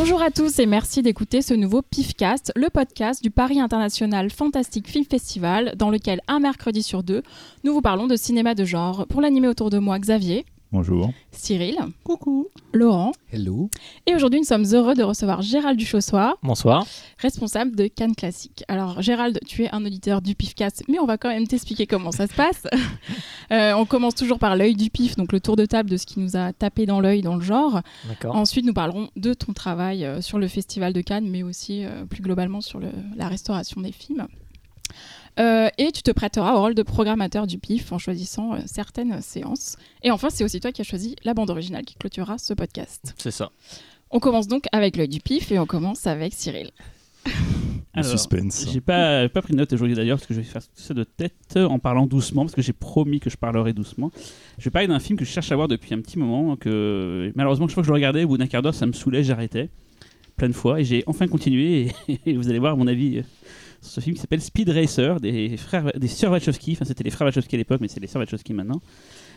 Bonjour à tous et merci d'écouter ce nouveau PIFcast, le podcast du Paris International Fantastic Film Festival, dans lequel un mercredi sur deux, nous vous parlons de cinéma de genre. Pour l'animer autour de moi, Xavier. Bonjour. Cyril. Coucou. Laurent. Hello. Et aujourd'hui, nous sommes heureux de recevoir Gérald Duchossois. Bonsoir. Responsable de Cannes Classique. Alors, Gérald, tu es un auditeur du PIFcast, mais on va quand même t'expliquer comment ça se passe. euh, on commence toujours par l'œil du PIF, donc le tour de table de ce qui nous a tapé dans l'œil dans le genre. D'accord. Ensuite, nous parlerons de ton travail euh, sur le Festival de Cannes, mais aussi euh, plus globalement sur le, la restauration des films. Euh, et tu te prêteras au rôle de programmateur du PIF en choisissant euh, certaines séances. Et enfin, c'est aussi toi qui as choisi la bande originale qui clôturera ce podcast. C'est ça. On commence donc avec l'œil du PIF et on commence avec Cyril. Le Alors, suspense. J'ai pas, pas pris de note aujourd'hui d'ailleurs parce que je vais faire tout ça de tête en parlant doucement parce que j'ai promis que je parlerai doucement. Je vais parler d'un film que je cherche à voir depuis un petit moment que malheureusement chaque fois que je le regardais au bout d'un quart d'heure ça me saoulait, j'arrêtais plein de fois et j'ai enfin continué et, et vous allez voir à mon avis ce film qui s'appelle Speed Racer des frères des sœurs Wachowski. Enfin c'était les frères Wachowski à l'époque mais c'est les sœurs Wachowski maintenant.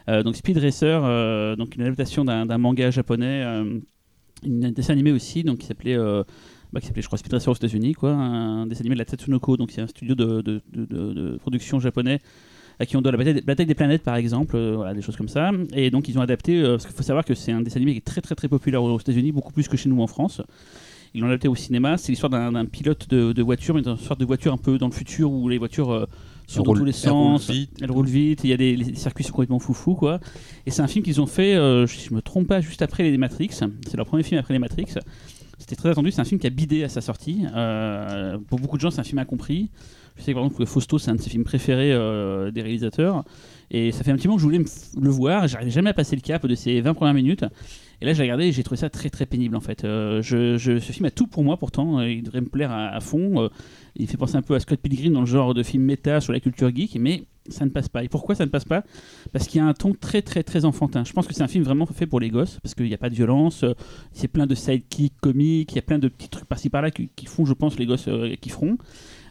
Euh, donc Speed Racer, euh, donc une adaptation d'un manga japonais, euh, un dessin animé aussi donc qui s'appelait euh, bah, qui s'appelait je crois Speed Racer aux États-Unis quoi, un dessin animé de la Tatsunoko, donc c'est un studio de, production japonais à qui on doit la bataille, des planètes par exemple, voilà, des choses comme ça. Et donc ils ont adapté, parce qu'il faut savoir que c'est un dessin animé qui est très très très populaire aux États-Unis, beaucoup plus que chez nous en France. Ils l'ont adapté au cinéma. C'est l'histoire d'un pilote de, de voiture, mais d'une sorte de voiture un peu dans le futur où les voitures euh, sont dans tous les sens. vite. Elles roulent vite. Il y a des les circuits sont complètement foufou quoi. Et c'est un film qu'ils ont fait, euh, si je me trompe pas, juste après les Matrix. C'est leur premier film après les Matrix. C'était très attendu. C'est un film qui a bidé à sa sortie. Euh, pour beaucoup de gens, c'est un film incompris. Je sais par exemple que Fausto, c'est un de ses films préférés euh, des réalisateurs. Et ça fait un petit moment que je voulais le voir. J'arrivais jamais à passer le cap de ces 20 premières minutes. Et là, j'ai regardé et j'ai trouvé ça très très pénible en fait. Euh, je, ce film a tout pour moi pourtant. Euh, il devrait me plaire à, fond. Euh, il fait penser un peu à Scott Pilgrim dans le genre de film méta sur la culture geek, mais ça ne passe pas. Et pourquoi ça ne passe pas? Parce qu'il y a un ton très très très enfantin. Je pense que c'est un film vraiment fait pour les gosses, parce qu'il n'y a pas de violence, c'est plein de sidekicks comiques, il y a plein de petits trucs par-ci par-là qui, qui font, je pense, les gosses qui feront.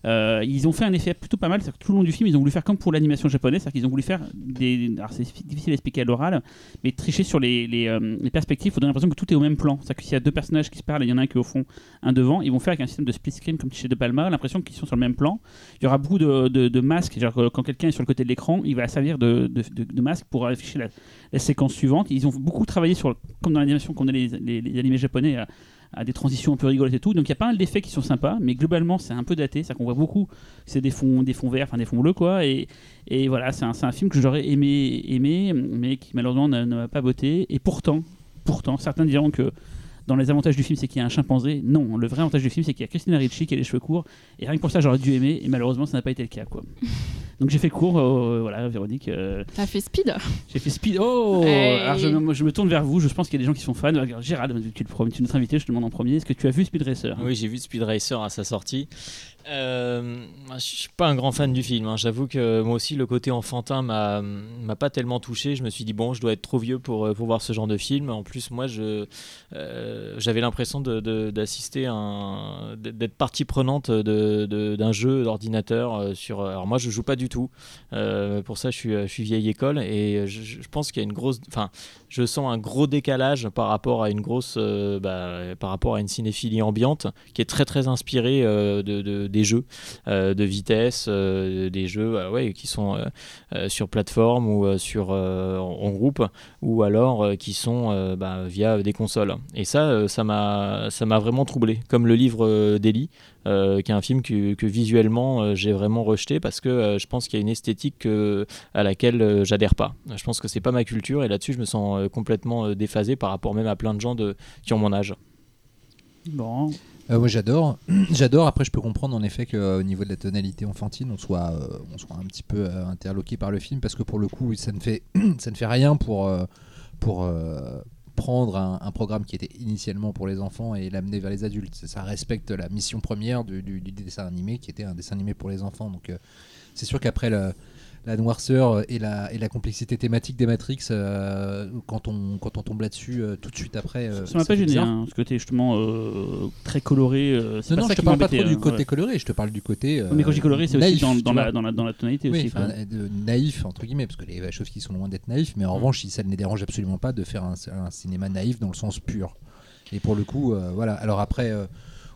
Euh, ils ont fait un effet plutôt pas mal, c'est-à-dire que tout le long du film, ils ont voulu faire comme pour l'animation japonaise, c'est-à-dire qu'ils ont voulu faire des. Alors c'est difficile à expliquer à l'oral, mais tricher sur les, les, euh, perspectives, il faut donner l'impression que tout est au même plan. C'est-à-dire que s'il y a deux personnages qui se parlent et il y en a un qui est au fond, un devant, ils vont faire avec un système de split screen comme chez De Palma, l'impression qu'ils sont sur le même plan. Il y aura beaucoup de, de, de masques, genre quand quelqu'un est sur le côté de l'écran, il va servir de, de, masque pour afficher la, séquence suivante. Ils ont beaucoup travaillé sur, comme dans l'animation qu'on a les, les, animés japonais, à des transitions un peu rigolotes et tout. Donc il y a pas mal d'effets qui sont sympas, mais globalement c'est un peu daté, c'est qu'on voit beaucoup, c'est des fonds, des fonds verts, enfin des fonds bleus quoi. Et, et voilà, c'est un, un film que j'aurais aimé, aimé, mais qui malheureusement ne m'a pas botté. Et pourtant, pourtant, certains diront que dans les avantages du film, c'est qu'il y a un chimpanzé. Non, le vrai avantage du film, c'est qu'il y a Christina Ricci qui a les cheveux courts. Et rien que pour ça, j'aurais dû aimer. Et malheureusement, ça n'a pas été le cas. Quoi. Donc j'ai fait court, euh, voilà, Véronique. euh, T'as fait Speed j'ai fait speed. Oh Hey. Alors je, me- je me tourne vers vous. Je pense qu'il y a des gens qui sont fans. Regarde, Gérald, tu le premier- tu es notre invité, je te demande en premier. Est-ce que tu as vu Speed Racer? Oui, j'ai vu Speed Racer à sa sortie. Euh, je suis pas un grand fan du film. hein. J'avoue que moi aussi, le côté enfantin m'a m'a pas tellement touché. Je me suis dit bon, je dois être trop vieux pour euh, pour voir ce genre de film. En plus, moi, euh, j'avais l'impression d'être partie prenante de- d'un jeu d'ordinateur euh. Alors moi, je joue pas du tout. Pour ça, je suis vieille école et je, pense qu'il y a une grosse. Enfin, je sens un gros décalage par rapport à une grosse, bah, par rapport à une cinéphilie ambiante qui est très très inspirée de- des jeux euh, de vitesse, euh, des jeux euh, ouais, qui sont sur plateforme ou sur en groupe ou alors qui sont bah, via des consoles. Et ça, ça m'a vraiment troublé, comme le livre d'Eli. qui est un film que, que visuellement j'ai vraiment rejeté parce que je pense qu'il y a une esthétique que- à laquelle j'adhère pas. Je pense que c'est pas ma culture et là-dessus je me sens complètement déphasé par rapport même à plein de gens de, qui ont mon âge. Bon. Euh, moi j'adore, j'adore. Après je peux comprendre en effet qu'au niveau de la tonalité enfantine, on soit, euh, on soit un petit peu euh, interloqué par le film parce que pour le coup ça ne fait, ça ne fait rien pour, euh, pour euh, prendre un, programme qui était initialement pour les enfants et l'amener vers les adultes. Ça, respecte la mission première du, du- dessin animé qui était un dessin animé pour les enfants. Donc euh, c'est sûr qu'après le- la noirceur et la, et la complexité thématique des Matrix, euh, quand, on, quand on tombe là-dessus euh, tout de suite après, euh, Ça m'a pas gêné, hein, ce côté justement euh, très coloré. euh, Non, non, je te parle pas trop du hein, côté ouais. coloré, je te parle du côté. euh, Mais quand dis coloré, c'est aussi dans, la, dans, la, dans la tonalité Oui, aussi. naïf entre guillemets, parce que les Wachowski sont loin d'être naïfs, mais en Mm. revanche, ça ne les dérange absolument pas de faire un, un cinéma naïf dans le sens pur. Et pour le coup, euh, voilà. Alors après, euh,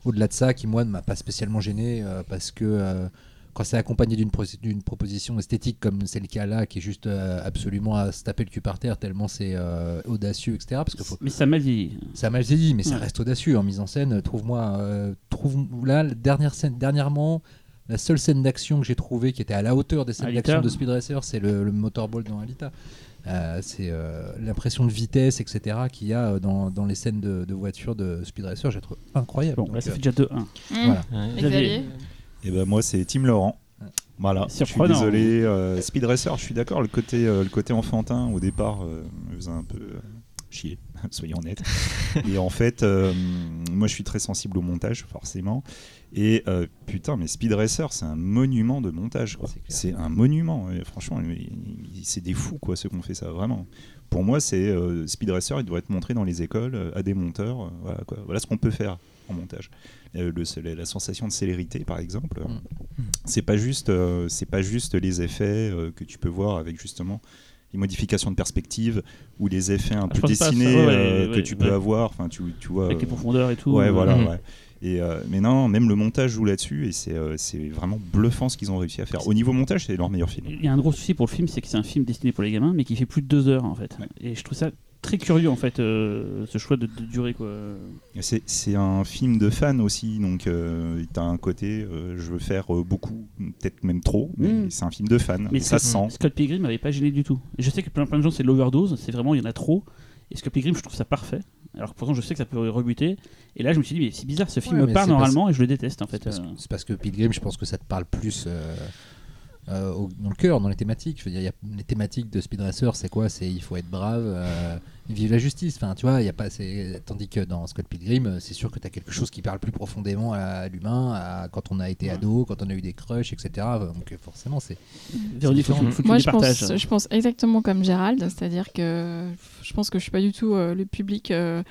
au-delà de ça, qui moi ne m'a pas spécialement gêné euh, parce que euh, quand c'est accompagné d'une pro- d'une proposition esthétique comme c'est le cas là, qui est juste euh, absolument à se taper le cul par terre tellement c'est euh, audacieux, etc. Parce que faut- Mais ça m'a vieilli. ça a mal vieilli, mais ça reste audacieux en mise en scène. Trouve-moi, euh, trouve là, la dernière scène, dernièrement, la seule scène d'action que j'ai trouvée qui était à la hauteur des scènes Alita. d'action de Speed Racer, c'est le, le motorball dans Alita. Euh, c'est euh, l'impression de vitesse, etc., qu'il y a euh, dans, dans les scènes de, de voiture de Speed Racer, j'ai trouvé incroyable. Bon, là, ça euh, fait déjà 2-1. Mmh. voilà. Ouais. Et Et ben moi c'est Tim Laurent. Voilà, je suis désolé. euh, Speed Racer, je suis d'accord. Le côté, euh, le côté enfantin au départ euh, me faisait un peu euh, chier, soyons honnêtes. et en fait, moi je suis très sensible au montage, forcément. Et putain, mais Speed Racer, c'est un monument de montage. C'est un monument. Et franchement, c'est des fous quoi, ceux qui ont fait ça, vraiment. Pour moi, c'est Speed Racer, il doit être montré dans les écoles à des monteurs. voilà, quoi. voilà ce qu'on peut faire en montage. Euh, le- la, sensation de célérité, par exemple. Mm. C'est pas juste, euh, c'est pas juste les effets euh, que tu peux voir avec justement les modifications de perspective ou les effets un peu ça, dessinés ouais, ouais, que tu peux avoir. Enfin, tu, tu vois. Avec les profondeurs et tout. Ouais, voilà. Ouais. Et euh, mais non, même le montage joue là-dessus et c'est euh, c'est vraiment bluffant ce qu'ils ont réussi à faire. Au niveau montage, c'est leur meilleur film. Il y a un gros souci pour le film, c'est que c'est un film destiné pour les gamins, mais qui fait plus de deux heures en fait. Ouais. Et je trouve ça très curieux en fait, euh, ce choix de, de durée quoi. C'est c'est un film de fan aussi, donc euh, tu as un côté, euh, je veux faire euh, beaucoup, peut-être même trop, mais Mhm. c'est un film de fan. Mais ça sent. Scott Pilgrim m'avait pas gêné du tout. Et je sais que plein, plein de gens c'est l'overdose, c'est vraiment il y en a trop. Et Scott Pilgrim, je trouve ça parfait. Alors que pourtant je sais que ça peut rebuter. Et là je me suis dit mais c'est bizarre, ce film Ouais, me parle normalement et je le déteste en fait. C'est parce, que- c'est parce que Pilgrim, je pense que ça te parle plus euh, au- dans le cœur, dans les thématiques. Je veux dire, il y a les thématiques de Speed Racer, c'est quoi? C'est il faut être brave, euh, vivre la justice. Enfin, tu vois, il y a pas. c'est- Tandis que dans Scott Pilgrim, euh, c'est sûr que tu as quelque chose qui parle plus profondément à l'humain, à quand on a été Ouais. ado, quand on a eu des crushs, etc. Donc euh, forcément, c'est. Moi, je pense, je pense exactement comme Gérald, c'est-à-dire que je pense que je suis pas du tout euh, le public. euh,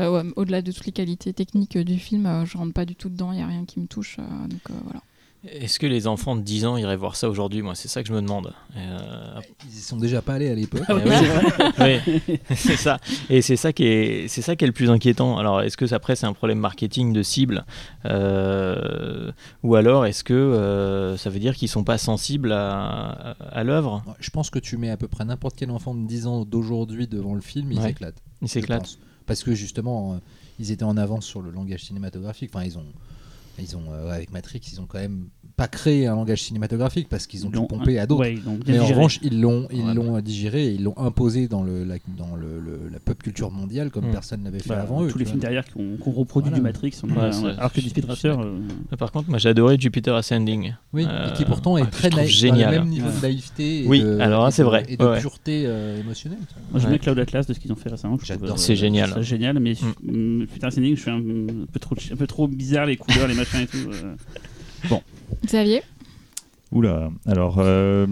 euh, ouais, Au-delà de toutes les qualités techniques euh, du film, euh, je rentre pas du tout dedans, il y a rien qui me touche. euh, donc euh, voilà. Est-ce que les enfants de 10 ans iraient voir ça aujourd'hui? Moi, c'est ça que je me demande. Euh, Ils y sont déjà pas allés à l'époque. Ah oui, c'est vrai. oui, c'est ça. Et c'est ça qui est, c'est ça qui est le plus inquiétant. Alors, est-ce que ça, après c'est un problème marketing de cible, euh, ou alors est-ce que euh, ça veut dire qu'ils sont pas sensibles à, à l'œuvre? Ouais, Je pense que tu mets à peu près n'importe quel enfant de 10 ans d'aujourd'hui devant le film, il Ouais. s'éclate. Ils s'éclatent. Parce que justement, ils étaient en avance sur le langage cinématographique. Enfin, ils ont, ils ont euh, avec Matrix, ils ont quand même pas créé un langage cinématographique parce qu'ils ont tout pompé à d'autres. ouais, Mais en revanche, ils l'ont, ils Ouais. l'ont digéré et ils l'ont imposé dans le, la, dans le, le- la pop culture mondiale comme Mm. personne n'avait fait Bah, avant eux. tous les films vois. derrière qui ont, qui ont reproduit Voilà. du Matrix, on Ouais, a- ça, alors que Speed Racer. euh, Par contre, moi j'ai adoré Jupiter Ascending. Oui, Euh, et qui pourtant est ah, très naïf, génial. dans le même niveau Ouais. de naïveté et Oui, de, alors et c'est vrai. et de Ouais. pureté euh, émotionnelle. Moi, j'aime bien Cloud Atlas de ce qu'ils ont fait récemment. J'adore. euh, C'est génial. C'est génial, mais mm. putain, c'est je suis un, un peu trop, un peu trop bizarre les couleurs, les machins et tout. euh. Xavier? Oula, alors. euh,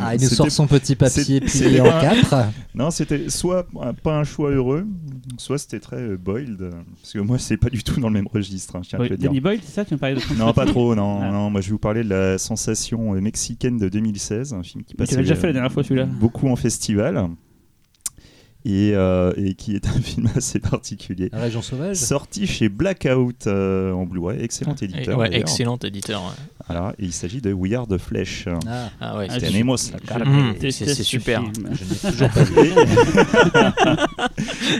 Ah, il nous sort son petit papier plié en quatre. Non, c'était soit un- pas un choix heureux, soit c'était très euh, boiled. Parce que moi, c'est pas du tout dans le même registre, hein, je tiens à Ouais, te le dire. Danny Boyle, c'est ça Tu me parlais de Non, pas trop, non, Ah. non. Moi, je vais vous parler de la sensation mexicaine de 2016, un film qui Mais tu l'as déjà fait la dernière fois, celui-là? beaucoup en festival. Et, euh, et qui est un film assez particulier. La région sauvage. Sorti chez Blackout euh, en Blu-ray, excellent éditeur. Ouais, d'ailleurs. excellent éditeur. ouais. Voilà, et il s'agit de We Are the Flesh. Ah, Ah ouais, Ah. Mmh, c'est- c'est ce super. film. je n'ai toujours pas vu.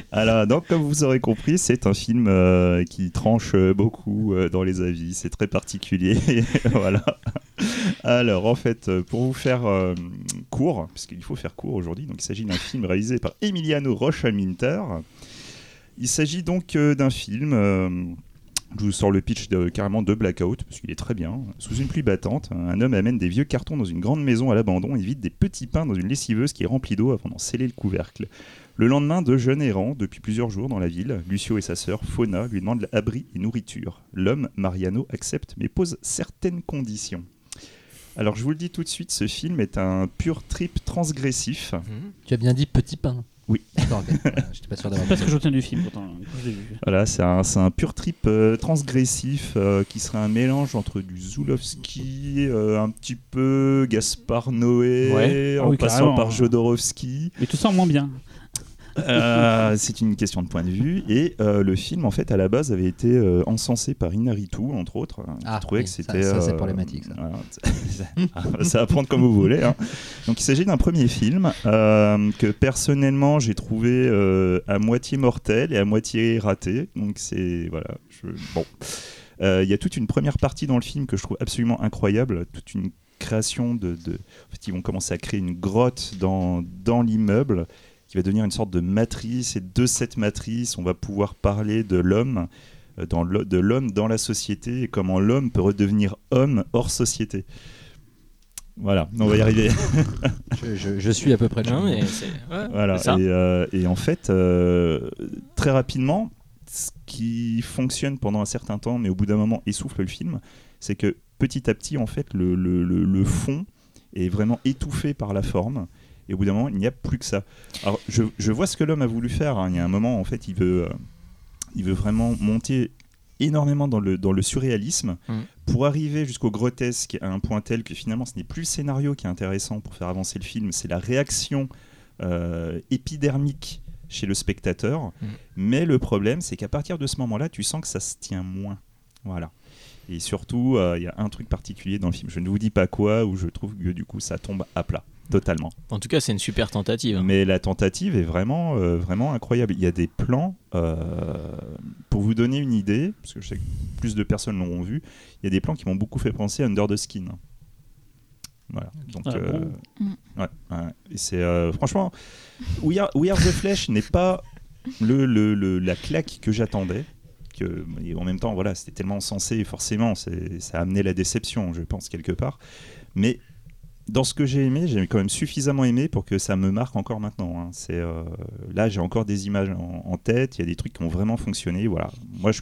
Alors, donc, comme vous aurez compris, c'est un film euh, qui tranche beaucoup euh, dans les avis. C'est très particulier. voilà. Alors, en fait, pour vous faire euh, court, puisqu'il faut faire court aujourd'hui, donc il s'agit d'un film réalisé par Emiliano Rocha-Minter. Il s'agit donc euh, d'un film. euh, je vous sors le pitch carrément de Blackout, parce qu'il est très bien. Sous une pluie battante, un homme amène des vieux cartons dans une grande maison à l'abandon et vide des petits pains dans une lessiveuse qui est remplie d'eau avant d'en sceller le couvercle. Le lendemain, deux jeunes errants, depuis plusieurs jours dans la ville, Lucio et sa sœur, Fauna, lui demandent abri et nourriture. L'homme, Mariano, accepte mais pose certaines conditions. Alors je vous le dis tout de suite, ce film est un pur trip transgressif. Tu as bien dit petit pain. Oui. D'accord, ok. Voilà, J'étais pas sûr C'est d'avoir. pas ce que je retiens du film, pourtant. je vu. Voilà, c'est un, c'est un pur trip euh, transgressif euh, qui serait un mélange entre du Zulowski, euh, un petit peu Gaspard Noé, Ouais. en Ah oui, passant carrément. par Jodorowsky. Mais tout ça en moins bien. Euh, c'est une question de point de vue. Et euh, le film, en fait, à la base, avait été euh, encensé par Inaritu, entre autres. qui Ah, trouvait oui, que c'était. ça, c'est problématique, ça. voilà. Ça va prendre comme vous voulez. hein. Donc, il s'agit d'un premier film que personnellement, j'ai trouvé à moitié mortel et à moitié raté. Donc, c'est. Voilà. je- Bon. Il y a toute une première partie dans le film que je trouve absolument incroyable. Toute une création de. de... En fait, ils vont commencer à créer une grotte dans, dans l'immeuble qui va devenir une sorte de matrice. Et de cette matrice, on va pouvoir parler de l'homme, euh, dans le- de l'homme dans la société et comment l'homme peut redevenir homme hors société. Voilà, on va y arriver. Je, je- je suis à peu près c'est ouais, Voilà. c'est ça. Et, euh, et en fait, euh, très rapidement, ce qui fonctionne pendant un certain temps, mais au bout d'un moment essouffle le film, c'est que petit à petit, en fait, le, le- le- le fond est vraiment étouffé par la forme. Et au bout d'un moment, il n'y a plus que ça. Alors, je, je vois ce que l'homme a voulu faire. hein. Il y a un moment, en fait, il veut, euh, il veut vraiment monter énormément dans le, dans le surréalisme Mm. pour arriver jusqu'au grotesque à un point tel que finalement, ce n'est plus le scénario qui est intéressant pour faire avancer le film, c'est la réaction euh, épidermique chez le spectateur. Mm. Mais le problème, c'est qu'à partir de ce moment-là, tu sens que ça se tient moins. Voilà. Et surtout, euh, il y a un truc particulier dans le film. Je ne vous dis pas quoi, où je trouve que du coup, ça tombe à plat. Totalement. En tout cas, c'est une super tentative. Mais la tentative est vraiment, euh, vraiment incroyable. Il y a des plans, euh, pour vous donner une idée, parce que je sais que plus de personnes l'auront vu, il y a des plans qui m'ont beaucoup fait penser à Under the Skin. Voilà. Donc, Ah euh, bon? ouais, ouais. Et c'est euh, franchement, We Are, We Are the Flesh n'est pas le, le- le- la claque que j'attendais. Que, et en même temps, voilà, c'était tellement censé, forcément, ça a amené la déception, je pense, quelque part. Mais dans ce que j'ai aimé, j'ai quand même suffisamment aimé pour que ça me marque encore maintenant. hein. C'est euh, là, j'ai encore des images en, tête. Il y a des trucs qui ont vraiment fonctionné. Voilà. Moi,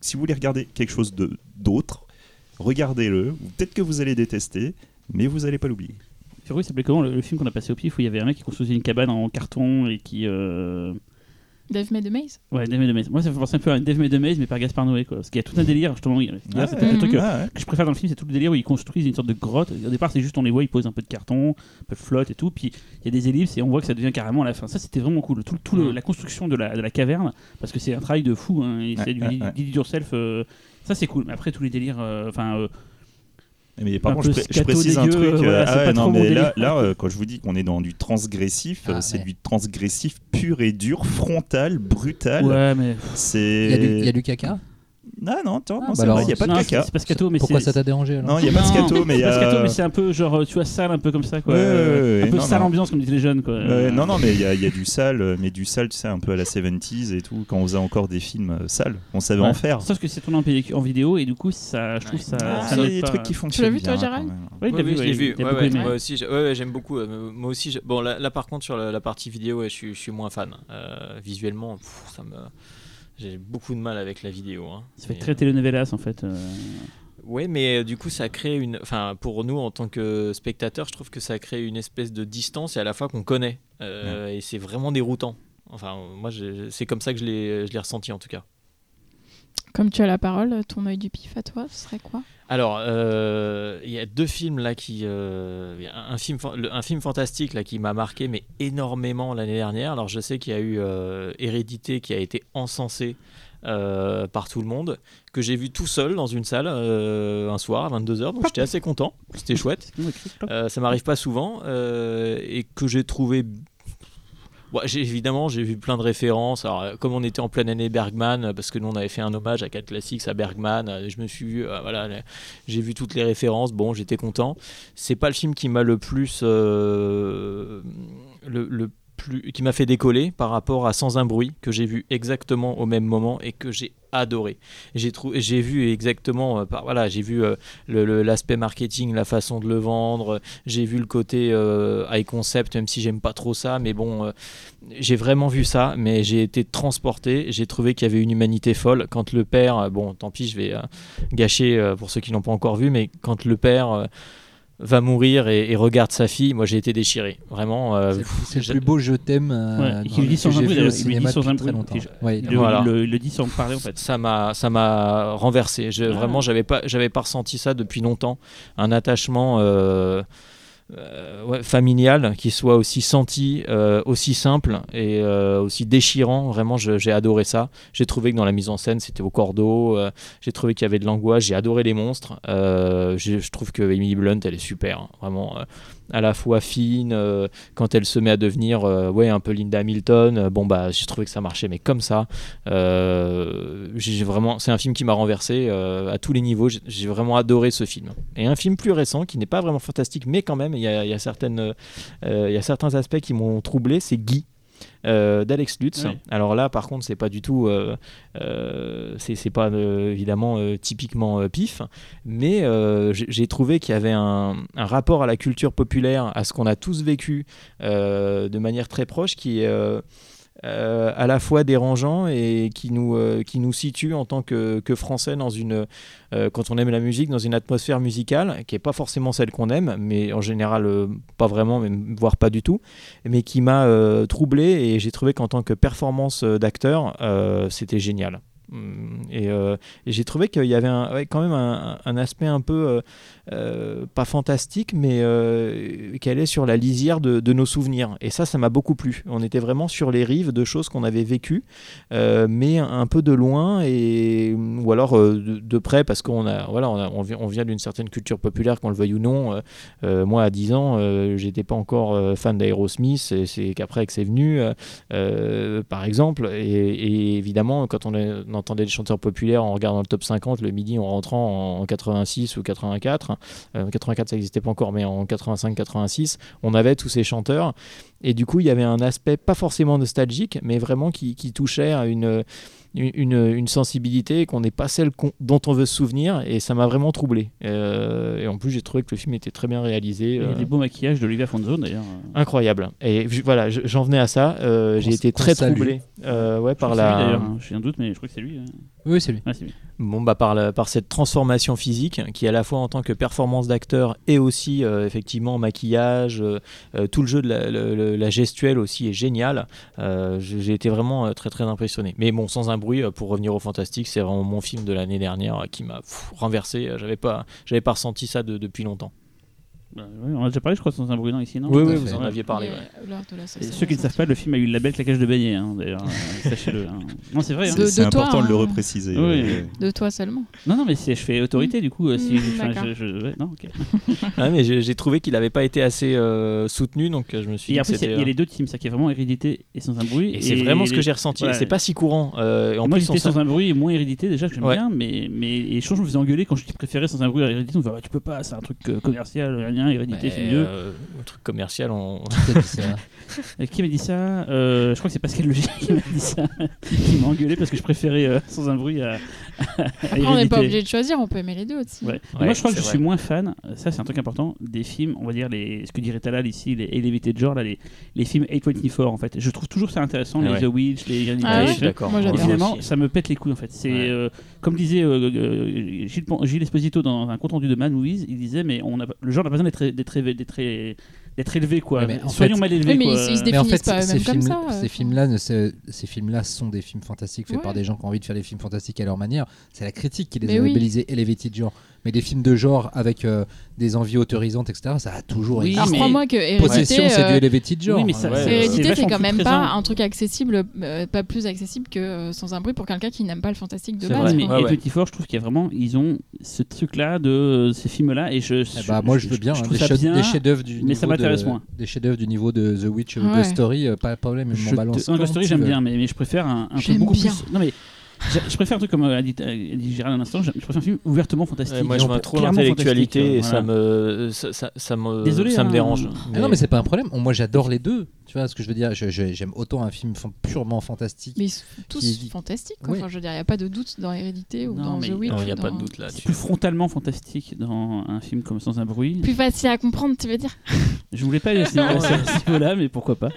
si vous voulez regarder quelque chose d'autre, regardez-le. Peut-être que vous allez détester, mais vous allez pas l'oublier. Firo, il s'appelait comment le, le film qu'on a passé au pif où il y avait un mec qui construisait une cabane en carton et qui. euh, Dave May de Maze Ouais, Dave May de Maze. Moi, ça me fait penser un peu à Dave May de Maze, mais par Gaspard Noé, quoi. Parce qu'il y a tout un délire, justement. il y a- Ah c'est ouais. peut-être le truc euh, Ah ouais. que je préfère dans le film, c'est tout le délire où ils construisent une sorte de grotte. Au départ, c'est juste on les voit, ils posent un peu de carton, un peu de flotte et tout. Puis il y a des ellipses et on voit que ça devient carrément à la fin. Ça, c'était vraiment cool. Tout, tout le- Mm. la construction de la, de la caverne, parce que c'est un travail de fou. Hein, et Ouais, c'est du ouais, ouais. did it yourself. euh, ça, c'est cool. Mais après, tous les délires. euh, Enfin. euh, Mais par contre, je, pré- précise un truc. voilà, euh, ah ouais, non, mais là, euh, quand je vous dis qu'on est dans du transgressif, Ah, euh, c'est ouais. du transgressif pur et dur, frontal, brutal. ouais, mais. Y, il y a du caca? Ah non, attends, Ah, non, bah c'est vrai, il n'y a pas de Non, caca. C'est c'est pas scato, mais Pourquoi ça t'a dérangé alors Non, il n'y a pas de Non, scato, mais il y c'est pas scato, a. mais c'est un peu genre, tu vois, sale, un peu comme ça, quoi. Ouais, ouais, ouais, un peu non, sale non. ambiance, comme disaient les jeunes, quoi. Non, non, mais il y, a- il y a du sale, euh, mais du sale, tu sais, un peu à la 70s et tout, quand on faisait encore des films euh, sales, on savait Ouais. en faire. Sauf que c'est tourné en, vidéo et du coup, ça, je trouve ça. Ah, ça il y a n'aide des pas. trucs qui fonctionnent. vu, toi, Gérald. Oui, vu, je l'ai vu. aimé. moi aussi, j'aime beaucoup. euh, Moi aussi, bon, là, par contre sur la, partie vidéo, je, suis, moins fan. Euh, visuellement, pff, ça me, j'ai beaucoup de mal avec la vidéo. hein. Ça fait très telenovelas en fait. euh. Ouais, mais euh, du coup, ça crée une. Enfin, pour nous, en tant que spectateurs, je trouve que ça crée une espèce de distance et à la fois qu'on connaît. Euh, Et c'est vraiment déroutant. Enfin, euh, moi, c'est comme ça que je l'ai ressenti en tout cas. Comme tu as la parole, ton œil du pif à toi, ce serait quoi? Alors, euh, il y a deux films là qui. euh, un, film, un film fantastique là qui m'a marqué, mais énormément l'année dernière. Alors, je sais qu'il y a eu euh, Hérédité qui a été encensé par tout le monde, que j'ai vu tout seul dans une salle un soir à 22h, donc j'étais assez content. C'était chouette. Ça m'arrive pas souvent et que j'ai trouvé. Bon, évidemment, j'ai vu plein de références. Alors, euh, comme on était en pleine année Bergman, euh, parce que nous on avait fait un hommage à 4 classiques à Bergman, euh, je me suis vu, voilà, j'ai vu toutes les références. Bon, j'étais content. C'est pas le film qui m'a le plus, le qui m'a fait décoller par rapport à Sans un bruit que j'ai vu exactement au même moment et que j'ai adoré. J'ai trouvé, j'ai vu exactement, euh, voilà, j'ai vu euh, l'aspect marketing, la façon de le vendre. J'ai vu le côté euh, high concept, même si j'aime pas trop ça, mais bon, euh, j'ai vraiment vu ça. Mais j'ai été transporté. J'ai trouvé qu'il y avait une humanité folle. Quand le père, euh, bon, tant pis, je vais euh, gâcher euh, pour ceux qui l'ont pas encore vu, mais quand le père euh, va mourir et, et regarde sa fille, moi j'ai été déchiré. Vraiment. euh, C'est le plus beau je t'aime euh, Ouais, le dit sans un bruit, il le cinéma dit sans un bruit. Ouais, Il il le, Voilà. il le- il le dit sans parler en fait. ça m'a ça m'a renversé je, Ah. vraiment j'avais pas j'avais pas ressenti ça depuis longtemps un attachement euh, euh, familial, qui soit aussi senti, euh, aussi simple et euh, aussi déchirant. Vraiment, j'ai adoré ça. J'ai trouvé que dans la mise en scène, c'était au cordeau. euh, j'ai trouvé qu'il y avait de l'angoisse. J'ai adoré les monstres. Je trouve que Emily Blunt, elle est super. hein. vraiment, à la fois fine, euh, quand elle se met à devenir euh, ouais, un peu Linda Hamilton. euh, bon, bah, j'ai trouvé que ça marchait, mais comme ça. J'ai vraiment, c'est un film qui m'a renversé à tous les niveaux. J'ai- vraiment adoré ce film. Et un film plus récent qui n'est pas vraiment fantastique, mais quand même, il y a, y a certains aspects qui m'ont troublé. C'est Guy. Euh, d'Alex Lutz. Alors là, par contre, c'est pas du tout, euh, euh, c'est pas évidemment typiquement pif, mais j'ai trouvé qu'il y avait un, un rapport à la culture populaire, à ce qu'on a tous vécu de manière très proche, qui est euh, à la fois dérangeant et qui nous, euh, qui nous situe en tant que, que Français dans une, euh, quand on aime la musique, dans une atmosphère musicale qui n'est pas forcément celle qu'on aime, mais en général pas vraiment, même, voire pas du tout, mais qui m'a troublé et j'ai trouvé qu'en tant que performance d'acteur, c'était génial. Et, euh, et j'ai trouvé qu'il y avait quand même un, aspect un peu, euh, euh, pas fantastique, mais euh, qui allait sur la lisière de, nos souvenirs. Et ça, ça m'a beaucoup plu. On était vraiment sur les rives de choses qu'on avait vécues, mais un peu de loin, et, ou alors de, près, parce qu'on a, voilà, on, a- on vient, d'une certaine culture populaire, qu'on le veuille ou non. Moi, à 10 ans, j'étais pas encore fan d'Aerosmith, et c'est qu'après que c'est venu, par exemple. Et, et évidemment, quand on, est- on entendait les chanteurs populaires en regardant le top 50 le midi en rentrant en, en 86 ou 84, euh, 84 ça n'existait pas encore, mais en 85-86, on avait tous ces chanteurs. Et du coup, il y avait un aspect pas forcément nostalgique, mais vraiment qui touchait à une, une, une sensibilité qu'on n'est pas celle dont on veut se souvenir. Et ça m'a vraiment troublé. Euh, et en plus, j'ai trouvé que le film était très bien réalisé. Il y a euh, des beaux maquillages d'Olivia Fonzo d'ailleurs. incroyable. Et voilà, je- j'en venais à ça. euh, j'ai été très salue. troublé euh, ouais, Je par la. d'ailleurs, hein. J'ai un doute, mais je crois que c'est lui. hein. Oui, c'est lui. Bon, bah, par, la- par cette transformation physique qui, à la fois en tant que performance d'acteur et aussi euh, effectivement maquillage, euh, tout le jeu de la, le- le- la gestuelle aussi est génial. Euh, j'ai j'ai été vraiment très très impressionné. Mais bon, sans un euh, pour revenir au fantastique, c'est vraiment mon film de l'année dernière euh, qui m'a renversé. Euh, J'avais pas, j'avais pas ressenti ça de- depuis longtemps. Bah, on a déjà parlé, je crois, sans un brûlant ici, non oui, oui, vous en aviez parlé. Ouais. euh, Et ceux qui ne savent pas, le film a eu le label claquage de beignet, hein, d'ailleurs, euh, sachez-le. hein. Non, c'est vrai. hein. C'est toi, important de le hein. repréciser. Oui. euh, De toi seulement. Non, non, mais je fais autorité du coup. euh, si, Mm, je, je- ouais, non, ok. Ah, mais j'ai trouvé qu'il n'avait pas été assez euh, soutenu, donc je me suis Et dit il y a- les deux teams, ça qui est vraiment hérédité et sans un bruit. Et c'est vraiment ce que j'ai ressenti. c'est pas si courant. En Moi, plus, sans un bruit et moins hérédité déjà, que j'aime bien, mais, mais et je me faisais engueuler quand je préférais sans un bruit à hérédité. On me disait, Ouais, tu peux pas, c'est un truc commercial, rien, hérédité, c'est mieux. euh, le truc commercial, on... Qui a dit ça Et qui m'a dit ça Euh, Je crois que c'est Pascal Logic qui m'a dit ça, qui m'a engueulé parce que je préférais euh, sans un bruit à, on n'est pas obligé de choisir, on peut aimer les deux aussi. Ouais. Ouais, moi, je crois que je vrai. suis moins fan, ça c'est un truc important, des films, on va dire, les, ce que dirait Talal ici, les Elevated Genre, là, les, les films 8.24 en fait. Je trouve toujours ça intéressant, Ah les. The Witch, les Hérédité, Ah suis d'accord. Aussi. ça me pète les couilles en fait. C'est Ouais. euh, comme disait euh, euh, Gilles, Pon- Gilles Esposito dans un compte rendu de Mad Movies, il disait mais on a, le genre n'a pas besoin d'être d'être élevé, d'être élevé quoi. Mais en Soyons fait- mal élevés Oui, mais quoi. ils- ils se Mais en fait, pas ces comme ça, euh, ces films-là, ne- ces ces films-là sont des films fantastiques faits Ouais. par des gens qui ont envie de faire des films fantastiques à leur manière. C'est la critique qui les Mais a oui. labellisés Elevated genre. Mais des films de genre avec euh, des envies autorisantes, etc. Ça a toujours Oui, existé. Crois-moi que Hérédité, Possession, c'est du euh, Elevated genre. oui, mais ça- c'est- Hérédité, c'est quand même présent. pas un truc accessible, euh, pas plus accessible que euh, Sans un bruit pour quelqu'un qui n'aime pas le fantastique de base. vrai, mais. Ouais, ouais. 24, je trouve qu'il y a vraiment, ils ont ce truc-là de ces films-là, et je, Eh bah, moi je veux bien, hein, trouve des, bien, chefs-d'œuvre du mais ça niveau de- m'intéresse moins. Des chefs-d'œuvre du niveau de The Witch ou Ouais. Ghost Story, pas de problème, je m'en Je balance. Ghost Story, j'aime bien, mais, je préfère un, beaucoup plus. Non, mais je, je préfère un truc comme euh, a dit, a dit Gérald à l'instant, je je préfère un film ouvertement fantastique. Ouais, moi, je vois trop l'intellectualité et ça voilà. me, ça, ça, ça me, Désolé, ça me hein. dérange. Ah non, mais c'est pas un problème. Moi j'adore les deux. Tu vois ce que je veux dire? J'aime autant un film purement fantastique. Mais ils sont tous Qui- fantastiques. Enfin, je veux dire, il n'y a pas de doute dans Hérédité ou Non, dans mais- The Witch. Non, il n'y a pas de doute là. C'est plus frontalement fantastique dans un film comme Sans un bruit. Plus facile à comprendre, tu veux dire? Je voulais pas aller à ce niveau-là, mais pourquoi pas.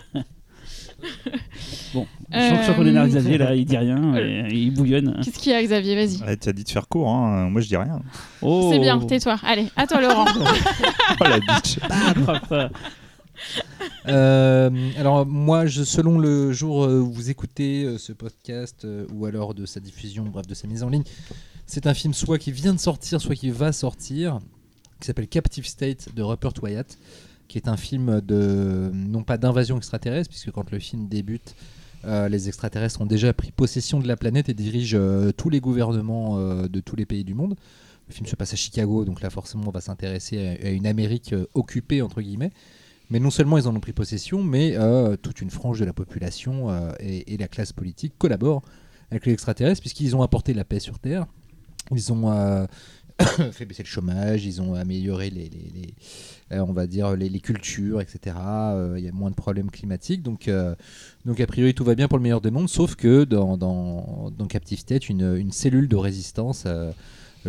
Bon, je sens que- je sens qu'on Euh, Xavier là, il dit rien, et il bouillonne. Qu'est-ce qu'il y a, Xavier? Vas-y. Ouais, tu as dit de faire court, hein. moi je dis rien. Oh. C'est bien, tais-toi. Allez, à toi, Laurent. Oh la bitch. Papa. Euh, alors moi, je, selon le jour euh, où vous écoutez euh, ce podcast ou alors de sa diffusion, bref de sa mise en ligne, c'est un film soit qui vient de sortir, soit qui va sortir, qui s'appelle Captive State de Rupert Wyatt. Qui est un film de non pas d'invasion extraterrestre, puisque quand le film débute, euh, les extraterrestres ont déjà pris possession de la planète et dirigent euh, tous les gouvernements euh, de tous les pays du monde. Le film se passe à Chicago, donc là forcément on va s'intéresser à, une Amérique occupée entre guillemets. Mais non seulement ils en ont pris possession, mais toute une frange de la population et, la classe politique collaborent avec les extraterrestres puisqu'ils ont apporté la paix sur Terre. Ils ont fait baisser le chômage, ils ont amélioré les, on va dire les, cultures, etc. Euh, Il y a moins de problèmes climatiques, donc euh, donc a priori tout va bien pour le meilleur des mondes, sauf que dans dans, dans Captive State, une, une cellule de résistance euh,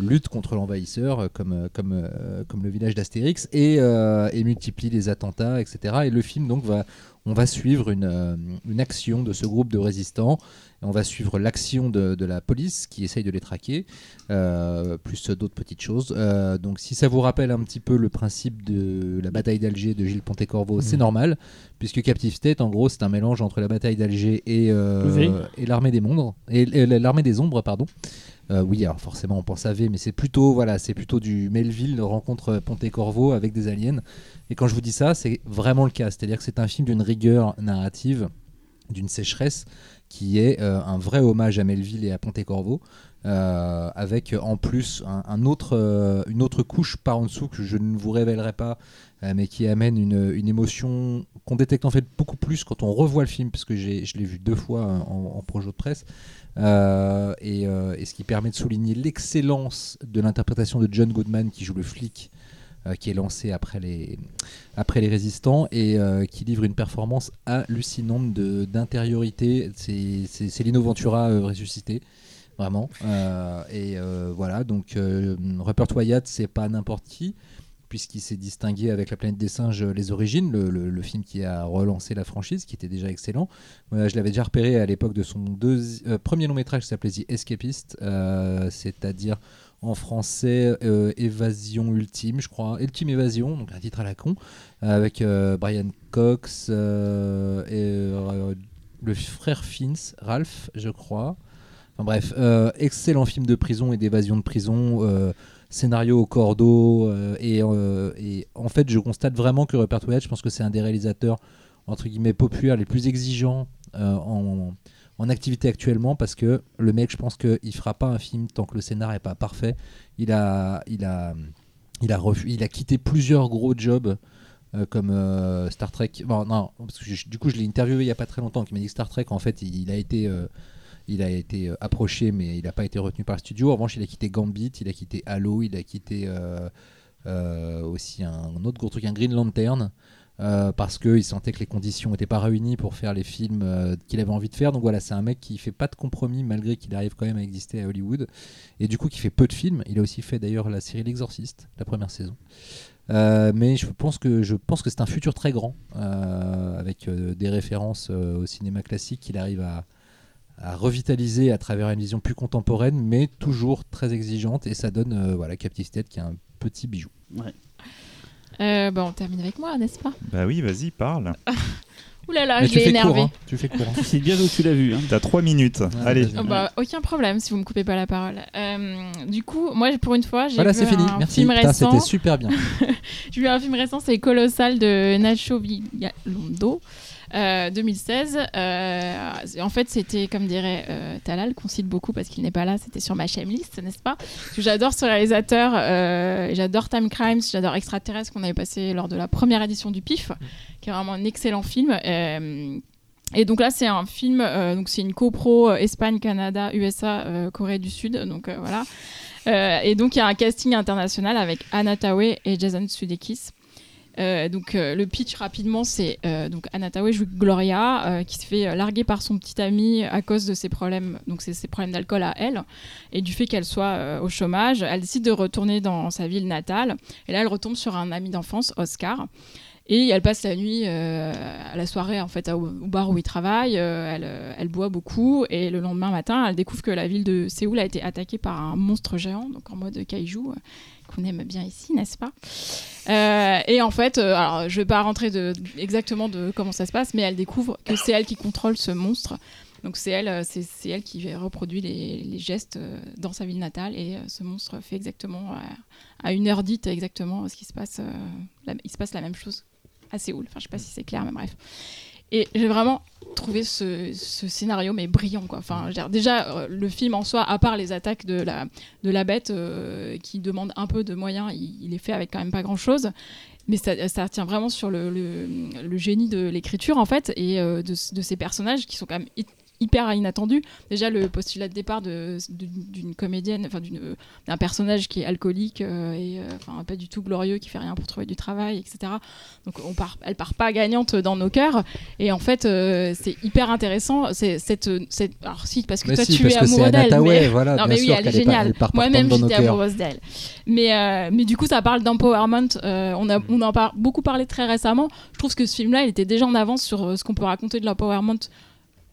lutte contre l'envahisseur, euh, comme euh, comme euh, comme le village d'Astérix, et, euh, et multiplie les attentats, etc. Et le film donc va on va suivre une, euh, une action de ce groupe de résistants. On va suivre l'action de, de la police qui essaye de les traquer, euh, plus d'autres petites choses. Euh, donc si ça vous rappelle un petit peu le principe de la bataille d'Alger de Gilles Pontecorvo, c'est Mhm. normal, puisque Captive State, en gros, c'est un mélange entre la bataille d'Alger et, euh, et l'armée des ombres, et, et l'armée des ombres, pardon. Euh, oui, alors forcément on pense à V, mais c'est plutôt voilà, c'est plutôt du Melville rencontre Pontecorvo avec des aliens. Et quand je vous dis ça, c'est vraiment le cas. C'est-à-dire que c'est un film d'une rigueur narrative, d'une sécheresse, qui est euh, un vrai hommage à Melville et à Pontecorvo, euh, avec euh, en plus euh, une autre couche par en dessous que je ne vous révélerai pas, mais qui amène une, émotion qu'on détecte en fait beaucoup plus quand on revoit le film, parce que je l'ai vu deux fois en, projet de presse. Et, ce qui permet de souligner l'excellence de l'interprétation de John Goodman qui joue le flic qui est lancé après les, après les résistants et euh, qui livre une performance hallucinante d'intériorité. C'est Lino Ventura euh, ressuscité. Vraiment. Euh, et euh, voilà, donc euh, Rupert Wyatt, c'est pas n'importe qui, puisqu'il s'est distingué avec La planète des singes, euh, Les Origines, le, film qui a relancé la franchise, qui était déjà excellent. Euh, je l'avais déjà repéré à l'époque de son euh, premier long métrage qui s'appelait The Escapist, euh, c'est-à-dire en français euh, Évasion Ultime, je crois, Ultime Évasion, donc un titre à la con, avec euh, Brian Cox euh, et euh, le frère Fins, Ralph, je crois. Enfin bref, excellent film de prison et d'évasion de prison, scénario au cordeau. et, en fait, je constate vraiment que Rupert Wyatt, je pense que c'est un des réalisateurs entre guillemets populaires les plus exigeants en, en activité actuellement parce que le mec, je pense qu'il fera pas un film tant que le scénar est pas parfait. Il a, il a, il a, il a quitté plusieurs gros jobs. euh, comme euh, Star Trek. Bon, non, du coup, je l'ai interviewé il y a pas très longtemps, qui m'a dit que Star Trek, en fait, il, a été, euh, approché, mais il n'a pas été retenu par le studio. En revanche, il a quitté Gambit, il a quitté Halo, il a quitté aussi un, autre gros truc, un Green Lantern. Euh, parce qu'il sentait que les conditions n'étaient pas réunies pour faire les films euh, qu'il avait envie de faire. Donc voilà, c'est un mec qui fait pas de compromis malgré qu'il arrive quand même à exister à Hollywood. Et du coup, qui fait peu de films. Il a aussi fait d'ailleurs la série L'Exorciste, la première saison. Euh, mais je pense que je pense que c'est un futur très grand avec des références au cinéma classique qu'il arrive à, revitaliser à travers une vision plus contemporaine, mais toujours très exigeante. Et ça donne voilà Captive State qui est un petit bijou. Euh, bon, on termine avec moi, n'est-ce pas? Bah oui, vas-y, parle. Ouh là là, mais je tu l'ai fais énervé. court, hein. tu fais court. hein. C'est bien où tu l'as vu. hein. T'as trois minutes. Allez. Oh bah, aucun problème si vous me coupez pas la parole. Euh, du coup, moi, pour une fois, j'ai Voilà, vu c'est fini. un Merci. film Putain, récent. C'était super bien. J'ai vu un film récent, c'est Colossal de Nacho Vigalondo. Euh, 2016. Euh, en fait, c'était, comme dirait euh, Talal, qu'on cite beaucoup parce qu'il n'est pas là, c'était sur ma shame list, n'est-ce pas? J'adore ce réalisateur, euh, j'adore Time Crimes, j'adore Extraterrestre qu'on avait passé lors de la première édition du PIF, qui est vraiment un excellent film. Euh, et donc là, c'est un film, euh, donc c'est une copro euh, Espagne, Canada, USA, euh, Corée du Sud. Donc euh, voilà. Euh, et donc il y a un casting international avec Anna Tawai et Jason Sudeikis. Euh, donc euh, le pitch rapidement, c'est euh, donc Anna Tawai joue Gloria euh, qui se fait larguer par son petit ami à cause de ses problèmes, donc ses problèmes d'alcool à elle et du fait qu'elle soit au chômage. Elle décide de retourner dans sa ville natale et là elle retombe sur un ami d'enfance, Oscar. Et elle passe la nuit à la soirée en fait au, bar où il travaille. elle, boit beaucoup et le lendemain matin, elle découvre que la ville de Séoul a été attaquée par un monstre géant, donc en mode kaiju, qu'on aime bien ici, n'est-ce pas? Euh, Et en fait, euh, alors je vais pas rentrer exactement de comment ça se passe, mais elle découvre que c'est elle qui contrôle ce monstre. Donc c'est elle, euh, c'est elle qui reproduit les, gestes euh, dans sa ville natale et ce monstre fait exactement à une heure dite exactement ce qui se passe. il se passe la même chose à Séoul. Enfin, je sais pas si c'est clair, mais bref. Et j'ai vraiment trouvé ce, scénario mais brillant quoi. Enfin, déjà euh, le film en soi, à part les attaques de la de la bête euh, qui demande un peu de moyens, il, est fait avec quand même pas grand chose. Mais ça, ça tient vraiment sur le, génie de l'écriture en fait et euh, de, ces personnages qui sont quand même hyper inattendus. Déjà le postulat de départ de- de- d'une comédienne, enfin d'une- d'un personnage qui est alcoolique euh, et euh, enfin pas du tout glorieux, qui fait rien pour trouver du travail, etc. Donc on part, elle part pas gagnante dans nos cœurs. Et en fait, euh, c'est hyper intéressant. C'est cette, cette, alors si parce que toi si, tu es amoureux d'elle. Mais- voilà, non mais oui, elle est géniale. Moi-même j'étais amoureuse d'elle. Mais euh, mais du coup ça parle d'empowerment. Euh, on a on en a beaucoup parlé très récemment. Je trouve que ce film-là il était déjà en avance sur euh, ce qu'on peut raconter de l'empowerment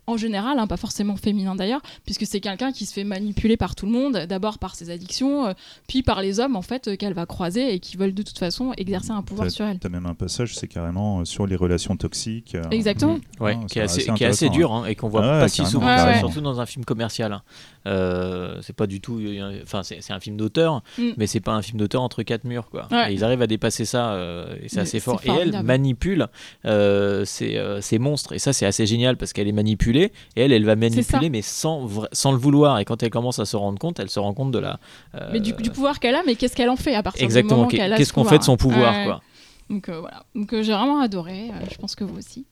en général, hein, pas forcément féminin d'ailleurs, puisque c'est quelqu'un qui se fait manipuler par tout le monde, d'abord par ses addictions, euh, puis par les hommes en fait euh, qu'elle va croiser et qui veulent de toute façon exercer un pouvoir sur elle. T'as même un passage, c'est carrément euh, sur les relations toxiques. euh, Exactement. Ouais, Ah, qui, est assez, assez qui est assez intéressant, dur hein, et qu'on voit Ah ouais, pas si souvent, Ouais, ça, ouais. surtout dans un film commercial. hein. Euh, c'est pas du tout, enfin c'est c'est un film d'auteur, Mm. mais c'est pas un film d'auteur entre quatre murs quoi. Ouais. Et ils arrivent à dépasser ça euh, et c'est assez fort. Et elle manipule euh, ces, euh, ces monstres et ça c'est assez génial parce qu'elle est et elle elle va manipuler mais sans sans le vouloir et quand elle commence à se rendre compte, elle se rend compte de la. euh, Mais du, du pouvoir qu'elle a, mais qu'est-ce qu'elle en fait à partir du exactement. moment a Qu'est-ce ce qu'on fait de son pouvoir quoi. Donc euh, voilà. Donc euh, j'ai vraiment adoré. je pense que vous aussi.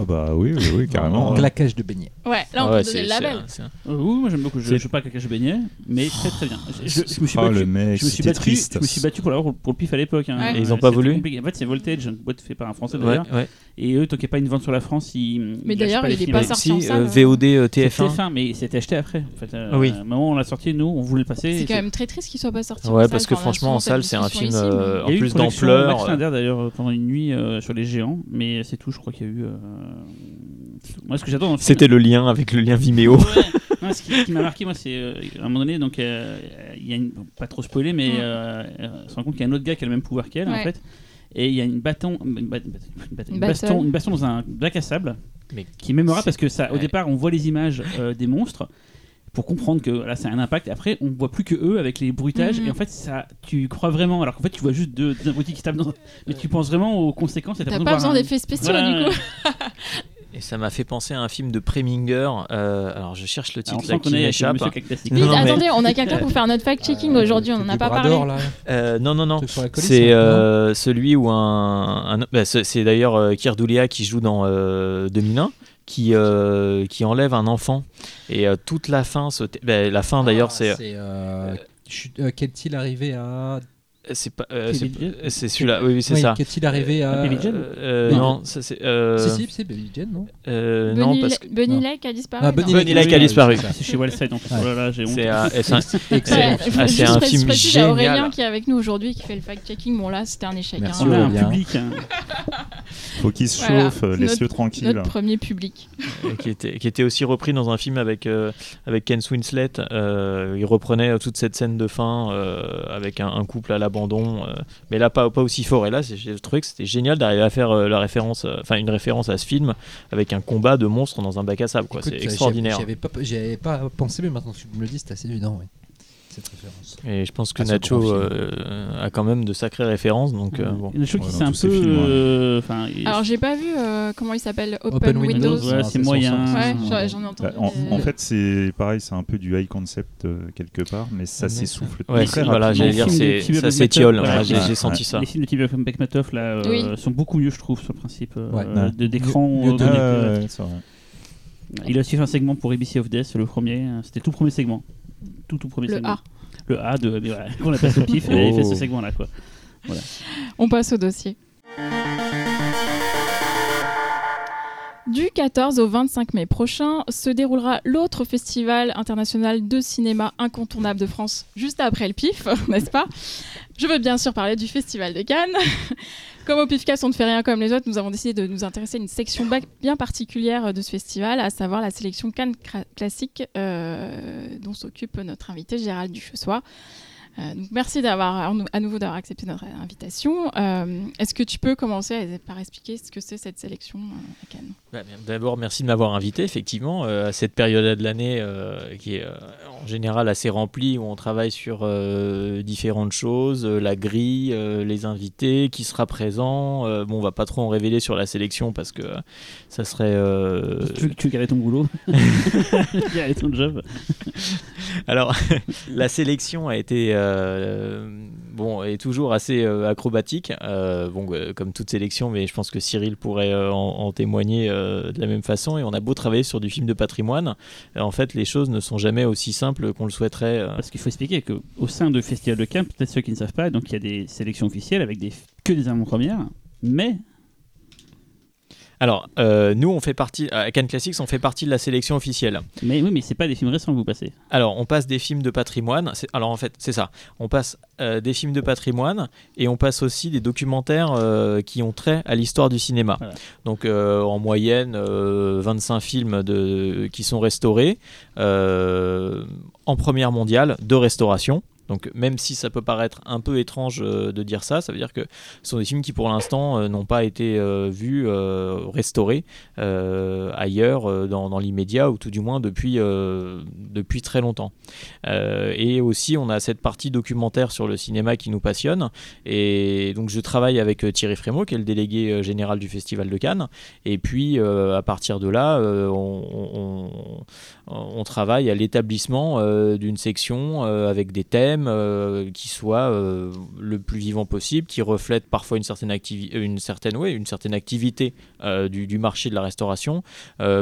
Ah bah oui, oui, oui, carrément. Claquage de beignets. Ouais. Là on Ah ouais, peut donner le label. Euh, oui, moi j'aime beaucoup. Je ne suis pas quelqu'un que je baignais, mais très très bien. Je, je- je me suis Oh, battu. le mec, je me suis battu, triste. je me suis battu pour l'avoir pour, pour le pif à l'époque. hein. Ouais. Et ils ont Ouais, pas voulu compliqué. En fait, c'est Voltage, une boîte faite par un Français d'ailleurs. ouais. Et eux, tant qu'il n'y a pas une vente sur la France, ils. Mais ils d'ailleurs, il les est films. pas sorti en salle, euh, euh. VOD euh, C'est TF1. TF1, mais c'était acheté après. En fait, euh, Ah oui. Au moment où on l'a sorti, nous, on voulait le passer. C'est quand même très triste qu'il soit pas sorti. en Ouais, parce que franchement, en salle, c'est un film ici, mais- euh, Il en y a eu plus d'ampleur. D'ailleurs pendant une nuit sur les géants, mais c'est tout. Je crois qu'il y a eu. Euh, Moi, ce que j'adore dans le film. C'était le lien avec le lien Vimeo. Ouais. Non, ce qui, ce qui m'a marqué, moi, c'est euh, à un moment donné, donc euh, il y a une, bon, pas trop spoiler, mais euh, on se rend compte qu'il y a un autre gars qui a le même pouvoir qu'elle en Ouais. fait, et il y a une bâton, une, ba- une ba- une Une baston, battle. une baston dans un bac à sable, Mais qui est mémorable parce que ça, au ouais. départ, on voit les images euh, des monstres. Pour comprendre que là, ça a un impact. Et après, on voit plus que eux avec les bruitages. Mhm. Et en fait, ça, tu crois vraiment. Alors qu'en fait, tu vois juste deux, deux abrutis qui se tapent dans. Mais tu penses vraiment aux conséquences. et T'as pas besoin un- d'effets spéciaux Voilà, du coup. Et ça m'a fait penser à un film de Preminger. euh, alors je cherche le Alors, titre on là qui m'échappe. Mais- attendez, on a quelqu'un pour faire notre fact-checking Euh, aujourd'hui, on le en a pas parlé. Euh, non, non, non. C'est euh, celui où un. un- bah, c'est c'est d'ailleurs euh, Dullea qui joue dans euh, 2001. Qui, euh, qui enlève un enfant et euh, toute la fin se t- bah, la fin d'ailleurs Ah, c'est euh, Qu'est-il arrivé à. C'est pas euh, Kevin c'est celui-là oui, oui c'est Oui, ça Qu'est-il arrivé à. Baby Jane Euh, euh, Non. non ça, c'est euh, Si, si, c'est Baby Jane, non euh, non Bunny, parce Le- que Bunny non. Lake a disparu. Ah, non Bunny Bunny Lake a disparu. c'est chez Wellside en fait. Ouais. Oh là là, j'ai honte. c'est un, c'est un- Ah, film qu'il y a Aurélien qui est avec nous aujourd'hui qui fait le fact-checking. Bon là, c'était un échec. Merci, hein. On a un Aurélien. public. hein. Faut qu'il se chauffe, euh, laisse-le tranquille. Notre premier public. Euh, qui, était, qui était aussi repris dans un film avec, euh, avec Ken Winslet. Euh, il reprenait euh, toute cette scène de fin euh, avec un, couple à l'abandon, euh, mais là pas, pas aussi fort. Et là, j'ai trouvé que c'était génial d'arriver à faire euh, la référence, euh, enfin une référence à ce film avec un combat de monstres dans un bac à sable. C'est extraordinaire. J'y avais pas, pensé, mais maintenant que tu me le dis, c'est assez évident, oui. Cette référence. Et je pense que Ah, Nacho euh, a quand même de sacrées références. Donc euh, bon. A qui dans un peu. films, euh, Alors j'ai pas vu euh, comment il s'appelle Open, Open Windows. Windows, ouais, c'est moyen. son sens. Ouais, j'en- j'en ai entendu. Bah, en, des- en fait, c'est pareil, c'est un peu du high concept euh, quelque part, mais ça Ouais, s'essouffle Ouais, très voilà, j'allais dire, ça s'étiole. j'ai ouais, j'ai ouais. senti ça. Les films de là euh, Oui. sont beaucoup mieux, je trouve, sur le principe d'écran. Il a aussi fait un segment pour ABC of Death, le premier. euh, C'était tout premier segment. Tout tout premier Le segment. A. Le A de. mais voilà, qu'on appelle ce pif, et il fait ce Oh. segment là quoi. On passe au dossier. Du 14 au 25 mai prochain se déroulera l'autre festival international de cinéma incontournable de France, juste après le PIF, n'est-ce pas? Je veux bien sûr parler du Festival de Cannes. Comme au PIFcast, on ne fait rien comme les autres, nous avons décidé de nous intéresser à une section ba- bien particulière de ce festival, à savoir la sélection Cannes classique euh, dont s'occupe notre invité Gérald Duchessois. Euh, donc merci d'avoir à nouveau d'avoir accepté notre invitation. Euh, Est-ce que tu peux commencer par expliquer ce que c'est cette sélection euh, à Cannes? D'abord, merci de m'avoir invité, effectivement, euh, à cette période de l'année euh, qui est euh, en général assez remplie, où on travaille sur différentes choses, la grille, les invités, qui sera présent. Bon, on va pas trop en révéler sur la sélection parce que ça serait. Tu tu ton boulot Garder ton job Alors, la sélection a été bon est toujours assez euh, acrobatique, euh, bon euh, comme toute sélection, mais je pense que Cyril pourrait en, témoigner de la même façon. Et on a beau travailler sur du film de patrimoine, en fait les choses ne sont jamais aussi simples qu'on le souhaiterait. Parce qu'il faut expliquer qu'au sein du Festival de Cannes, peut-être ceux qui ne savent pas, donc il y a des sélections officielles avec des, que des avant-premières, mais Alors, euh, nous on fait partie à Cannes Classics, on fait partie de la sélection officielle. Mais oui, mais c'est pas des films récents que vous passez. Alors, on passe des films de patrimoine. Alors, en fait, c'est ça. On passe euh, des films de patrimoine et on passe aussi des documentaires euh, qui ont trait à l'histoire du cinéma. Voilà. Donc, en moyenne, euh, 25 films de, qui sont restaurés en première mondiale de restauration. Donc, même si ça peut paraître un peu étrange euh, de dire ça, ça veut dire que ce sont des films qui, pour l'instant, euh, n'ont pas été euh, vus, restaurés ailleurs, dans, l'immédiat, ou tout du moins depuis, depuis très longtemps. Et aussi, on a cette partie documentaire sur le cinéma qui nous passionne. Et donc, je travaille avec Thierry Frémaux, qui est le délégué général du Festival de Cannes. Et puis, à partir de là, on, travaille à l'établissement d'une section avec des thèmes euh, qui soient euh, le plus vivant possible, qui reflètent parfois une certaine, activi- euh, une certaine, ouais, une certaine activité du, du marché de la restauration,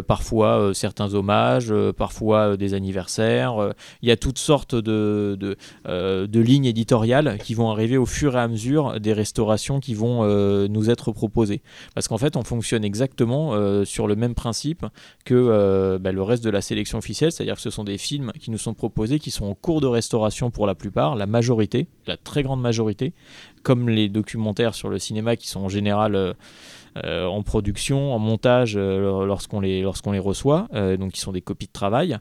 parfois certains hommages, parfois des anniversaires. il y a toutes sortes de, de, de lignes éditoriales qui vont arriver au fur et à mesure des restaurations qui vont nous être proposées. Parce qu'en fait, on fonctionne exactement sur le même principe que bah, le reste de la sélection officielle, c'est-à-dire que ce sont des films qui nous sont proposés, qui sont en cours de restauration pour la la majorité, la très grande majorité, comme les documentaires sur le cinéma qui sont en général euh, euh, en production, en montage euh, lorsqu'on les, reçoit, donc qui sont des copies de travail.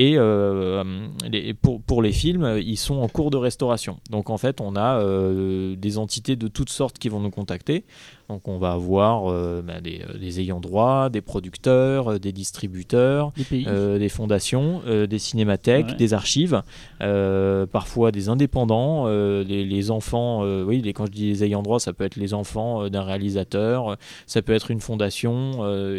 Et euh, les- pour, pour les films, ils sont en cours de restauration. Donc en fait, on a euh, des entités de toutes sortes qui vont nous contacter. Donc on va avoir euh, bah, des, des ayants droit, des producteurs, euh, des distributeurs, Des euh, fondations, des cinémathèques, Ouais. des archives, parfois des indépendants, les, les enfants, oui, les, quand je dis les ayants droit, ça peut être les enfants d'un réalisateur, ça peut être une fondation,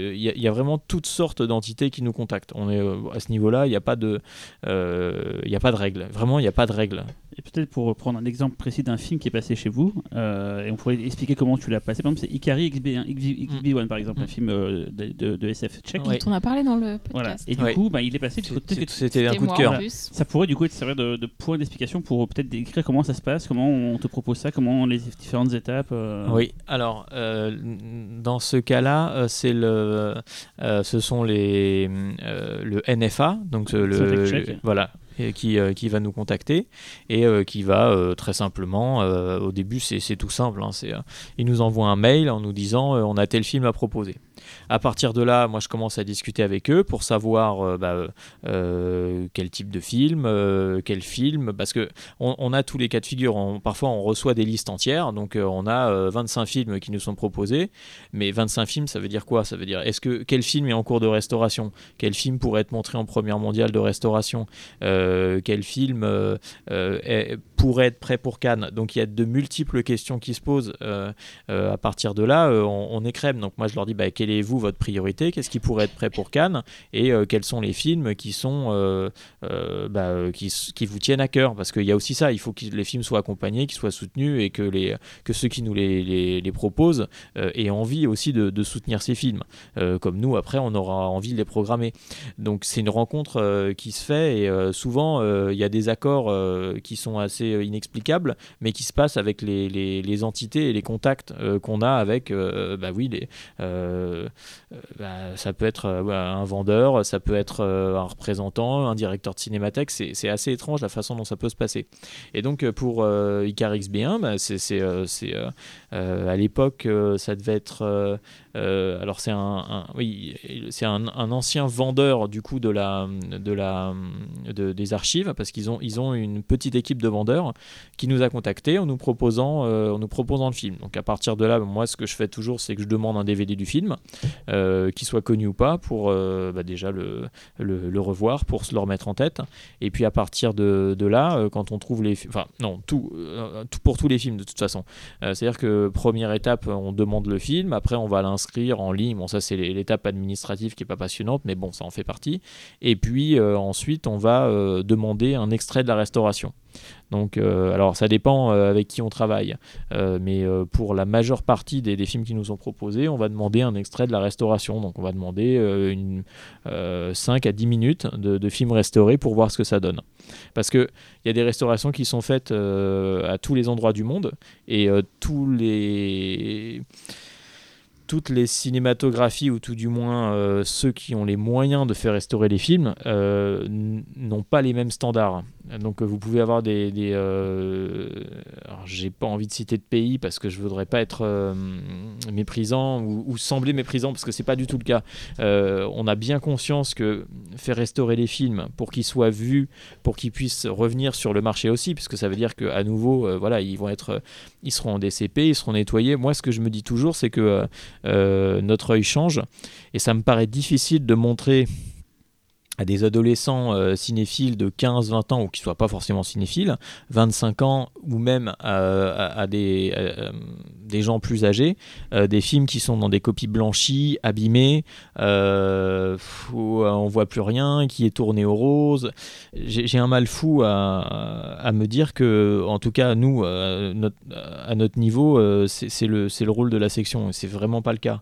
il y, y a vraiment toutes sortes d'entités qui nous contactent. On est à ce niveau-là, il n'y a pas de, euh, il y a pas de règles. Vraiment, il n'y a pas de règles. Et peut-être pour prendre un exemple précis d'un film qui est passé chez vous, euh, et on pourrait expliquer comment tu l'as passé. Par exemple, c'est Ikari XB1, XB1 par exemple, Mm. un film euh, de, de- de SF tchèque. On a parlé dans le podcast. Voilà. Et du coup, bah, il est passé. C'était un coup de cœur. ça pourrait du coup être servir de, de point d'explication pour peut-être décrire comment ça se passe, comment on te propose ça, comment les différentes étapes. euh, Oui, alors euh, dans ce cas-là, euh, c'est le, ce sont les euh, le NFA, donc Soundtrack le, check. le- voilà, qui euh, qui va nous contacter et euh, qui va euh, très simplement, au début c'est c'est tout simple, hein, c'est il nous envoie un mail en nous disant on a tel film à proposer. À partir de là, moi je commence à discuter avec eux pour savoir euh, bah, euh, quel type de film, euh, quel film, parce que on, a tous les cas de figure. Parfois, on reçoit des listes entières, donc euh, on a euh, 25 films qui nous sont proposés. Mais 25 films, ça veut dire quoi? Ça veut dire est-ce que quel film est en cours de restauration? Quel film pourrait être montré en première mondiale de restauration? Euh, Quel film euh, euh, est- pourrait être prêt pour Cannes Donc il y a de multiples questions qui se posent. Euh, euh, à partir de là, euh, on, on. Donc moi, je leur dis bah, quelle est vous votre priorité? Qu'est-ce qui pourrait être prêt pour Cannes? Et quels sont les films qui sont bah, qui, vous tiennent à cœur? Parce qu'il y a aussi ça, il faut que les films soient accompagnés, qu'ils soient soutenus et que, ceux qui nous les, proposent aient envie aussi de, soutenir ces films. Comme nous, après, on aura envie de les programmer. Donc c'est une rencontre qui se fait et souvent il y a des accords qui sont assez euh, inexplicables, mais qui se passent avec les, les, entités et les contacts euh, qu'on a avec, euh, bah oui, euh, bah, ça peut être un vendeur, ça peut être un représentant, un directeur de cinémathèque. C'est assez étrange la façon dont ça peut se passer. Et donc pour Icar XB1, bah, c'est euh, à l'époque, euh, ça devait être euh, alors c'est un, oui, c'est un, ancien vendeur du coup de la, de la, de- des archives parce qu'ils ont, ils ont une petite équipe de vendeurs qui nous a contactés en nous proposant, en nous proposant le film. Donc à partir de là, moi ce que je fais toujours, c'est que je demande un DVD du film, qu'il soit connu ou pas, pour bah, déjà le, le, revoir, pour se le remettre en tête. Et puis à partir de, de là, quand on trouve les, fi- enfin non, tout, tout pour tous les films de toute façon. C'est-à-dire que première étape, on demande le film, après on va l'inscrire en ligne. Bon, ça c'est l'é- l'étape administrative qui est pas passionnante, mais bon, ça en fait partie. Et puis euh, ensuite, on va euh, demander un extrait de la restauration. Donc, euh, alors ça dépend euh, avec qui on travaille, Euh, mais pour la majeure partie des, films qui nous sont proposés, on va demander un extrait de la restauration. Donc, on va demander une, euh, 5 à 10 minutes de, de films restaurés pour voir ce que ça donne. Parce qu'il y a des restaurations qui sont faites à tous les endroits du monde et tous les toutes les cinématographies, ou tout du moins euh, ceux qui ont les moyens de faire restaurer les films, euh, n'ont pas les mêmes standards. Donc euh, vous pouvez avoir des... alors j'ai pas envie de citer de pays parce que je voudrais pas être méprisant ou, sembler méprisant parce que c'est pas du tout le cas. On a bien conscience que faire restaurer les films pour qu'ils soient vus, pour qu'ils puissent revenir sur le marché aussi, puisque ça veut dire qu'à nouveau, voilà, ils vont être, ils seront en DCP, ils seront nettoyés. Moi, ce que je me dis toujours, c'est que notre œil change. Et ça me paraît difficile de montrer à des adolescents euh, cinéphiles de 15-20 ans ou qui ne soient pas forcément cinéphiles, 25 ans ou même euh, à, des, euh, des gens plus âgés, euh, des films qui sont dans des copies blanchies, abîmées, euh, où euh, on voit plus rien, qui est tourné au rose. J'ai un mal fou à, à me dire que, en tout cas, nous, euh, à notre niveau, euh, c'est le, le rôle de la section. et C'est vraiment pas le cas.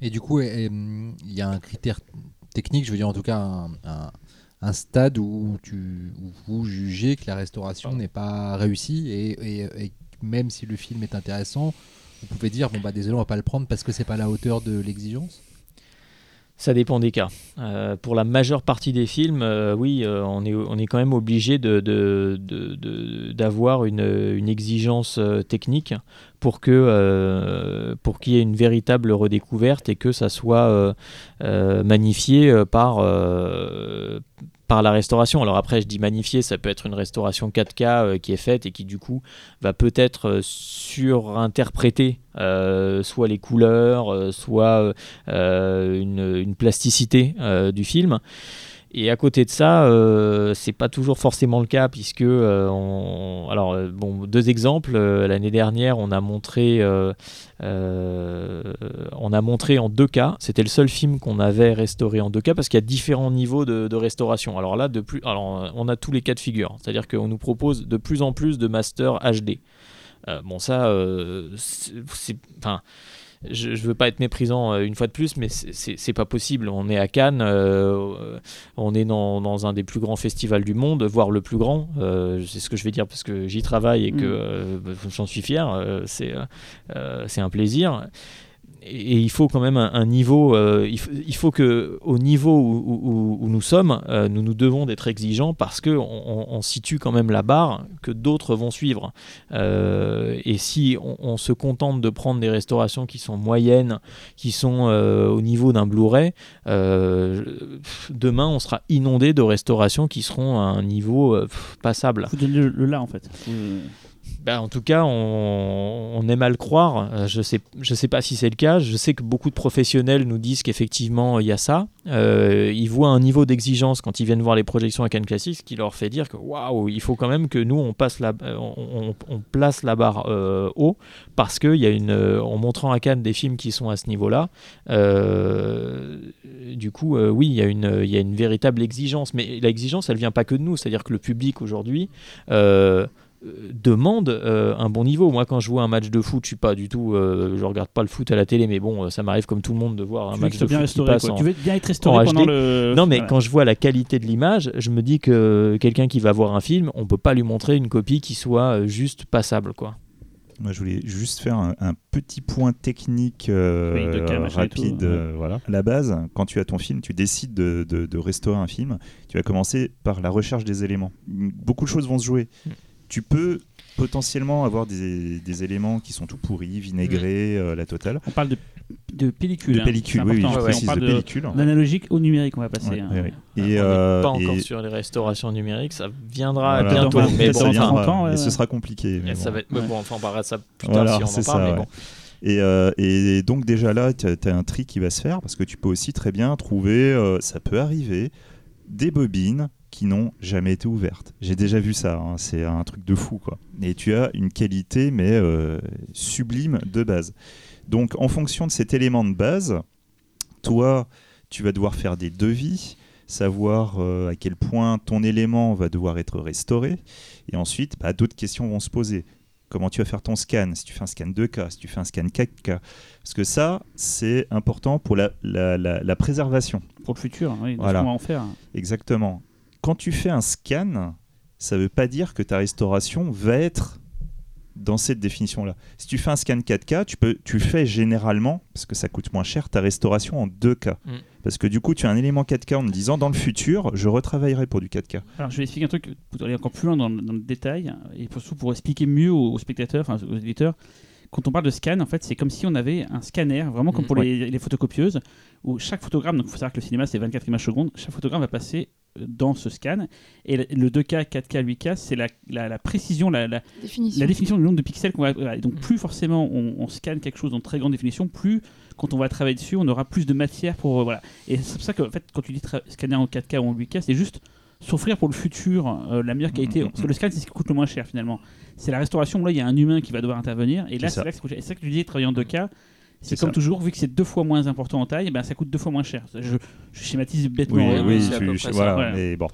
Et du coup, hum, il y a un critère technique, je veux dire en tout cas un, un- un stade où, tu, où vous jugez que la restauration n'est pas réussie et, et- et même si le film est intéressant, vous pouvez dire bon bah désolé on va pas le prendre parce que c'est pas à la hauteur de l'exigence? Ça dépend des cas. Euh, pour la majeure partie des films, euh, oui, euh, on, est, on est quand même obligé de, de- d'avoir une, exigence technique pour qu'il y ait une véritable redécouverte et que ça soit magnifié par par la restauration. Alors après, je dis magnifié, ça peut être une restauration 4K euh, qui est faite et qui du coup va peut-être euh, surinterpréter euh, soit les couleurs, soit une, plasticité du film. Et à côté de ça, euh, c'est pas toujours forcément le cas puisque euh, alors euh, bon deux exemples Euh, l'année dernière on a montré on a montré en 2K c'était le seul film qu'on avait restauré en 2K parce qu'il y a différents niveaux de, restauration. Alors là de plus alors on a tous les cas de figure. C'est à dire qu'on nous propose de plus en plus de master HD bon ça c'est- enfin je, je veux pas être méprisant euh, une fois de plus, mais c'est- pas possible. On est à Cannes, euh, on est dans, dans un des plus grands festivals du monde, voire le plus grand. Euh, c'est ce que je vais dire parce que j'y travaille et que Mm. euh, j'en suis fier. c'est un plaisir. Et, et il faut quand même un, un niveau. euh, il, faut, il faut que au niveau où, où- où nous sommes, euh, nous nous devons d'être exigeants parce que on, situe quand même la barre que d'autres vont suivre. Euh, et si on, on se contente de prendre des restaurations qui sont moyennes, qui sont euh, au niveau d'un Blu-ray, euh, demain on sera inondé de restaurations qui seront à un niveau euh, passable. Faut donner le, le là en fait. Faut- Ben, en tout cas, on, aime à le croire. Euh, Je sais, je sais pas si c'est le cas. Je sais que beaucoup de professionnels nous disent qu'effectivement il y a ça. Euh, ils voient un niveau d'exigence quand ils viennent voir les projections à Cannes Classics, qui leur fait dire que waouh, il faut quand même que nous on passe la, euh, on, place la barre haut parce que il y montrant à Cannes des films qui sont à ce niveau-là. du coup, oui, il y a une, y a une véritable exigence. Mais l'exigence, elle vient pas que de nous. C'est-à-dire que le public aujourd'hui. Demande euh, un bon niveau. Moi, quand je vois un match de foot, je suis pas du tout, euh, je regarde pas le foot à la télé, mais bon, euh, ça m'arrive comme tout le monde de voir un tu match de bien foot qui restauré passe quoi. en- Tu veux bien être restauré pendant le. Non, mais Voilà. quand je vois la qualité de l'image, je me dis que quelqu'un qui va voir un film, on peut pas lui montrer une copie qui soit juste passable, quoi. Moi, je voulais juste faire un, un petit point technique euh, Oui, cas, tout, rapide. ouais. euh, voilà. À la base, quand tu as ton film, tu décides de, de- de restaurer un film. Tu vas commencer par la recherche des éléments. Beaucoup de choses vont se jouer. Tu peux potentiellement avoir des, des éléments qui sont tout pourris, vinaigrés, euh, la totale. On parle de, de pellicule. De hein. pellicule, C'est oui, oui, je on précise, parle de pellicule. L'analogique au numérique, on va passer. Ouais, hein. ouais, ouais. On Et, n'est euh, pas encore et- sur les restaurations numériques, ça viendra voilà. bientôt. Mais dans bon, ça vingt viendra, ans, ouais, et ce sera compliqué. mais ça bon. va être- mais bon, enfin, on parlera de ça plus tard Voilà, si on en ça, parle. mais ouais. bon. Et, euh, et donc déjà là, tu as, un trick qui va se faire parce que tu peux aussi très bien trouver, euh, ça peut arriver, des bobines qui n'ont jamais été ouvertes. J'ai déjà vu ça, hein, c'est un truc de fou quoi. Et tu as une qualité mais euh, sublime de base. Donc en fonction de cet élément de base, toi, tu vas devoir faire des devis, savoir euh, à quel point ton élément va devoir être restauré. Et ensuite, bah, d'autres questions vont se poser. Comment tu vas faire ton scan? Si tu fais un scan 2K, si tu fais un scan 4K. Parce que ça, c'est important pour la, la- la- la préservation. Pour le futur, oui, de Voilà. ce qu'on va en faire. Exactement. Quand tu fais un scan, ça ne veut pas dire que ta restauration va être dans cette définition-là. Si tu fais un scan 4K, tu, peux, tu fais généralement, parce que ça coûte moins cher, ta restauration en 2K. Mm. Parce que du coup, tu as un élément 4K en me disant, dans le futur, je retravaillerai pour du 4K. Alors, je vais expliquer un truc pour aller encore plus loin dans, le- dans le détail et pour, surtout pour expliquer mieux aux, aux spectateurs, enfin aux éditeurs. Quand on parle de scan, en fait, c'est comme si on avait un scanner, vraiment comme Mm, pour les, les photocopieuses, où chaque photogramme, donc il faut savoir que le cinéma c'est 24 images secondes, chaque photogramme va passer dans ce scan. Et le- le 2K, 4K, 8K, c'est la, la- la précision, la, la- Définition. la définition du nombre de pixels qu'on va. voilà. Et donc, Mm. plus forcément on, on scanne quelque chose en très grande définition, plus quand on va travailler dessus, on aura plus de matière pour. euh, voilà. Et c'est pour ça que, en fait, quand tu dis tra- scanner en 4K ou en 8K, c'est juste s'offrir pour le futur euh, la meilleure qualité. Mm, mm, Parce que le scan, c'est ce qui coûte le moins cher finalement. C'est la restauration, où là, il y a un humain qui va devoir intervenir. Et là, ça. c'est ça que tu disais, travailler en 2K. C'est comme ça. toujours, vu que c'est deux fois moins important en taille, ben, ça coûte deux fois moins cher. Je, je schématise bêtement. Oui, hein. oui, tu- je- voilà, ouais. mais bon.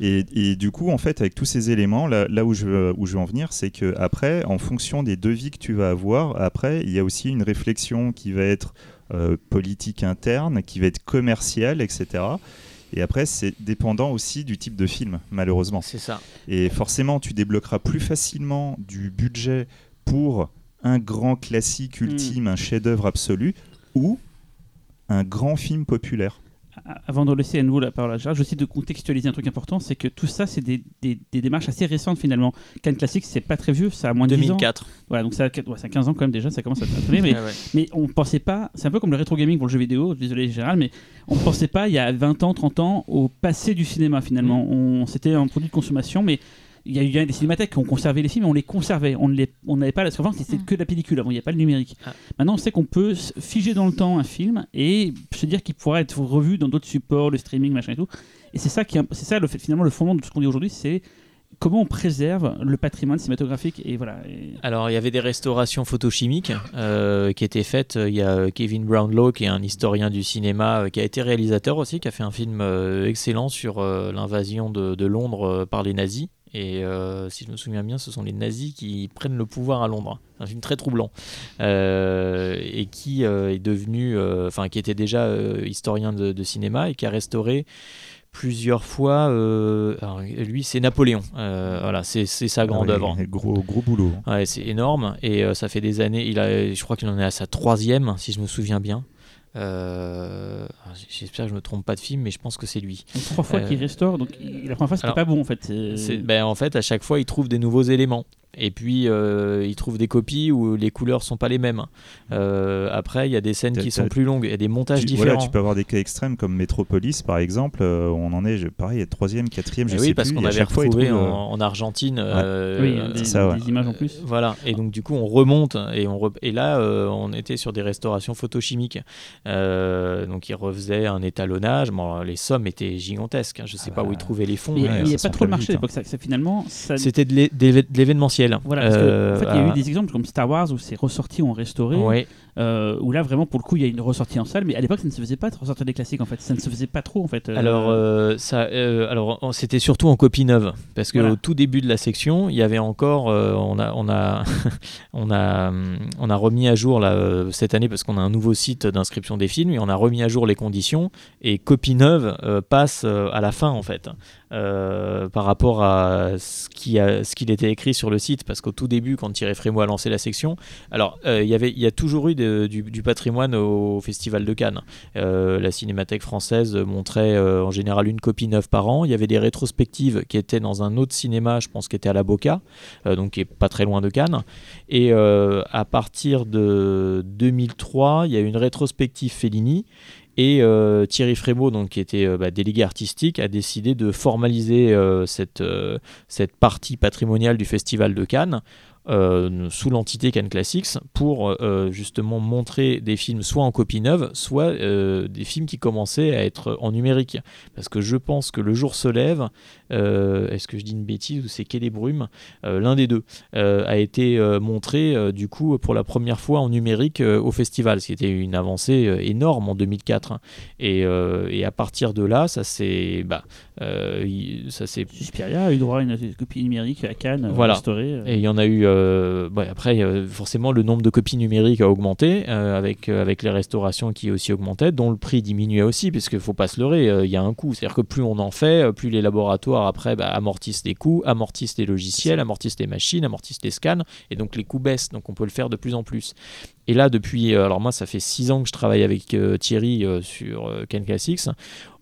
Et, et du coup, en fait, avec tous ces éléments, là, là où, je veux, où je veux en venir, c'est que après, en fonction des devis que tu vas avoir, après, il y a aussi une réflexion qui va être euh, politique interne, qui va être commerciale, etc. Et après, c'est dépendant aussi du type de film, malheureusement. C'est ça. Et forcément, tu débloqueras plus facilement du budget pour un grand classique ultime, un chef-d'œuvre absolu, ou un grand film populaire. avant de laisser à nouveau la parole à Gérard, je aussi de contextualiser un truc important, c'est que tout ça, c'est des, des- des démarches assez récentes finalement. Cannes Classique, c'est pas très vieux, ça a moins de 10 ans. 2004. Voilà, donc ça a, ouais, ça a 15 ans quand même déjà, ça commence à traîner, mais, Ah ouais. mais on pensait pas, c'est un peu comme le rétro gaming pour le jeu vidéo, désolé Gérald, mais on pensait pas il y a 20 ans, 30 ans au passé du cinéma finalement. Mm. On, c'était un produit de consommation, mais il y a eu des cinémathèques qui ont conservé les films, mais on les conservait, on n'avait pas, parce qu'avant c'était Mm. que de la pellicule, avant il n'y a pas le numérique. Ah. Maintenant on sait qu'on peut figer dans le temps un film et se dire qu'il pourra être revu dans d'autres supports, le streaming, machin et tout. Et c'est ça qui, c'est ça le fait, finalement le fondement de tout ce qu'on dit aujourd'hui, c'est comment on préserve le patrimoine cinématographique et voilà. et- Alors, il y avait des restaurations photochimiques euh, qui étaient faites. Il y a euh, Kevin Brownlow, qui est un historien du cinéma, euh, qui a été réalisateur aussi, qui a fait un film excellent sur euh, l'invasion de, de Londres par les nazis. Et euh, si je me souviens bien, ce sont les nazis qui prennent le pouvoir à Londres. Un film très troublant. Euh, et qui euh, est devenu, enfin, qui était déjà historien de, de cinéma et qui a restauré plusieurs fois. alors, lui, c'est Napoléon. Voilà, c'est c'est sa grande Ah oui, œuvre. Gros, gros boulot. Ouais, c'est énorme et ça fait des années. Il a, je crois qu'il en est à sa troisième, si je me souviens bien. Euh, J'espère que je me trompe pas de film, mais je pense que c'est lui. Donc, trois fois Euh, qu'il restaure, donc la première fois c'était pas bon en fait. Ben, en fait, à chaque fois, il trouve des nouveaux éléments. Et puis, euh, il trouve des copies où les couleurs sont pas les mêmes. Euh, après, il y a des scènes qui sont plus longues. Il y a des montages Tu, différents. voilà, tu peux avoir des cas extrêmes comme Metropolis par exemple. euh, on en est, je- pareil, troisième, quatrième, je Mais sais oui, parce qu'on avait fois, ils retrouvé trouvent, en, euh, en Argentine. euh, Oui, des, ça, ouais. des images en plus. Voilà, et donc du coup on remonte et, on re- et là euh, on était sur des restaurations photochimiques. Euh, donc ils refaisaient un étalonnage. Bon, les sommes étaient gigantesques. hein. Je sais Ah pas où ils trouvaient les fonds. Il Ouais, n'y avait pas trop le marché à l'époque. Ça, ça, finalement, ça. C'était de l'é- Voilà, parce que, Euh, en fait, il y a eu à- des exemples comme Star Wars où c'est ressorti ou restauré, Ouais. Euh, où là vraiment pour le coup il y a une ressortie en salle, mais à l'époque ça ne se faisait pas de ressortir des classiques en fait, ça ne se faisait pas trop en fait. euh, Alors, euh, ça, euh, alors c'était surtout en copie neuve, parce que Voilà. au tout début de la section, il y avait encore, on a, on a, on a, on a remis à jour là cette année parce qu'on a un nouveau site d'inscription des films et on a remis à jour les conditions et copie neuve passe à la fin en fait. euh, par rapport à ce qui a, ce qu'il était écrit sur le site parce qu'au tout début quand Thierry Frémaux a lancé la section alors euh, il y avait il y a toujours eu de, de- du, patrimoine au Festival de Cannes. Euh, la Cinémathèque française montrait euh, en général une copie neuve par an. Il y avait des rétrospectives qui étaient dans un autre cinéma, je pense qui était à la Boca, euh, donc qui pas très loin de Cannes. Et euh, à partir de 2003, il y a eu une rétrospective Fellini. Et euh, Thierry Frémaux, donc, qui était euh, bah, délégué artistique, a décidé de formaliser euh, euh, cette partie patrimoniale du Festival de Cannes euh, sous l'entité Cannes Classics pour euh, justement montrer des films soit en copie neuve, soit euh, des films qui commençaient à être en numérique. Parce que je pense que Le jour se lève, est-ce que je dis une bêtise ou c'est Quai des Brumes, l'un des deux, a été montré du coup pour la première fois en numérique au festival, ce qui était une avancée énorme en 2004. hein. Et, et à partir de là, ça s'est bah, ça s'est Suspiria a eu droit à une copie numérique à Cannes, Voilà. restaurée. et il y en a eu. Euh, après, forcément, le nombre de copies numériques a augmenté euh, avec, euh, avec les restaurations qui aussi augmentaient, dont le prix diminuait aussi, parce qu'il ne faut pas se leurrer, il y a un coût. C'est-à-dire que plus on en fait, plus les laboratoires après bah, amortissent les coûts, amortissent les logiciels, amortissent les machines, amortissent les scans, et donc les coûts baissent. Donc on peut le faire de plus en plus. Et là, depuis. alors moi, ça fait six ans que je travaille avec Thierry sur Ken Classics.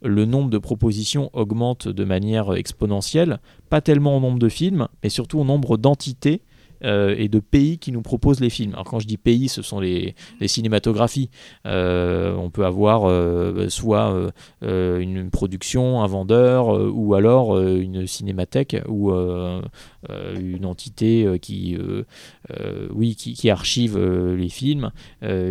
Le nombre de propositions augmente de manière exponentielle pas tellement au nombre de films, mais surtout au nombre d'entités euh, et de pays qui nous proposent les films. Alors quand je dis pays, ce sont les, cinématographies. Euh, on peut avoir euh, soit une production, un vendeur, ou alors une cinémathèque ou une entité qui, oui, qui, archive les films,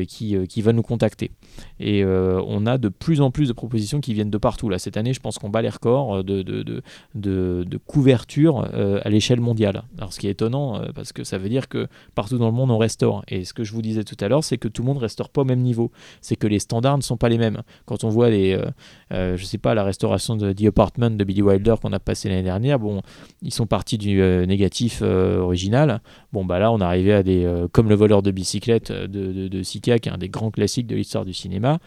qui, qui va nous contacter. Et euh, on a de plus en plus de propositions qui viennent de partout. Là, cette année, je pense qu'on bat les records de, de, de, de, de couverture euh, à l'échelle mondiale. Alors, ce qui est étonnant, euh, parce que ça veut dire que partout dans le monde, on restaure. Et ce que je vous disais tout à l'heure, c'est que tout le monde restaure pas au même niveau. C'est que les standards ne sont pas les mêmes. Quand on voit les, euh, euh, je sais pas, la restauration de The Apartment de Billy Wilder qu'on a passé l'année dernière, bon, ils sont partis du euh, négatif euh, original. Bon, bah là, on arrivait à des, euh, comme le voleur de bicyclette euh, de, de, de Sika, qui est un des grands classiques de l'histoire du cinéma cinéma,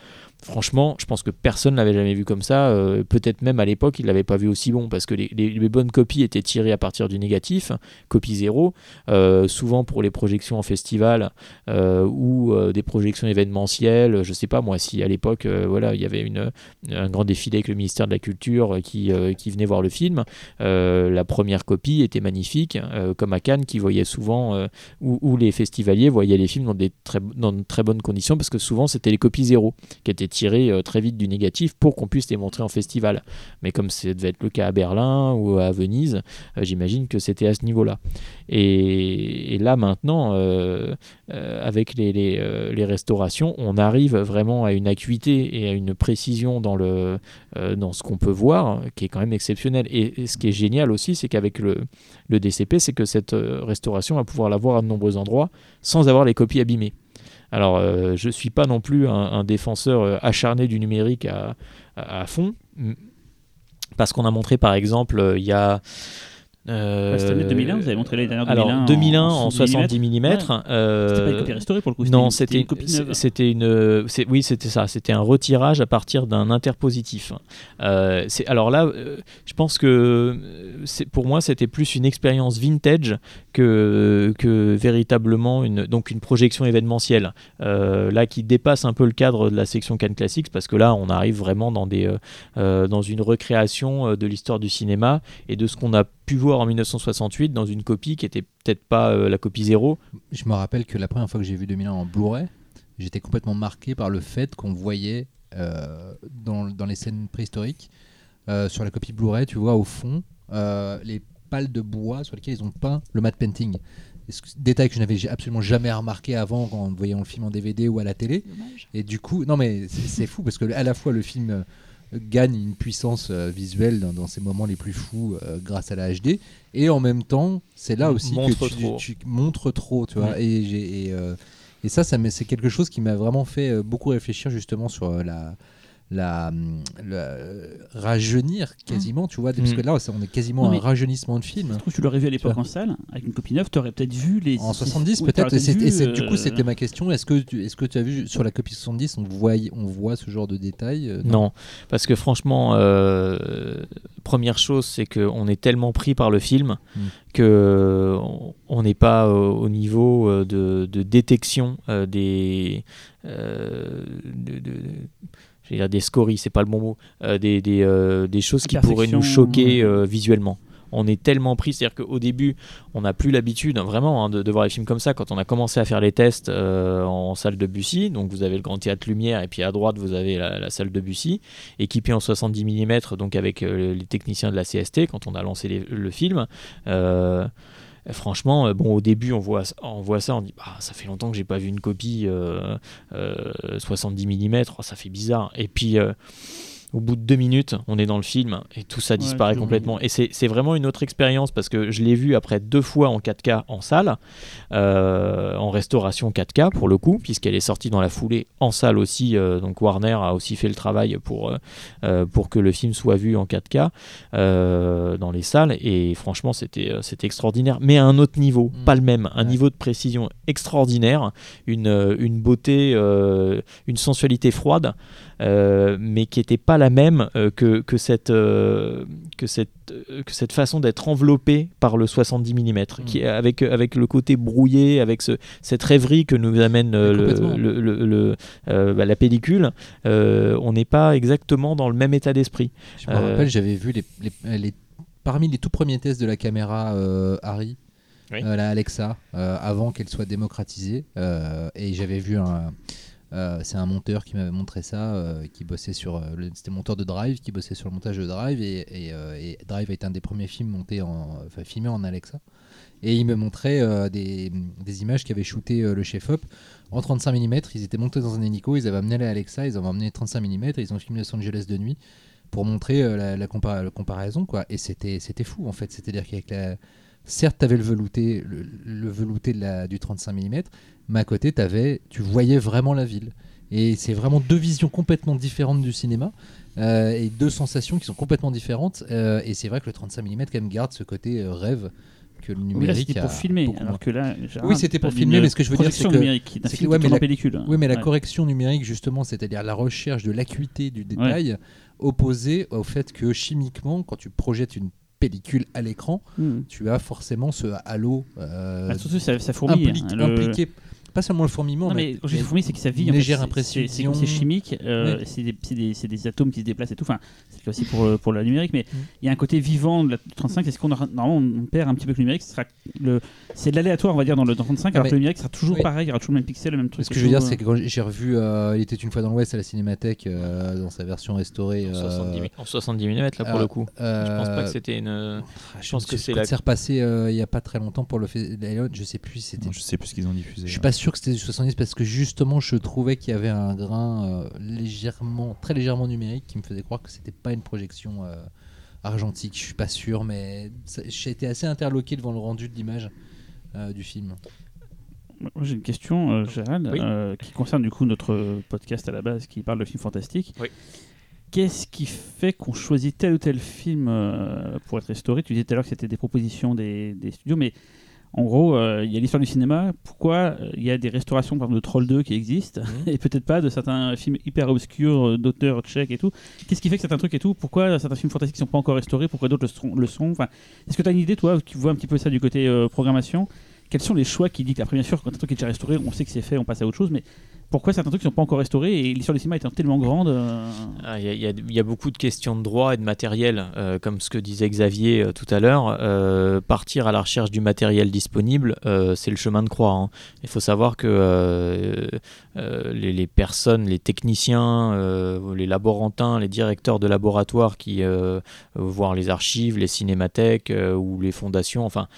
Franchement, je pense que personne ne l'avait jamais vu comme ça. Euh, Peut-être même à l'époque, il l'avait pas vu aussi bon parce que les, bonnes copies étaient tirées à partir du négatif, copie zéro. Euh, souvent pour les projections en festival euh, ou des projections événementielles. Je sais pas moi si à l'époque, voilà, il y avait un grand défilé avec le ministère de la Culture qui, venait voir le film. La première copie était magnifique, comme à Cannes, qui voyait souvent où, où les festivaliers voyaient les films dans, des très, dans de très bonnes conditions parce que souvent c'était les copies zéro qui étaient tirées euh, très vite du négatif pour qu'on puisse les montrer en festival. Mais comme ça devait être le cas à Berlin ou à Venise, euh, j'imagine que c'était à ce niveau-là. Et, là maintenant, euh, avec les, restaurations, on arrive vraiment à une acuité et à une précision dans, le, dans ce qu'on peut voir qui est quand même exceptionnel. Et, ce qui est génial aussi, c'est qu'avec le, le DCP, c'est que cette restauration va pouvoir la voir à de nombreux endroits sans avoir les copies abîmées. Alors, euh, je ne suis pas non plus un, défenseur euh, acharné du numérique à, fond, parce qu'on a montré par exemple, euh, il y a... euh, Bah, cette année 2001, vous avez montré l'année dernière alors, 2001 en- 2001 en, en 70 mm. C'était pas une copie restaurée pour le coup. non, c'était une copie neuve. c'était une c'est- oui c'était ça c'était un retirage à partir d'un interpositif. Euh, alors là euh, je pense que euh, pour moi c'était plus une expérience vintage que que véritablement une donc une projection événementielle euh, là qui dépasse un peu le cadre de la section Cannes Classics parce que là on arrive vraiment dans des euh, euh, dans une recréation euh, de l'histoire du cinéma et de ce qu'on a pu voir en 1968 dans une copie qui était peut-être pas euh, la copie zéro Je me rappelle que la première fois que j'ai vu 2001 en Blu-ray, j'étais complètement marqué par le fait qu'on voyait euh, dans, dans les scènes préhistoriques, euh, sur la copie Blu-ray, tu vois au fond, euh, les pales de bois sur lesquelles ils ont peint le matte painting. Détail que je n'avais absolument jamais remarqué avant en voyant le film en DVD ou à la télé. Et du coup, non mais c'est c'est fou parce que à la fois le film euh, gagne une puissance euh, visuelle dans, dans ses moments les plus fous euh, grâce à la HD et en même temps c'est là aussi Montre que tu, trop. tu montres trop tu vois. Et, euh, et ça, ça c'est quelque chose qui m'a vraiment fait beaucoup réfléchir justement sur la la, la- rajeunir quasiment tu vois parce Mm. que là on est quasiment Non, à mais- un rajeunissement de film Je trouve que tu l'aurais vu à l'époque en salle, avec une copie neuve, tu aurais peut-être vu les. en si- 70 oui, peut-être t'aurais et, et du coup euh, c'était ma question est-ce que tu, est-ce que tu as vu sur la copie 70 on voit on voit ce genre de détails euh, Non, parce que franchement, euh, première chose, c'est qu'on est tellement pris par le film Mm. que on n'est pas au niveau de, de détection des euh, de- de- je vais dire des scories, c'est pas le bon mot, euh, des, des, euh, des choses qui pourraient nous choquer euh, visuellement. On est tellement pris, c'est-à-dire qu'au début, on n'a plus l'habitude hein, vraiment hein, de, de voir les films comme ça. Quand on a commencé à faire les tests en salle de Bussy, donc vous avez le grand théâtre Lumière et puis à droite vous avez la, la salle de Bussy, équipée en 70 mm, donc avec les techniciens de la CST quand on a lancé les- le film. Euh, Franchement, euh, bon, au début, on voit, on voit ça, on dit, bah, ça fait longtemps que j'ai pas vu une copie euh, euh, 70 mm, ça fait bizarre. Et puis, euh, au bout de deux minutes, on est dans le film et tout ça disparaît complètement. Et c'est vraiment une autre expérience parce que je l'ai vu après deux fois en 4K en salle, euh, en restauration 4K pour le coup, puisqu'elle est sortie dans la foulée en salle aussi. euh, donc Warner a aussi fait le travail pour, euh, pour que le film soit vu en 4K euh, dans les salles. Et franchement, c'était extraordinaire, mais à un autre niveau, Mm. pas le même, un Ouais. niveau de précision extraordinaire, une, une beauté, une sensualité froide. Euh, mais qui n'était pas la même euh, que, que, cette, euh, que, cette, que cette façon d'être enveloppé par le 70 mm, qui, avec, avec le côté brouillé, avec ce, cette rêverie que nous amène le, le- le- bah, la pellicule, on n'est pas exactement dans le même état d'esprit. Je me rappelle, j'avais vu les, les- les- parmi les tout premiers tests de la caméra euh, Harry, Oui. euh, la Alexa, euh, avant qu'elle soit démocratisée, et j'avais vu un. Euh, c'est un monteur qui m'avait montré ça, euh, qui bossait sur. euh, C'était monteur de Drive, qui bossait sur le montage de Drive, et, Drive a été un des premiers films montés en, enfin, filmés en Alexa. Et il me montrait des, images qu'avait shooté le chef-op en 35 mm. Ils étaient montés dans un hélico, ils avaient amené la Alexa, ils avaient amené 35 mm, ils ont filmé Los Angeles de nuit pour montrer la, la compara- la comparaison quoi et c'était fou en fait c'est à dire qu'avec la certes tu avais le velouté le, le velouté de la, du 35 mm mais à côté t'avais tu voyais vraiment la ville et c'est vraiment deux visions complètement différentes du cinéma euh, et deux sensations qui sont complètement différentes euh, et c'est vrai que le 35 mm quand même garde ce côté euh, rêve que le Oui, là, numérique c'était pour filmer. Alors que là, Oui, c'était pour filmer, mais ce que je veux dire, c'est que- numérique c'est ouais, la- pellicule. Oui, mais la Ouais. correction numérique, justement, c'est-à-dire la recherche de l'acuité du détail, opposée au fait que chimiquement, quand tu projettes une pellicule à l'écran, Hmm. tu as forcément ce halo euh, Bah, surtout, ça, ça fourmille. impliqué, hein, le- impliqué- pas seulement le fourmillement, Non, mais quand je dis mais- fourmi, c'est que ça vit. une en fait. légère C'est- chimique, euh, c'est des, c'est des- c'est des atomes qui se déplacent et tout. Enfin, c'est le aussi pour, le- pour la numérique, mais Mm. il y a un côté vivant de la 35. Est-ce qu'on normalement on perd un petit peu avec le numérique le, C'est de l'aléatoire, on va dire, dans le 35, Ah, alors mais- que le numérique sera toujours oui. pareil, il y aura toujours le même pixel, le même truc. Ce que je veux dire, c'est que quand j'ai revu euh, Il était une fois dans l'Ouest à la Cinémathèque euh, dans sa version restaurée. En euh, 70, mi- en 70 mm là pour euh, le coup. Je pense pas euh, que c'était une. je pense que c'est c'est repassé euh, il y a pas très longtemps pour le fait je sais plus je sais plus ce qu'ils ont diffusé. Je suis pas sûr que c'était du 70 parce que justement je trouvais qu'il y avait un grain euh, légèrement, très légèrement numérique qui me faisait croire que c'était pas une projection euh, argentique. Je suis pas sûr, mais j'ai été assez interloqué devant le rendu de l'image euh, du film. Moi, j'ai une question, euh, Gérald, Oui. euh, qui concerne du coup notre podcast à la base qui parle de films fantastiques. Oui. Qu'est-ce qui fait qu'on choisit tel ou tel film euh, pour être restauré? Tu disais tout à l'heure que c'était des propositions des, des studios, mais en gros, euh, il y a l'histoire du cinéma. Pourquoi euh, il y a des restaurations, par exemple, de Troll 2 qui existent Mhm. et peut-être pas de certains films hyper obscurs euh, d'auteurs tchèques et tout Qu'est-ce qui fait que certains trucs et tout Pourquoi certains films fantastiques ne sont pas encore restaurés Pourquoi d'autres le sont enfin, Est-ce que tu as une idée, toi, qui vois un petit peu ça du côté euh, programmation? Quels sont les choix qui dictent Après, bien sûr, quand un truc est déjà restauré, on sait que c'est fait, on passe à autre chose, mais pourquoi certains trucs ne sont pas encore restaurés et l'histoire du cinéma étant tellement grande euh, Ah, Il y, a- beaucoup de questions de droit et de matériel, euh, comme ce que disait Xavier euh, tout à l'heure. Partir à la recherche du matériel disponible, c'est le chemin de croix. hein. Il faut savoir que les, personnes, les techniciens, les laborantins, les directeurs de laboratoire qui voient les archives, les cinémathèques ou les fondations, enfin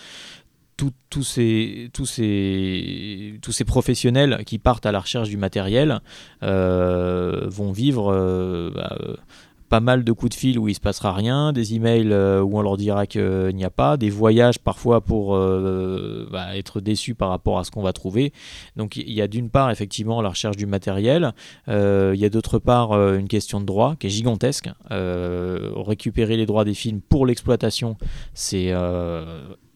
tous ces, tous, ces, tous ces professionnels qui partent à la recherche du matériel euh, vont vivre euh, bah, pas mal de coups de fil où il se passera rien, des emails euh, où on leur dira qu'il n'y a pas, des voyages parfois pour bah, être déçus par rapport à ce qu'on va trouver. Donc il y a d'une part effectivement la recherche du matériel, il y a d'autre part une question de droit qui est gigantesque. Récupérer les droits des films pour l'exploitation, c'est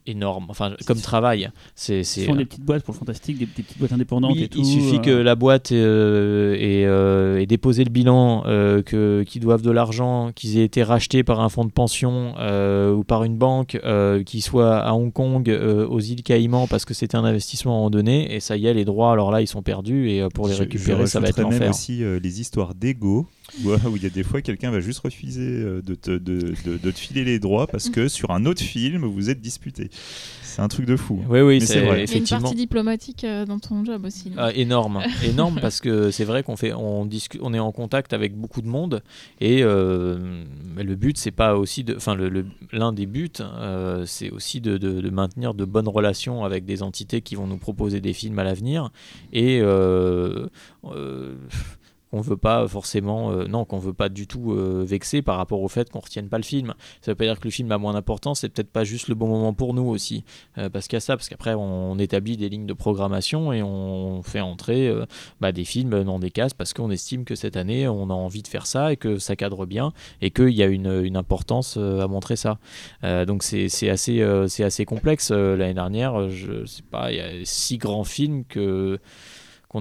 énorme. Enfin, comme travail, c'est. C'est- font des petites boîtes pour le fantastique, des, des petites boîtes indépendantes Oui, et tout. il suffit euh, que la boîte euh, ait, euh, ait déposé le bilan, euh, que- qu'ils doivent de l'argent, qu'ils aient été rachetés par un fonds de pension euh, ou par une banque, euh, qu'ils soient à Hong Kong, euh, aux îles Caïmans, parce que c'était un investissement à un moment donné, et ça y est, les droits, alors là, ils sont perdus, et euh, pour les Je- récupérer, je ça va être rajouterais même l'enfer. aussi euh, les histoires d'ego, où euh, où il y a des fois quelqu'un va juste refuser euh, de te, de, de- de te filer les droits parce que sur un autre film, vous êtes disputé. C'est un truc de fou. Oui, oui, Mais c'est vrai. Il y a une effectivement. partie diplomatique euh, dans ton job aussi. Ah, énorme, énorme parce que c'est vrai qu'on fait, on discute, on est en contact avec beaucoup de monde et euh, le but c'est pas aussi de, enfin le- le- l'un des buts euh, c'est aussi de, de- de maintenir de bonnes relations avec des entités qui vont nous proposer des films à l'avenir et euh, euh, qu'on veut pas forcément, euh, non, qu'on veut pas du tout euh, vexer par rapport au fait qu'on retienne pas le film. Ça veut pas dire que le film a moins d'importance, c'est peut-être pas juste le bon moment pour nous aussi, Euh, parce a ça, parce qu'après on, établit des lignes de programmation et on fait entrer bah, des films dans des cases parce qu'on estime que cette année on a envie de faire ça et que ça cadre bien et qu'il y a une, une importance à montrer ça. Donc c'est assez, c'est assez complexe. L'année dernière, je sais pas, il y a six grands films que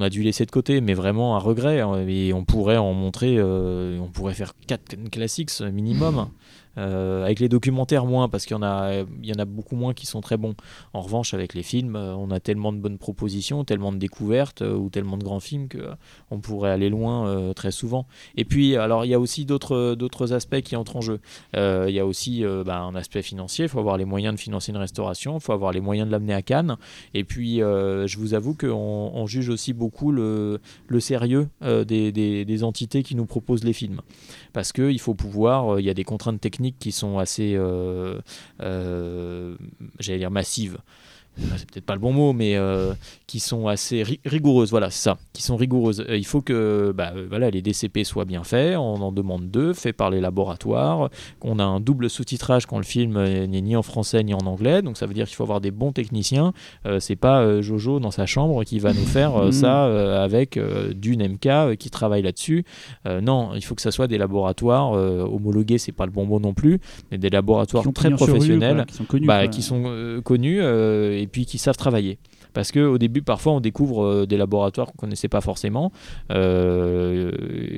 a dû laisser de côté, mais vraiment un regret. hein. Et on pourrait en montrer, euh, on pourrait faire quatre classiques euh, minimum. Euh, avec les documentaires moins parce qu'il y en a y en a beaucoup moins qui sont très bons. En revanche avec les films euh, on a tellement de bonnes propositions tellement de découvertes euh, ou tellement de grands films que euh, on pourrait aller loin très souvent. Et puis alors il y a aussi d'autres aspects qui entrent en jeu. Il y a aussi bah, un aspect financier. Il faut avoir les moyens de financer une restauration il faut avoir les moyens de l'amener à Cannes. Et puis je vous avoue qu'on on juge aussi beaucoup le, le sérieux des, des- des entités qui nous proposent les films. Parce qu'il faut pouvoir, il y a des contraintes techniques qui sont assez, euh, euh, j'allais dire massives. C'est peut-être pas le bon mot, mais euh, qui sont assez ri- rigoureuses. Voilà, c'est ça, qui sont rigoureuses. Euh, il faut que bah, euh, voilà, les DCP soient bien faits. On en demande deux, faits par les laboratoires. Qu'on a un double sous-titrage quand le film n'est ni en français ni en anglais. Donc ça veut dire qu'il faut avoir des bons techniciens. Euh, c'est pas euh, Jojo dans sa chambre qui va nous faire Mhm. ça avec du NMK qui travaille là-dessus. Non, il faut que ça soit des laboratoires homologués, c'est pas le bon mot non plus, mais des laboratoires très rue, professionnels, quoi, qui sont connus. bah, quoi. qui sont connus et puis qui savent travailler. Parce qu'au début, parfois, on découvre euh, des laboratoires qu'on connaissait pas forcément euh,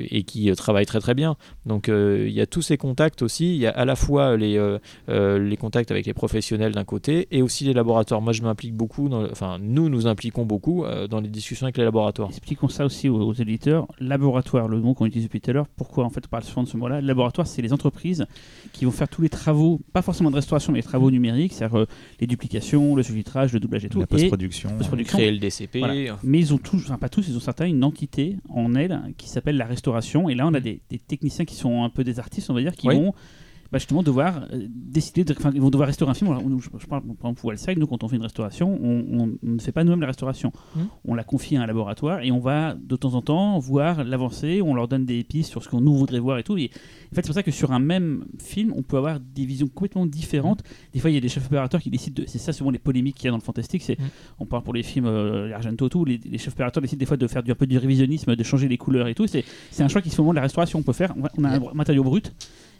et qui euh, travaillent très très bien. Donc euh, il y a tous ces contacts aussi. Il y a à la fois les, euh, euh, les contacts avec les professionnels d'un côté et aussi les laboratoires. Moi, je m'implique beaucoup, dans le- enfin, nous nous impliquons beaucoup euh, dans les discussions avec les laboratoires. Expliquons ça aussi aux, aux éditeurs. Laboratoire, le mot qu'on utilise depuis tout à l'heure. Pourquoi en fait on parle souvent de ce mot-là? Laboratoire, c'est les entreprises qui vont faire tous les travaux, pas forcément de restauration, mais les travaux numériques, c'est-à-dire euh, les duplications, le sous-titrage, le doublage et tout. La Et post-production. post-production. Créer le DCP. Voilà. Mais ils ont tous, enfin pas tous, ils ont certains une entité en elle qui s'appelle la restauration. Et là, on a des, des techniciens qui sont un peu des artistes, on va dire, qui Oui. vont bah, justement devoir euh, décider, de, ils vont devoir restaurer un film. Je, je parle par exemple pour Wellside, nous quand on fait une restauration, on, ne fait pas nous-mêmes la restauration. Mhm. On la confie à un laboratoire et on va de temps en temps voir l'avancée, on leur donne des pistes sur ce qu'on nous voudrait voir et tout. Et en fait, c'est pour ça que sur un même film, on peut avoir des visions complètement différentes. Des fois, il y a des chefs opérateurs qui décident de. C'est ça souvent les polémiques qu'il y a dans le fantastique. C'est, Mhm. on parle pour les films euh, Argento, tout, les, les chefs opérateurs décident des fois de faire du, un peu du révisionnisme, de changer les couleurs et tout. C'est, c'est un choix qui se fait au moment de la restauration. On peut faire, on a un matériau brut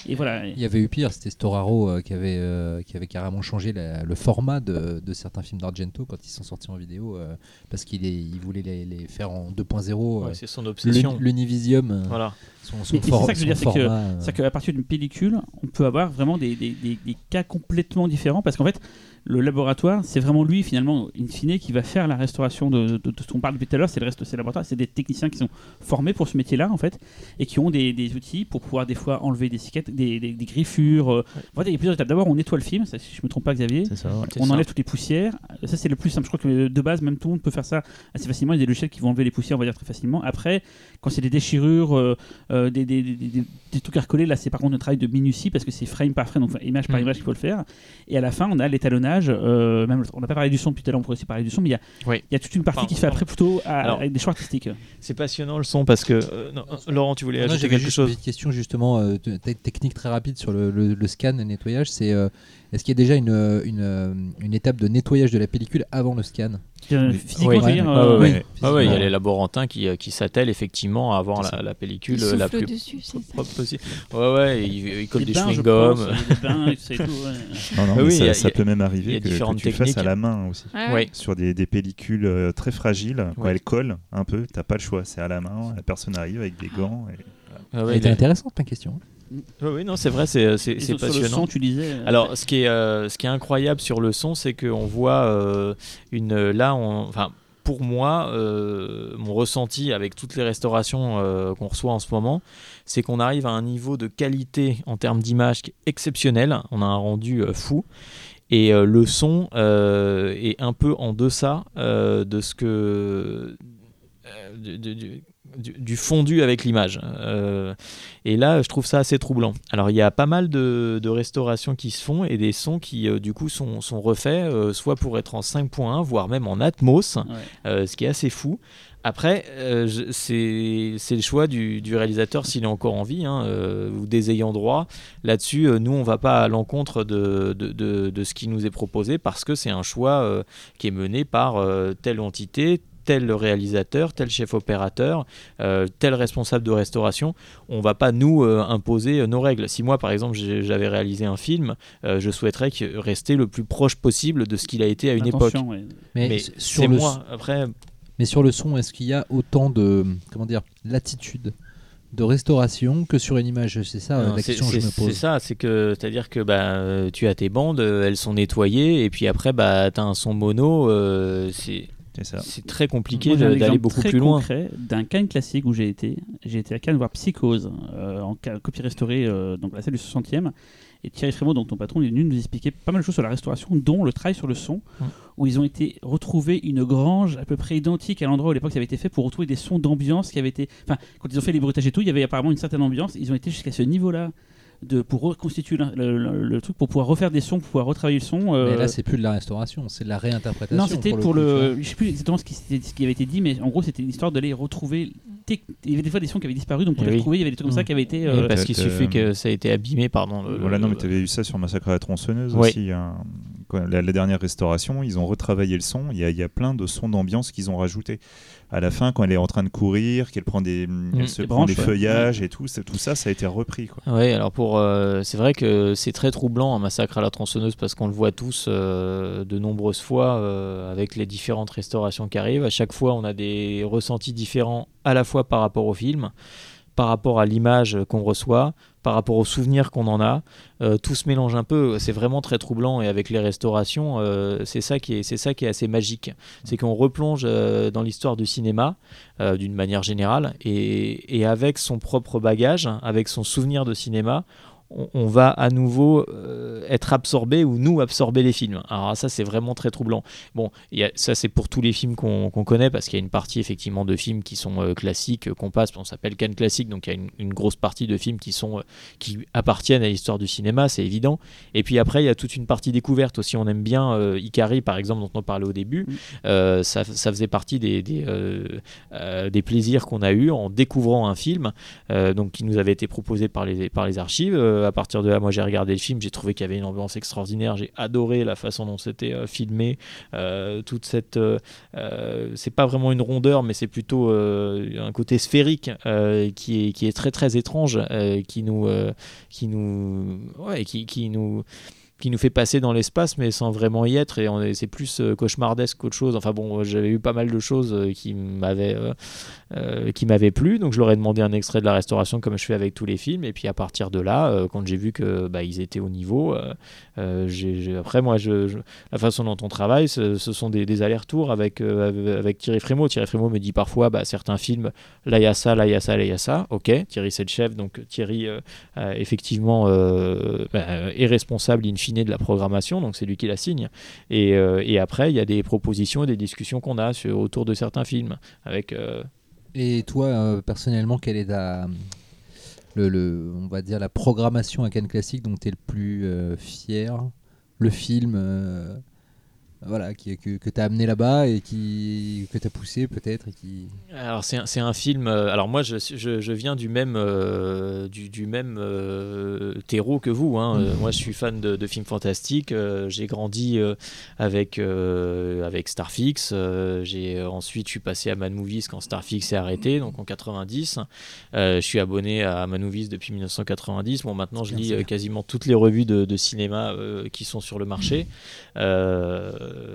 et voilà. Il y avait eu pire, c'était Storaro euh, qui, avait, euh, qui avait carrément changé la- le format de, de certains films d'Argento quand ils sont sortis en vidéo euh, parce qu'il il voulait les, les faire en 2.0. Ouais, euh, c'est son obsession. l'uni- L'Univisium, euh, Voilà. Son, son c'est ça que je veux dire, c'est que- euh, qu'à partir d'une pellicule, on peut avoir vraiment des, des- des- des cas complètement différents parce qu'en fait, le laboratoire, c'est vraiment lui, finalement, in fine, qui va faire la restauration de, de- de ce qu'on parle depuis tout à l'heure. C'est le reste, c'est le laboratoire, c'est des techniciens qui sont formés pour ce métier-là, en fait, et qui ont des, des outils pour pouvoir des fois enlever des cicatrices, des, des- des griffures. euh. Voilà, il y a plusieurs étapes. D'abord, on nettoie le film, ça, si je me trompe pas, Xavier. Ça. ouais. On enlève toutes les poussières. Ça, c'est le plus simple. Je crois que de base, même tout le monde peut faire ça assez facilement. Il y a des logiciels qui vont enlever les poussières, on va dire très facilement. Après, quand c'est des déchirures, euh, euh, des, des, des- des- trucs à recoller, là, c'est par contre un travail de minutie parce que c'est frame par frame, donc enfin, image par Mhm. image qu'il faut le faire. Et à la fin, on a l'étalonnage. euh, même, on n'a pas parlé du son depuis tout à l'heure, on pourrait aussi parler du son, mais il y a, Oui. il y a toute une partie qui se fait après plutôt à- Alors- avec des choix artistiques. C'est passionnant le son parce que. euh, non, Laurent, tu voulais Non, ajouter quelque juste chose Une petite question justement euh, te- te- technique très rapide sur le, le- le scan et nettoyage. C'est euh, est-ce qu'il y a déjà une, euh, une, euh, une étape de nettoyage de la pellicule avant le scan? Euh, Oui. Physiquement, Ouais. euh, ouais, oui. ouais. Ah ouais, il y a les laborantins qui, euh, qui s'attellent effectivement à avoir la, pellicule euh, la plus dessus, propre possible. Ouais, ouais, ils collent les des chewing-gums. Non, non, Ah mais oui, ça, il a- il peut même il y arriver a que, que tu le fasses à la main aussi. Ouais, ouais. Ouais. Sur des, des pellicules euh, très fragiles, quand Ouais. elles collent un peu, t'as pas le choix, c'est à la main, la personne arrive avec des gants. Et... Ah Elle ouais, intéressante ma question. ouais, ouais, non, c'est vrai, c'est sur- le passionnant. son, tu disais. euh, Alors, ce qui est, euh, ce qui est incroyable sur le son, c'est qu'on voit euh, une. Là, on, enfin, pour moi, euh, mon ressenti avec toutes les restaurations euh, qu'on reçoit en ce moment, c'est qu'on arrive à un niveau de qualité en termes d'image exceptionnel. On a un rendu euh, fou. Et le son est un peu en deçà de ce que. Du- du, du fondu avec l'image. Euh, et là, je trouve ça assez troublant. Alors, il y a pas mal de, de restaurations qui se font et des sons qui, euh, du coup, sont, sont refaits, euh, soit pour être en 5.1, voire même en Atmos, ouais. ce qui est assez fou. Après, euh, c'est le choix du, du réalisateur s'il est encore en vie hein, euh, ou des ayants droit. Là-dessus, euh, nous, on va pas à l'encontre de, de, de- de ce qui nous est proposé parce que c'est un choix qui est mené par telle entité, tel réalisateur, tel chef opérateur, euh, tel responsable de restauration. On va pas nous euh, imposer euh, nos règles. Si moi, par exemple, j'avais réalisé un film, euh, je souhaiterais que- rester le plus proche possible de ce qu'il a été à une époque. Ouais. Mais, Mais s- c'est sur le, moi. Après, mais sur le son, est-ce qu'il y a autant de comment dire latitude de restauration que sur une image? C'est ça Non, la c'est- question que je c'est- me C'est pose. ça, c'est que c'est-à-dire que bah, tu as tes bandes, elles sont nettoyées, et puis après bah, tu as un son mono, euh, c'est C'est très compliqué d'aller beaucoup très plus loin. concret d'un Cannes classique où j'ai été. J'ai été à Cannes voir Psychose euh, en copie restaurée, euh, donc la salle du 60e. Et Thierry Frémaux, donc ton patron, il est venu nous expliquer pas mal de choses sur la restauration, dont le travail sur le son, Ouais. où ils ont été retrouver une grange à peu près identique à l'endroit où à l'époque ça avait été fait pour retrouver des sons d'ambiance qui avaient été. Enfin, quand ils ont fait les bruitages et tout, il y avait apparemment une certaine ambiance. Ils ont été jusqu'à ce niveau-là. De, pour reconstituer le, le- le- le truc, pour pouvoir refaire des sons, pour pouvoir retravailler le son. euh, Mais là, c'est plus de la restauration, c'est de la réinterprétation. non, c'était pour, coup, le. Je sais plus exactement ce qui, c'était- ce qui avait été dit, mais en gros, c'était l'histoire d'aller retrouver. tec- Il y avait des fois des sons qui avaient disparu, donc pour les retrouver, il y avait des trucs comme ça Mm. qui avaient été. Euh, parce qu'il suffit euh, que ça a été abîmé, pardon. le- Voilà, le- non, mais tu avais eu ça sur Massacre à la tronçonneuse aussi. hein. La dernière restauration, ils ont retravaillé le son. Il y a, il y a plein de sons d'ambiance qu'ils ont rajoutés. À la fin, quand elle est en train de courir, qu'elle prend des, elle se prend branches, des ouais. feuillages et tout, tout ça, ça a été repris. Quoi. Ouais, alors pour, euh, c'est vrai que c'est très troublant un massacre à la tronçonneuse parce qu'on le voit tous euh, de nombreuses fois euh, avec les différentes restaurations qui arrivent. À chaque fois, on a des ressentis différents à la fois par rapport au film, par rapport à l'image qu'on reçoit, par rapport aux souvenirs qu'on en a. Euh, tout se mélange un peu. C'est vraiment très troublant et avec les restaurations, euh, c'est ça qui est, ça qui est assez magique. C'est qu'on replonge euh, dans l'histoire du cinéma d'une manière générale et avec son propre bagage, avec son souvenir de cinéma, on, on va à nouveau euh, être absorbé ou nous absorber les films. Alors ça c'est vraiment très troublant. Bon, il y a- ça c'est pour tous les films qu'on connaît parce qu'il y a une partie effectivement de films qui sont euh, classiques, euh, qu'on passe, on s'appelle Cannes classique, donc il y a une, une grosse partie de films qui sont euh, qui appartiennent à l'histoire du cinéma, c'est évident. Et puis après il y a toute une partie découverte aussi. On aime bien Ikari par exemple dont on parlait au début. Mm. Ça, ça faisait partie des des, des plaisirs qu'on a eu en découvrant un film donc qui nous avait été proposé par les, par les archives. Euh, à partir de là, moi j'ai regardé le film, j'ai trouvé qu'il y avait une ambiance extraordinaire, j'ai adoré la façon dont c'était euh, filmé, euh, toute cette... c'est pas vraiment une rondeur, mais c'est plutôt un côté sphérique qui, est, très très étrange, qui nous... qui nous... Qui, qui nous qui nous fait passer dans l'espace mais sans vraiment y être et c'est plus cauchemardesque qu'autre chose. Enfin bon j'avais eu pas mal de choses qui m'avaient euh, qui m'avait plu. Donc je leur ai demandé un extrait de la restauration comme je fais avec tous les films. Et puis à partir de là euh, quand j'ai vu que bah, ils étaient au niveau euh, après moi la façon dont on travaille ce, sont des, allers-retours avec, Thierry Frémaux. Thierry Frémaux me dit parfois bah, certains films là il y a ça là il y a ça là il y a ça. Ok Thierry c'est le chef. Donc Thierry effectivement bah, est responsable in fine de la programmation. Donc c'est lui qui la signe. Et, après il y a des propositions et des discussions qu'on a autour de certains films avec Et toi, euh, personnellement, quelle est ta, le, on va dire la programmation à Cannes Classique dont tu es le plus euh, fier? Le film euh, voilà, qui, que, que tu as amené là-bas et qui, que tu as poussé peut-être qui... Alors c'est un, un film. euh, alors moi je, je, je viens du même euh, du, du même euh, terreau que vous. hein. Moi je suis fan de, de films fantastiques. j'ai grandi avec avec Starfix. j'ai ensuite je suis passé à Mad Movies quand Starfix s'est arrêté, donc en 90. Euh, je suis abonné à Mad Movies depuis 1990. Bon maintenant je lis quasiment toutes les revues de, de cinéma qui sont sur le marché.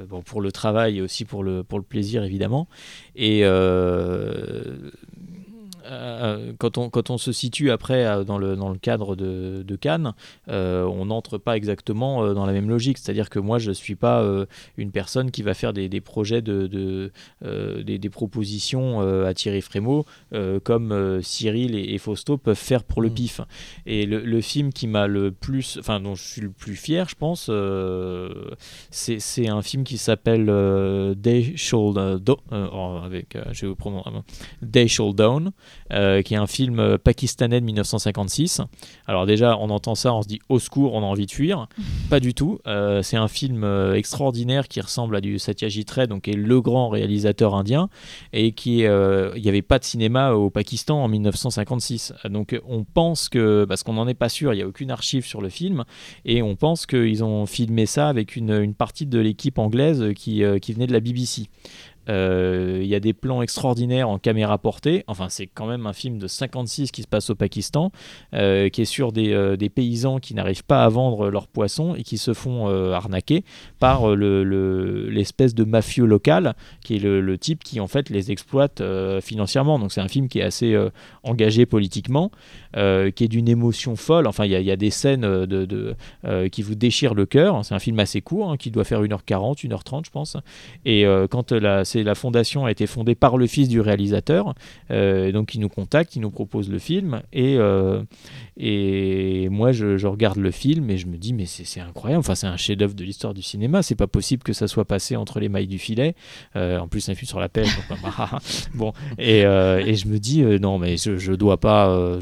Bon, pour le travail et aussi pour le, pour le plaisir, évidemment. Et euh, quand, on, quand on se situe après euh, dans le, dans le cadre de, de Cannes, euh, on n'entre pas exactement dans la même logique. C'est-à-dire que moi, je ne suis pas euh, une personne qui va faire des, des projets, de, de, des, des propositions à Thierry Frémaux, comme Cyril et, et Fausto peuvent faire pour le Mm. pif. Et le, le film qui m'a le plus, enfin dont je suis le plus fier, je pense, c'est un film qui s'appelle Day Shall Do- oh, avec, je vais vous prononcer, Day Shall Dawn, euh, qui est un film euh, pakistanais de 1956. Alors déjà, on entend ça, on se dit au secours, on a envie de fuir. Pas du tout. Euh, c'est un film extraordinaire qui ressemble à du Satyajit Ray, donc qui est le grand réalisateur indien, et qui euh, il n'y avait pas de cinéma au Pakistan en 1956. Donc on pense que, parce qu'on n'en est pas sûr, il n'y a aucune archive sur le film, et on pense qu'ils ont filmé ça avec une, une partie de l'équipe anglaise qui, qui venait de la BBC. Euh, Il y a des plans extraordinaires en caméra portée. Enfin, c'est quand même un film de 56 qui se passe au Pakistan, euh, qui est sur des, euh, des paysans qui n'arrivent pas à vendre leurs poissons et qui se font arnaquer par le- le- l'espèce de mafieux local, qui est le, type qui en fait les exploite financièrement. Donc c'est un film qui est assez engagé politiquement, euh, qui est d'une émotion folle. Enfin, il y, a- des scènes euh, euh, qui vous déchirent le cœur. C'est un film assez court, hein, qui doit faire 1h40, 1h30, je pense. Et quand la, la fondation a été fondée par le fils du réalisateur, donc il nous contacte, il nous propose le film, et, moi je, regarde le film et je me dis mais c'est incroyable, enfin c'est un chef-d'œuvre de l'histoire du cinéma, c'est pas possible que ça soit passé entre les mailles du filet. En plus un film sur la pêche, bon et, je me dis non mais je, je dois pas,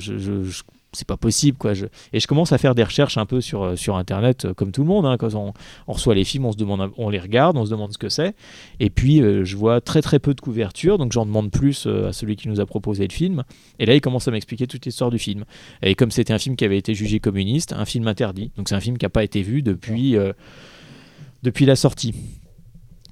c'est pas possible quoi. Je... Et je commence à faire des recherches un peu sur, sur internet euh, comme tout le monde. hein. Quand on, reçoit les films, on se demande, on les regarde, on se demande ce que c'est. Et puis euh, je vois très très peu de couverture, donc j'en demande plus euh, à celui qui nous a proposé le film. Et là il commence à m'expliquer toute l'histoire du film. Et comme c'était un film qui avait été jugé communiste, un film interdit. Donc c'est un film qui n'a pas été vu depuis, depuis la sortie.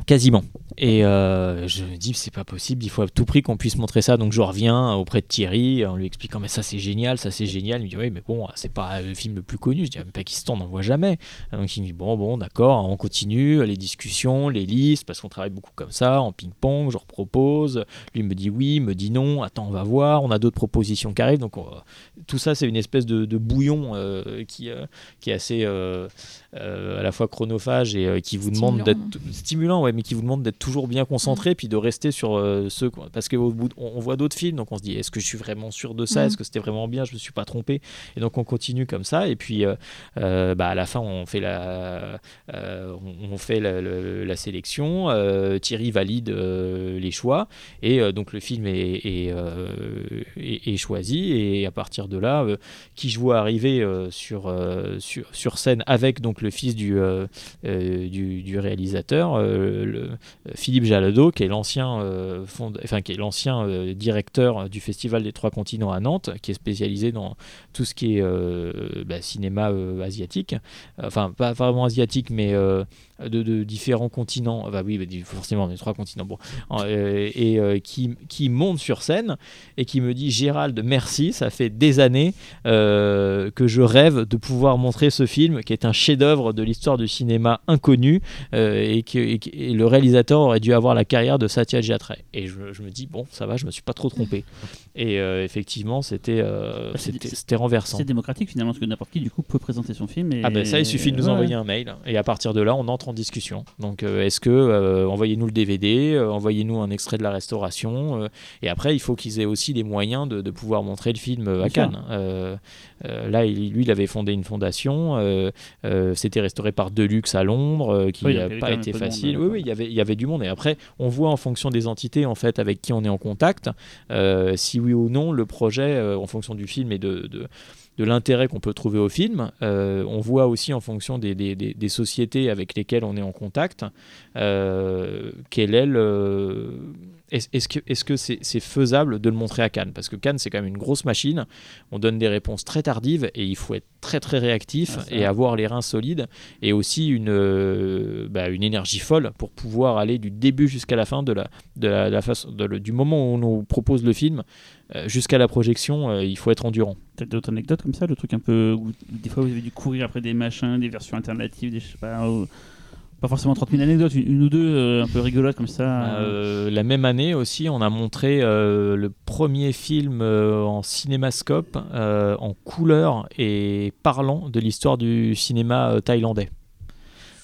Quasiment. Et euh, je me dis, c'est pas possible, il faut à tout prix qu'on puisse montrer ça. Donc je reviens auprès de Thierry en lui expliquant, mais ça c'est génial, ça c'est génial. Il me dit, oui, mais bon, c'est pas le film le plus connu. Je dis, ah, mais Pakistan, on n'en voit jamais. Donc il me dit, bon, bon, d'accord, on continue, les discussions, les listes, parce qu'on travaille beaucoup comme ça, en ping-pong, je repropose. Lui me dit oui, me dit non, attends, on va voir, on a d'autres propositions qui arrivent. Donc on va- tout ça, c'est une espèce de, de bouillon euh, qui, euh, qui est assez euh, euh, à la fois chronophage et euh, qui vous demande d'être stimulant, ouais, mais qui vous demande d'être toujours bien concentré, puis de rester sur euh, ce quoi. parce que au bout de- on, on voit d'autres films, donc on se dit est-ce que je suis vraiment sûr de ça, Mhm. est-ce que c'était vraiment bien, je me suis pas trompé, et donc on continue comme ça, et puis euh, euh, bah, à la fin on fait la, euh, on, fait la, la- la sélection, Thierry valide les choix, et donc le film est, est, est- est choisi, et à partir de là, qui je vois arriver sur, sur, sur scène avec donc le fils du, du, du réalisateur, le- Philippe Jalado, qui est l'ancien euh, euh, directeur du Festival des Trois Continents à Nantes, qui est spécialisé dans tout ce qui est euh, bah, cinéma euh, asiatique, enfin pas vraiment asiatique, mais euh, de, différents continents, enfin oui, bah, forcément des trois continents, bon, euh, et euh, qui, monte sur scène et qui me dit Gérald, merci, ça fait des années euh, que je rêve de pouvoir montrer ce film qui est un chef-d'œuvre de l'histoire du cinéma inconnu et, que, le réalisateur aurait dû avoir la carrière de Satyajit Ray. Et je, je me dis bon, ça va, je me suis pas trop trompé. Et euh, effectivement, c'était euh, Bah, c'était c'était renversant. C'est démocratique finalement, parce que n'importe qui du coup peut présenter son film. Et... Ah ben ça, il suffit de nous Ouais, envoyer un mail et à partir de là, on entre en discussion. Donc, euh, est-ce que euh, envoyez-nous le DVD, envoyez-nous un extrait de la restauration, et après, il faut qu'ils aient aussi les moyens de, de pouvoir montrer le film à. Cannes. Là, il- lui, il avait fondé une fondation. C'était restauré par Deluxe à Londres, qui n'a pas été monde, facile. oui, oui, il y avait, il y avait du monde. Et après, on voit en fonction des entités en fait avec qui on est en contact, si oui ou non le projet, euh, en fonction du film et de, l'intérêt qu'on peut trouver au film. Euh, on voit aussi en fonction des, sociétés avec lesquelles on est en contact, euh, quel est le... Est-ce que c'est faisable de le montrer à Cannes? Parce que Cannes, c'est quand même une grosse machine. On donne des réponses très tardives et il faut être très très réactif Ah, et avoir les reins solides et aussi une, euh, bah, une énergie folle pour pouvoir aller du début jusqu'à la fin de la, de la, la façon, de le- du moment où on nous propose le film euh, jusqu'à la projection. euh, il faut être endurant. Peut-être d'autres anecdotes comme ça, le truc un peu où des fois vous avez dû courir après des machins, des versions alternatives, des je sais pas, forcément 30 000 anecdotes, une, ou deux euh, un peu rigolotes comme ça. Euh, la même année aussi, on a montré euh, le premier film en cinémascope, en couleur et parlant de l'histoire du cinéma thaïlandais.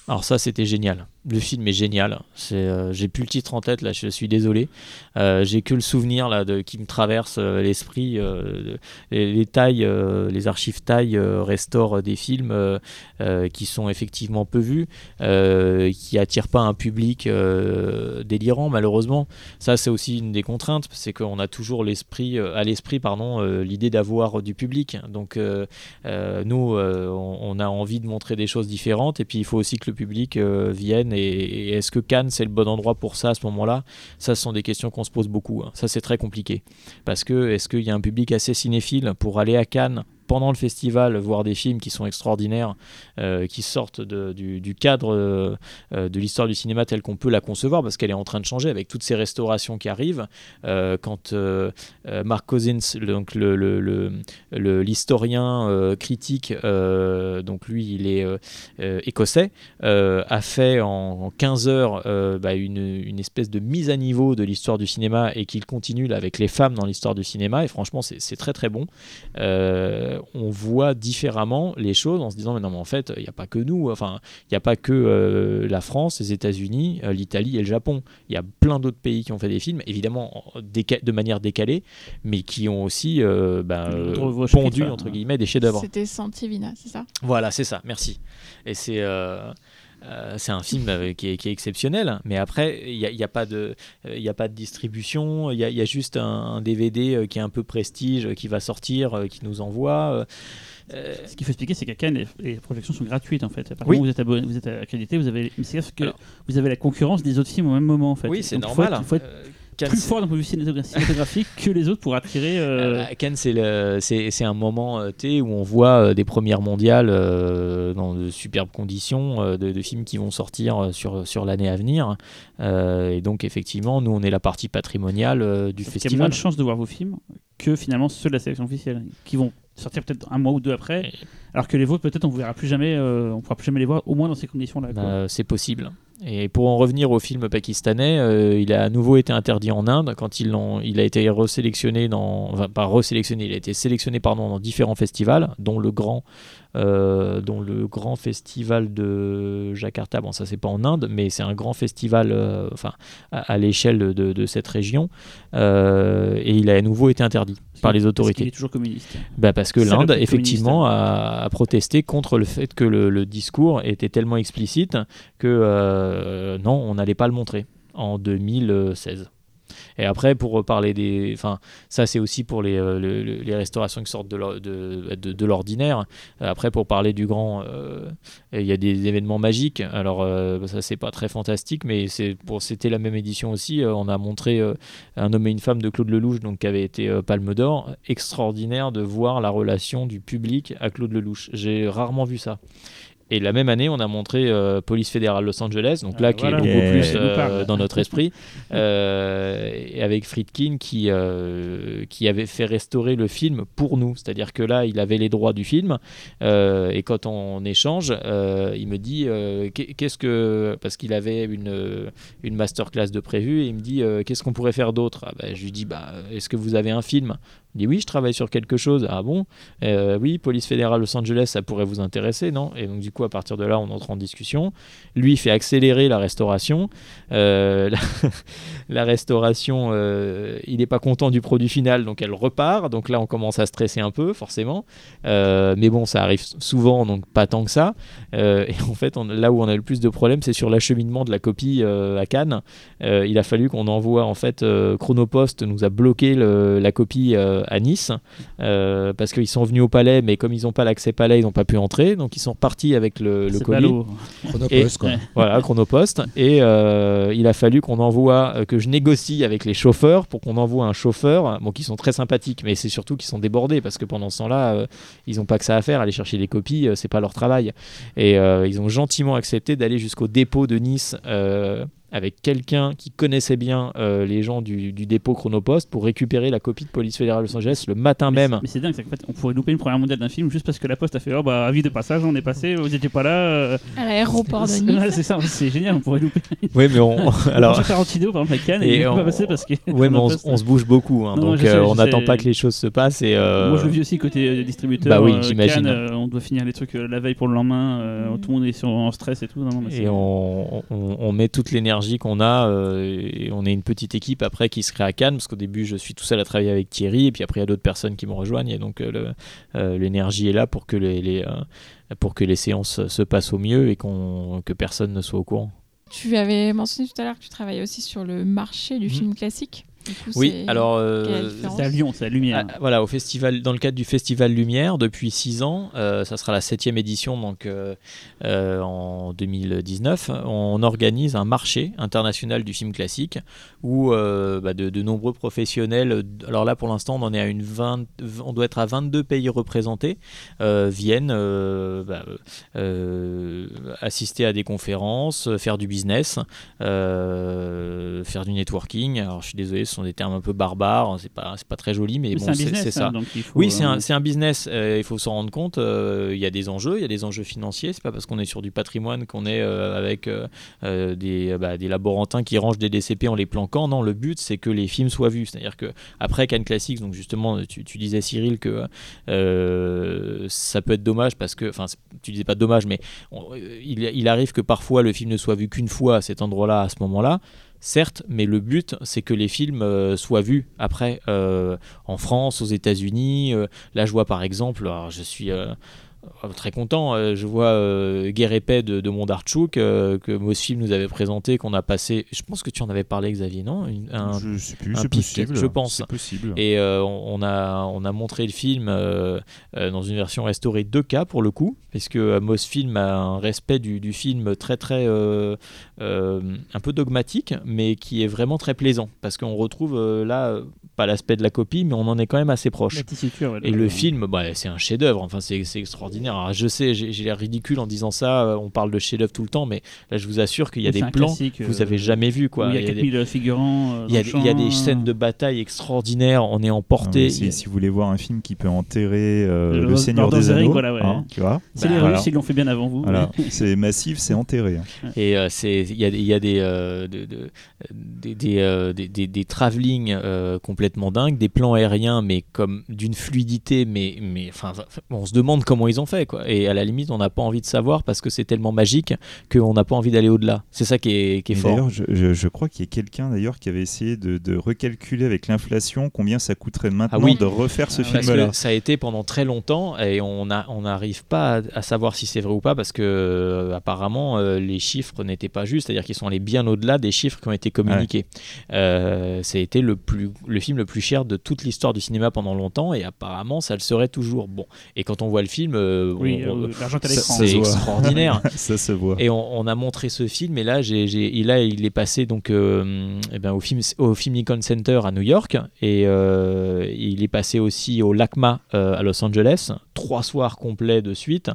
Alors ça, c'était génial. Le film est génial. C'est, euh, j'ai plus le titre en tête là, je suis désolé. Euh, j'ai que le souvenir là de qui me traverse euh, l'esprit. euh, les, les euh, les archives euh, restaurent des films qui sont effectivement peu vus, qui attirent pas un public délirant malheureusement. Ça, c'est aussi une des contraintes, c'est qu'on a toujours l'esprit, à l'esprit pardon, l'idée d'avoir du public. Donc nous, on, a envie de montrer des choses différentes, et puis il faut aussi que le public euh, et est-ce que Cannes c'est le bon endroit pour ça à ce moment-là? Ça, ce sont des questions qu'on se pose beaucoup. hein. Ça, c'est très compliqué parce que est-ce qu'il y a un public assez cinéphile pour aller à Cannes pendant le festival voir des films qui sont extraordinaires, euh, qui sortent du, cadre euh, euh, de l'histoire du cinéma telle qu'on peut la concevoir, parce qu'elle est en train de changer avec toutes ces restaurations qui arrivent. Quand Mark Cousins, l'historien critique, donc lui il est écossais, a fait en, en 15 heures bah, une, espèce de mise à niveau de l'histoire du cinéma et qu'il continue avec les femmes dans l'histoire du cinéma. Et franchement, c'est très très bon. Euh, on voit différemment les choses en se disant mais non mais en fait il n'y a pas que nous, enfin il n'y a pas que euh, la France, les États-Unis, euh, l'Italie et le Japon. Il y a plein d'autres pays qui ont fait des films, évidemment de manière décalée, mais qui ont aussi euh, ben, euh, pondu entre guillemets des chefs-d'œuvre. C'était Santivina, c'est ça? Voilà, c'est ça, merci. Et c'est euh, c'est un film euh, qui, est, qui est exceptionnel, mais après, il n'y a, il y a pas de euh, y a pas de distribution, il y a, il y a juste un, un DVD qui est un peu prestige, qui va sortir, qui nous envoie. euh, Ce qu'il faut expliquer, c'est qu'à Cannes, les, les projections sont gratuites en fait. Partir Oui. où vous êtes, abonné- vous êtes accrédité, vous avez, mais que Alors. vous avez la concurrence des autres films au même moment en fait. oui, c'est Donc, il faut normal. être- Il faut être Cannes, plus fort d'un point de vue cinémato- cinématographique que les autres pour attirer. euh, Euh, Cannes, c'est un moment euh, T où on voit euh, des premières mondiales euh, dans de superbes conditions, de, de films qui vont sortir sur, sur l'année à venir. Et donc, effectivement, nous, on est la partie patrimoniale du Parce qu'il y a moins festival. de chances de voir vos films que finalement ceux de la sélection officielle, qui vont sortir peut-être un mois ou deux après, alors que les vôtres peut-être on ne verra plus jamais, euh, on pourra plus jamais les voir, au moins dans ces conditions-là. Bah, c'est possible. Et pour en revenir au film pakistanais, euh, il a à nouveau été interdit en Inde quand il a été resélectionné il a été sélectionné pardon dans différents festivals, dont le grand, dont le grand festival de Jakarta. Bon, ça c'est pas en Inde, mais c'est un grand festival, euh, enfin à, à l'échelle de, de cette région, Euh, et il a à nouveau été interdit par les Parce autorités. est toujours communiste. Bah parce que l'Inde, effectivement, a, a protesté contre le fait que le, le discours était tellement explicite que euh, non, on n'allait pas le montrer en 2016. Et après, pour parler des. Enfin, ça, c'est aussi pour les, euh, le- le- les restaurations qui sortent de de, de- l'ordinaire. Euh, Après, pour parler du grand, euh, il y a des événements magiques. Alors, ça, c'est pas très fantastique, mais c'était la même édition aussi. On a montré un homme et une femme de Claude Lelouch, donc qui avait été Palme d'Or. Extraordinaire de voir la relation du public à Claude Lelouch. J'ai rarement vu ça. Et la même année, on a montré euh, Police fédérale Los Angeles, donc là Ah, qui voilà. est beaucoup Yeah. plus euh, dans notre esprit, euh, et avec Friedkin qui, euh, qui avait fait restaurer le film pour nous. C'est-à-dire que là, il avait les droits du film, euh, et quand on échange, euh, il me dit euh, qu'est- qu'est-ce que. Parce qu'il avait une, une masterclass de prévu, et il me dit euh, qu'est-ce qu'on pourrait faire d'autre? Ah bah, Je lui dis bah, est-ce que vous avez un film? Il dit oui, je travaille sur quelque chose. Ah bon? Euh, Oui, police fédérale Los Angeles, ça pourrait vous intéresser, non? Et donc du coup, à partir de là, on entre en discussion. Lui fait accélérer la restauration. Euh, la, restauration, euh, il n'est pas content du produit final, donc elle repart. Donc là, on commence à stresser un peu, forcément. Mais bon, ça arrive souvent, donc pas tant que ça. Et en fait, là où on a le plus de problèmes, c'est sur l'acheminement de la copie à Cannes. Il a fallu qu'on envoie, en fait, Chronopost nous a bloqué la copie à Nice euh, parce qu'ils sont venus au palais, mais comme ils n'ont pas l'accès palais, ils n'ont pas pu entrer. Donc ils sont repartis avec le, le colis. ballot. Chronopost, quoi. Ouais. Voilà, Chronopost. Et euh, il a fallu qu'on envoie, euh, que je négocie avec les chauffeurs pour qu'on envoie un chauffeur, bon, qui sont très sympathiques, mais c'est surtout qu'ils sont débordés parce que pendant ce temps-là, euh, ils n'ont pas que ça à faire. Aller chercher les copies, euh, c'est pas leur travail. Et euh, ils ont gentiment accepté d'aller jusqu'au dépôt de Nice. euh, avec quelqu'un qui connaissait bien euh, les gens du, du dépôt Chronopost pour récupérer la copie de police fédérale de Los Angeles le matin Mais même. Mais c'est dingue, c'est qu'en fait, on pourrait louper une première mondiale d'un film juste parce que la poste a fait Oh bah, avis de passage, on est passé, vous étiez pas là. euh. À l'aéroport de C'est- Nice. C'est ça, c'est génial, on pourrait louper. Oui, mais on, Alors, Tarantino, par exemple, à Cannes, Et et on- pas passé parce que. ouais, mais on, la se bouge beaucoup, hein, Non, donc sais, euh, on n'attend pas que les choses se passent. Et, euh, Moi je le vis aussi côté euh, distributeur. Bah oui, euh, j'imagine. Cannes, euh, on doit finir les trucs euh, la veille pour le lendemain, euh, tout le monde est sur, en stress et tout. Non, non, mais c'est- Et on, on- on met toute l'énergie qu'on a. euh, et on est une petite équipe après qui se crée à Cannes, parce qu'au début, je suis tout seul à travailler avec Thierry, et puis après, il y a d'autres personnes qui me rejoignent. Et donc, euh, euh, l'énergie est là pour que les, les, pour que les séances se passent au mieux et qu'on, que personne ne soit au courant. Tu avais mentionné tout à l'heure que tu travaillais aussi sur le marché du Mhm. film classique. Coup, Oui, alors. euh, c'est à Lyon, c'est à Lumière. Ah, voilà, au festival, dans le cadre du Festival Lumière, depuis 6 ans, euh, ça sera la septième édition donc, euh, euh, en 2019, on organise un marché international du film classique où euh, bah, de, de nombreux professionnels, alors là pour l'instant on en est à une 20, on doit être à 22 pays représentés, euh, viennent euh, bah, euh, assister à des conférences, faire du business, euh, faire du networking. Alors je suis désolé, ce sont des termes un peu barbares, c'est pas, pas très joli, mais Mais bon, c'est ça. hein, donc il faut, Oui, c'est euh, un, c'est un business, euh, il faut s'en rendre compte. euh, Il y a des enjeux, il y a des enjeux financiers. C'est pas parce qu'on est sur du patrimoine qu'on est avec des, bah, des laborantins qui rangent des DCP en les planquant. Non, le but c'est que les films soient vus. C'est-à-dire que après Cannes Classics, donc justement, tu, tu disais Cyril que euh, ça peut être dommage parce que, enfin, tu disais pas dommage, mais on- il, il arrive que parfois le film ne soit vu qu'une fois à cet endroit-là, à ce moment-là. Certes, mais le but, c'est que les films euh, soient vus après euh, en France, aux États-Unis. là, je vois par exemple, alors, je suis euh, très content, euh, je vois euh, Guerre et paix de, de euh, que Mosfilm nous avait présenté, qu'on a passé. Je pense que tu en avais parlé, Xavier, non? Une- un- je sais plus, c'est possible. je pense. C'est possible. et euh, on, a, on a montré le film euh, euh, dans une version restaurée 2K pour le coup, parce que euh, Mosfilm a un respect du, du film très très euh, euh, un peu dogmatique, mais qui est vraiment très plaisant, parce qu'on retrouve euh, là euh, pas l'aspect de la copie, mais on en est quand même assez proche. Ouais, Et le euh, film, bah, c'est un chef-d'œuvre. Enfin, c'est extraordinaire. Alors, je sais, j'ai l'air ridicule en disant ça. euh, On parle de chef-d'œuvre tout le temps, mais là, je vous assure qu'il y a des plans que vous euh, avez jamais vus, quoi. Il y a Il y a des- 4000 figurants. euh, il y, a, des- le il y a des champ, scènes de bataille extraordinaires. On est emporté. Si vous voulez voir un film qui peut enterrer euh, Le Seigneur of the des Rings, Anneaux, voilà, ouais. hein, tu vois, C'est bah, les voilà. Russes, ils l'ont fait bien avant vous. Voilà. c'est massif, c'est enterré. hein. Et euh, c'est il y a, il y a des, euh, de- de- des, euh, travelling euh, complètement dingues, des plans aériens, mais comme d'une fluidité, mais, mais enfin, on se demande comment ils ont fait, quoi. Et à la limite, on n'a pas envie de savoir parce que c'est tellement magique qu'on n'a pas envie d'aller au-delà. C'est ça qui est, qui est Et fort. D'ailleurs, je, je- je crois qu'il y a quelqu'un d'ailleurs qui avait essayé de, de recalculer avec l'inflation combien ça coûterait maintenant Ah oui. de refaire ce ouais. Film-là. ça a été pendant très longtemps et on n'arrive pas à, à savoir si c'est vrai ou pas parce que euh, apparemment euh, les chiffres n'étaient pas justes, c'est-à-dire qu'ils sont allés bien au-delà des chiffres qui ont été communiqués. Euh, ça a été le, plus, le film le plus cher de toute l'histoire du cinéma pendant longtemps et apparemment ça le serait toujours. Bon, et quand on voit le film, euh, Oui, euh, c'est extraordinaire. ça se voit. Et on, on a montré ce film, et là, j'ai, j'ai- et là il est passé donc, euh, eh ben, au, film, au Film Lincoln Center à New York, et euh, il est passé aussi au LACMA euh, à Los Angeles, trois soirs complets de suite.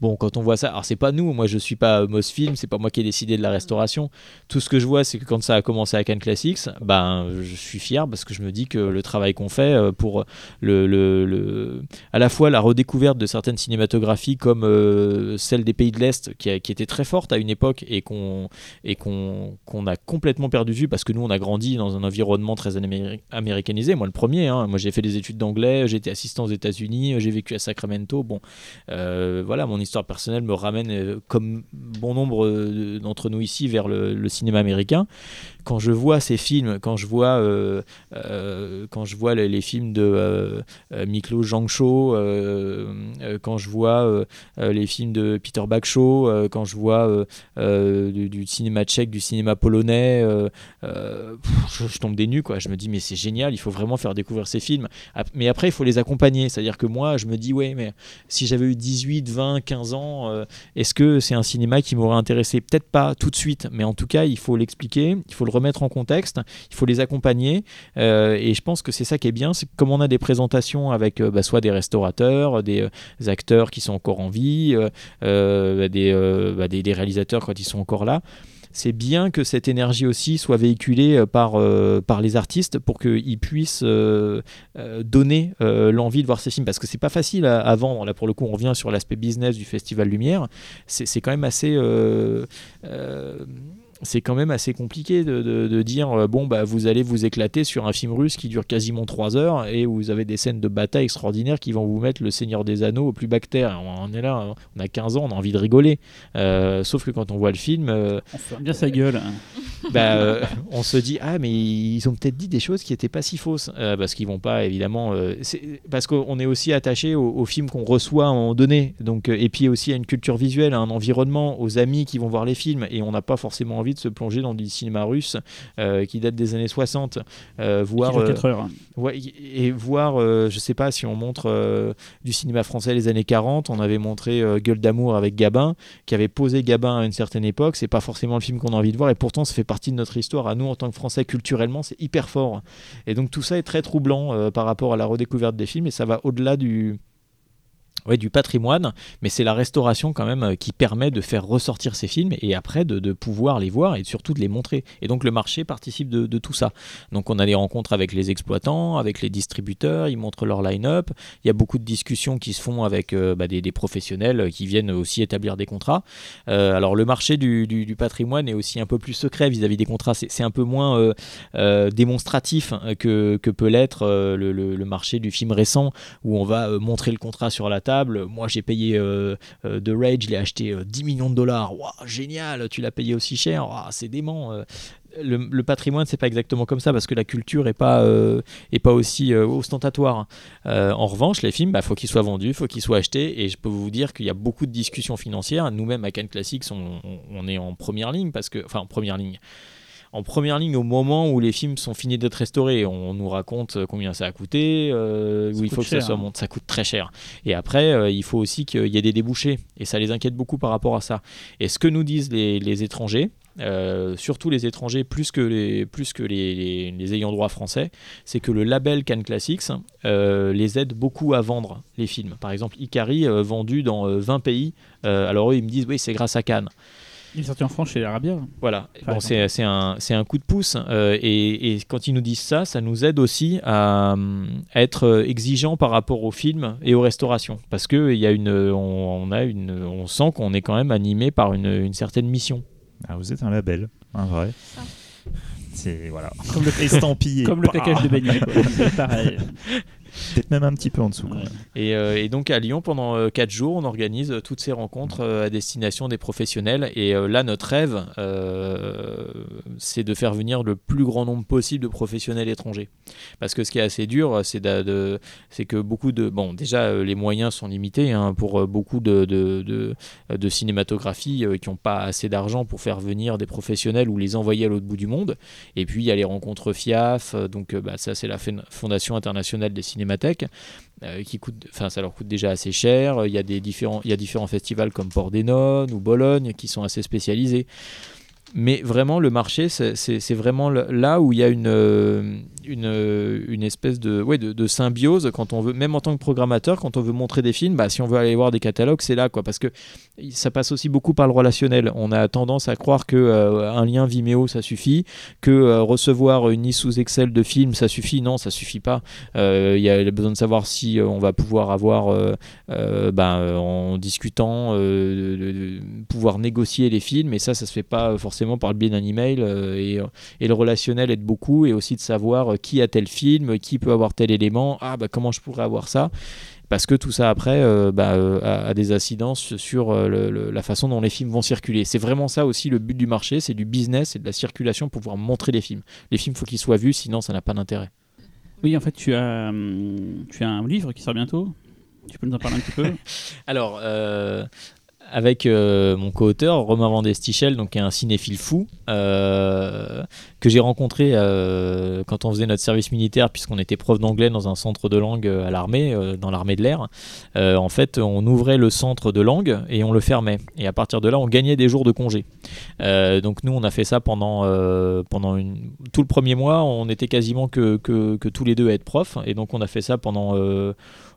Bon, quand on voit ça, alors c'est pas nous, moi je suis pas Mosfilm, c'est pas moi qui ai décidé de la restauration. Tout ce que je vois, c'est que quand ça a commencé à Cannes Classics, ben je suis fier parce que je me dis que le travail qu'on fait euh, pour le, le- le- à la fois la redécouverte de certaines cinématographies comme euh, celle des pays de l'Est qui, a- qui était très forte à une époque et qu'on et qu'on qu'on a complètement perdu de vue parce que nous on a grandi dans un environnement très améri- américanisé. Moi le premier, hein. moi j'ai fait des études d'anglais, j'ai été assistant aux États-Unis, j'ai vécu à Sacramento. Bon, euh, voilà, mon histoire histoire personnelle me ramène, comme bon nombre d'entre nous ici, vers le cinéma américain quand je vois ces films, quand je vois, euh, euh, quand je vois les, films de euh, Miklo Jangcho, quand je vois les films de Peter Bakshaw, quand je vois du, cinéma tchèque, du cinéma polonais, je, tombe des nues. Quoi. Je me dis, mais c'est génial, il faut vraiment faire découvrir ces films. Mais après, il faut les accompagner. C'est-à-dire que moi, je me dis, ouais, mais si j'avais eu 18, 20, 15 ans, est-ce que c'est un cinéma qui m'aurait intéressé? Peut-être pas tout de suite, mais en tout cas, il faut l'expliquer, il faut le remettre en contexte, il faut les accompagner. Euh, et je pense que c'est ça qui est bien, c'est comme on a des présentations avec euh, bah, soit des restaurateurs, des, euh, acteurs qui sont encore en vie, des, bah, des, des, réalisateurs quand ils sont encore là c'est bien que cette énergie aussi soit véhiculée par, par les artistes pour qu'ils puissent donner l'envie de voir ces films. Parce que c'est pas facile à, vendre. Là, pour le coup, on revient sur l'aspect business du Festival Lumière. C'est quand même assez c'est quand même assez compliqué de, dire euh, bon bah vous allez vous éclater sur un film russe qui dure quasiment 3 heures et où vous avez des scènes de bataille extraordinaires qui vont vous mettre le Seigneur des Anneaux au plus bactère. On est là, on a 15 ans, on a envie de rigoler. Euh, sauf que quand on voit le film, euh, on ferme bien sa gueule. Bah, on se dit ah mais ils ont peut-être dit des choses qui n'étaient pas si fausses parce qu'ils vont pas évidemment parce qu'on est aussi attaché aux, films qu'on reçoit à un moment donné donc et puis aussi à une culture visuelle, à un environnement, aux amis qui vont voir les films et on n'a pas forcément envie de se plonger dans du cinéma russe euh, qui date des années 60, euh, voir euh, Ouais, et voir, je sais pas si on montre du cinéma français les années 40, on avait montré Gueule d'amour avec Gabin, qui avait posé Gabin à une certaine époque. C'est pas forcément le film qu'on a envie de voir, et pourtant ça fait partie de notre histoire. À nous en tant que Français, culturellement, c'est hyper fort. Et donc tout ça est très troublant par rapport à la redécouverte des films, et ça va au-delà du ouais, du patrimoine, mais c'est la restauration quand même euh, qui permet de faire ressortir ces films et après de, pouvoir les voir et surtout de les montrer. Et donc le marché participe de, tout ça. Donc on a des rencontres avec les exploitants, avec les distributeurs, ils montrent leur line-up. Il y a beaucoup de discussions qui se font avec euh, bah, des, professionnels qui viennent aussi établir des contrats. Euh, alors le marché du, patrimoine est aussi un peu plus secret vis-à-vis des contrats. C'est un peu moins démonstratif que, peut l'être le, marché du film récent où on va montrer le contrat sur la table moi, j'ai payé euh, euh, The Rage, je l'ai acheté 10 euh, millions de dollars. génial, tu l'as payé aussi cher. c'est dément. Le, patrimoine, c'est pas exactement comme ça parce que la culture est pas, est pas aussi ostentatoire. en revanche, les films, il bah, faut qu'ils soient vendus, faut qu'ils soient achetés. Et je peux vous dire qu'il y a beaucoup de discussions financières. Nous-mêmes, à Cannes Classics, on, on, est en première ligne parce que, enfin, en première ligne en première ligne au moment où les films sont finis d'être restaurés. On nous raconte combien ça a coûté, euh, où il faut que ça soit hein. Ça coûte très cher. Et après, euh, il faut aussi qu'il y ait des débouchés. Et ça les inquiète beaucoup par rapport à ça. Et ce que nous disent les, étrangers, euh, surtout les étrangers plus que les, plus que les, les, ayants droit français, c'est que le label Cannes Classics les aide beaucoup à vendre les films. Par exemple, Ikari vendu dans 20 pays. alors eux, ils me disent oui, c'est grâce à Cannes. Il est sorti en France chez Arabia. Voilà, bon, c'est un, un, coup de pouce. Euh, et, et, quand ils nous disent ça, ça nous aide aussi à, être exigeants par rapport aux films et aux restaurations. Parce qu'on y a une, on, a une, on sent qu'on est quand même animé par une, une certaine mission. Ah, vous êtes un label, un vrai. C'est voilà. Comme le estampillé. Comme le package de beignet. C'est pareil. Peut-être même un petit peu en dessous. Euh, et, donc à Lyon, pendant 4 euh, jours, on organise euh, toutes ces rencontres à destination des professionnels. Et là, notre rêve, c'est de faire venir le plus grand nombre possible de professionnels étrangers. Parce que ce qui est assez dur, c'est que beaucoup de... Bon, déjà, les moyens sont limités hein, pour beaucoup de, de, de cinématographie qui n'ont pas assez d'argent pour faire venir des professionnels ou les envoyer à l'autre bout du monde. Et puis, il y a les rencontres FIAF. Donc, bah, ça, c'est la Fondation internationale des cinémas cinémathèque, euh, qui coûte, enfin ça leur coûte déjà assez cher. Il y a des différents, il y a différents festivals comme Pordenone ou Bologne qui sont assez spécialisés mais vraiment le marché c'est vraiment là où il y a une, euh, une, euh, une espèce de, ouais, de, symbiose quand on veut même en tant que programmateur quand on veut montrer des films bah, si on veut aller voir des catalogues c'est là quoi parce que ça passe aussi beaucoup par le relationnel. On a tendance à croire que euh, un lien Vimeo ça suffit que recevoir une liste sous Excel de films ça suffit. Non ça suffit pas. Il y a besoin de savoir si on va pouvoir avoir bah, en discutant pouvoir négocier les films et ça ça se fait pas forcément par le biais d'un email euh, et, et, le relationnel aide beaucoup et aussi de savoir euh, qui a tel film, qui peut avoir tel élément, ah bah comment je pourrais avoir ça? Parce que tout ça après euh, bah, euh, a, a des incidences sur euh, le- le- la façon dont les films vont circuler. C'est vraiment ça aussi le but du marché, c'est du business et de la circulation pour pouvoir montrer les films. Les films, faut qu'ils soient vus, sinon ça n'a pas d'intérêt. Oui, en fait, tu as, tu as un livre qui sort bientôt. Tu peux nous en parler un petit peu? Alors, avec euh, mon co-auteur, Romain Vandestichel, donc qui est un cinéphile fou, euh, que j'ai rencontré euh, quand on faisait notre service militaire, puisqu'on était prof d'anglais dans un centre de langue à l'armée, dans l'armée de l'air. En fait, on ouvrait le centre de langue et on le fermait. Et à partir de là, on gagnait des jours de congé. Donc nous, on a fait ça pendant, pendant tout le premier mois. On était quasiment que, que, tous les deux à être profs. Et donc on a fait ça pendant...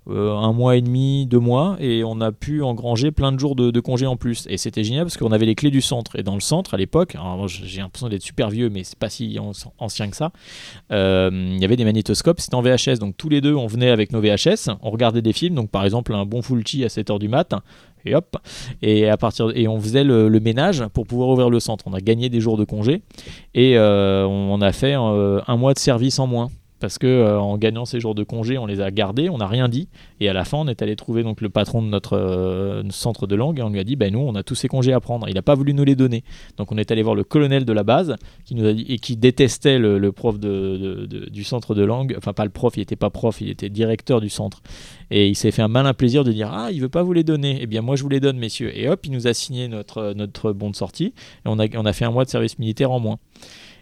euh, un mois et demi, deux mois, et on a pu engranger plein de jours de, congés en plus. Et c'était génial parce qu'on avait les clés du centre. Et dans le centre, à l'époque, j'ai l'impression d'être super vieux, mais c'est pas si an- ancien que ça, euh, il y avait des magnétoscopes, c'était en VHS. Donc tous les deux, on venait avec nos VHS, on regardait des films, donc par exemple un bon Fulci à 7h du mat. Et hop, et à partir et on faisait le, ménage pour pouvoir ouvrir le centre. On a gagné des jours de congé et euh, on a fait un mois de service en moins parce que euh, en gagnant ces jours de congé, on les a gardés, on n'a rien dit, et à la fin, on est allé trouver donc le patron de notre euh, centre de langue et on lui a dit, ben nous, on a tous ces congés à prendre. Il n'a pas voulu nous les donner, donc on est allé voir le colonel de la base qui nous a dit et qui détestait le, prof de, du centre de langue, enfin pas le prof, il était pas prof, il était directeur du centre, et il s'est fait un malin plaisir de dire, ah, il veut pas vous les donner, eh bien moi je vous les donne, messieurs, et hop, il nous a signé notre notre bon de sortie, et on a on a fait un mois de service militaire en moins.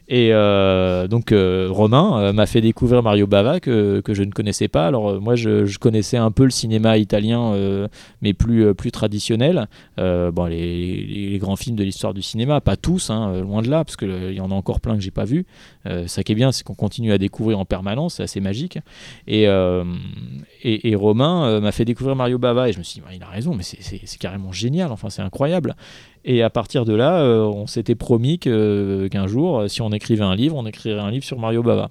Et euh, donc euh, Romain euh, m'a fait découvrir Mario Bava que, que je ne connaissais pas. Alors moi je, je connaissais un peu le cinéma italien mais plus, plus traditionnel. Bon, les, les- grands films de l'histoire du cinéma, pas tous, hein, loin de là, parce qu'il y en a encore plein que j'ai pas vu. Ça qui est bien, c'est qu'on continue à découvrir en permanence, c'est assez magique. Et, et, Romain m'a fait découvrir Mario Bava et je me suis dit, bah, il a raison, mais c'est carrément génial, enfin c'est incroyable. Et à partir de là, euh, on s'était promis que- qu'un jour, euh, si on écrivait un livre, on écrirait un livre sur Mario Bava.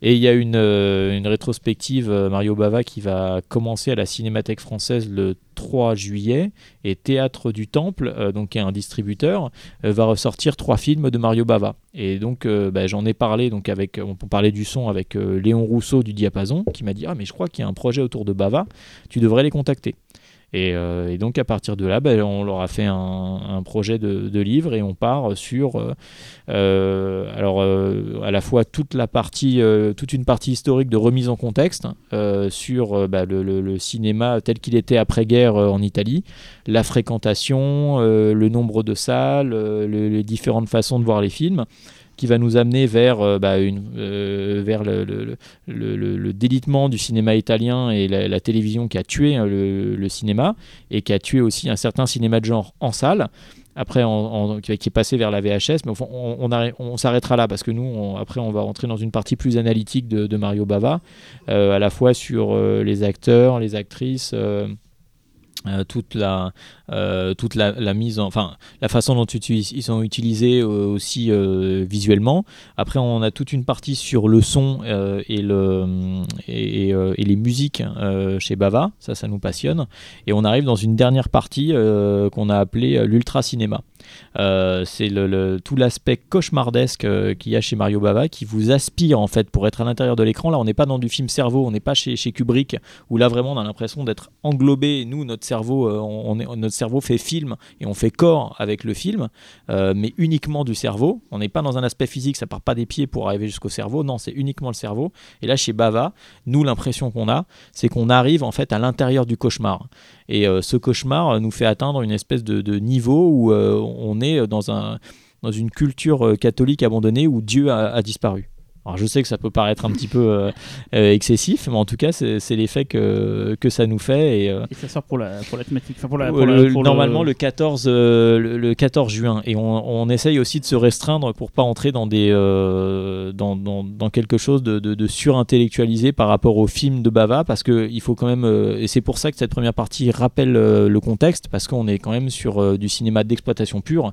Et il y a une, euh, rétrospective euh, Mario Bava qui va commencer à la Cinémathèque française le 3 juillet. Et Théâtre du Temple, euh, donc qui est un distributeur, euh, va ressortir trois films de Mario Bava. Et donc euh, bah, j'en ai parlé donc avec, on du son avec euh, Léon Rousseau du Diapason, qui m'a dit ah mais je crois qu'il y a un projet autour de Bava, tu devrais les contacter. Et, euh, et donc à partir de là, ben, on leur a fait un, projet de, livre et on part sur euh, euh, alors à la fois toute la partie, toute une partie historique de remise en contexte sur bah, le, cinéma tel qu'il était après-guerre en Italie, la fréquentation, le nombre de salles, le- les différentes façons de voir les films qui va nous amener vers, euh, bah, euh, vers le, délitement du cinéma italien et la, télévision qui a tué hein, le, cinéma et qui a tué aussi un certain cinéma de genre en salle. Après, qui est passé vers la VHS, mais fond, on, on, arrête- on s'arrêtera là parce que nous, après, on va rentrer dans une partie plus analytique de, Mario Bava, euh, à la fois sur les acteurs, les actrices. Euh, toute la euh, toute la, mise en enfin la façon dont ils sont utilisés euh, aussi visuellement. Après on a toute une partie sur le son et le et, et, les musiques chez Bava. Ça ça nous passionne. Et on arrive dans une dernière partie qu'on a appelée l'ultra cinéma euh, c'est tout l'aspect cauchemardesque euh, qu'il y a chez Mario Bava qui vous aspire en fait pour être à l'intérieur de l'écran. Là, on n'est pas dans du film cerveau, on n'est pas chez, Kubrick où là vraiment on a l'impression d'être englobé. Nous, notre cerveau, euh, notre cerveau fait film et on fait corps avec le film, mais uniquement du cerveau. On n'est pas dans un aspect physique, ça part pas des pieds pour arriver jusqu'au cerveau. Non, c'est uniquement le cerveau. Et là, chez Bava, nous, l'impression qu'on a, c'est qu'on arrive en fait à l'intérieur du cauchemar. Et euh, ce cauchemar euh, nous fait atteindre une espèce de, niveau où euh, on est dans, un, dans une culture catholique abandonnée où Dieu a disparu. Alors je sais que ça peut paraître un petit peu euh, euh, excessif, mais en tout cas c'est l'effet que, que ça nous fait. Et, euh, Et ça sort pour la, pour la thématique. Enfin, pour la, pour le- la- pour normalement le 14 euh, le, le 14 juin et on, on essaye aussi de se restreindre pour pas entrer dans des dans, dans, dans quelque chose de, de, de surintellectualisé par rapport au film de Bava parce que il faut quand même et c'est pour ça que cette première partie rappelle le contexte parce qu'on est quand même sur du cinéma d'exploitation pure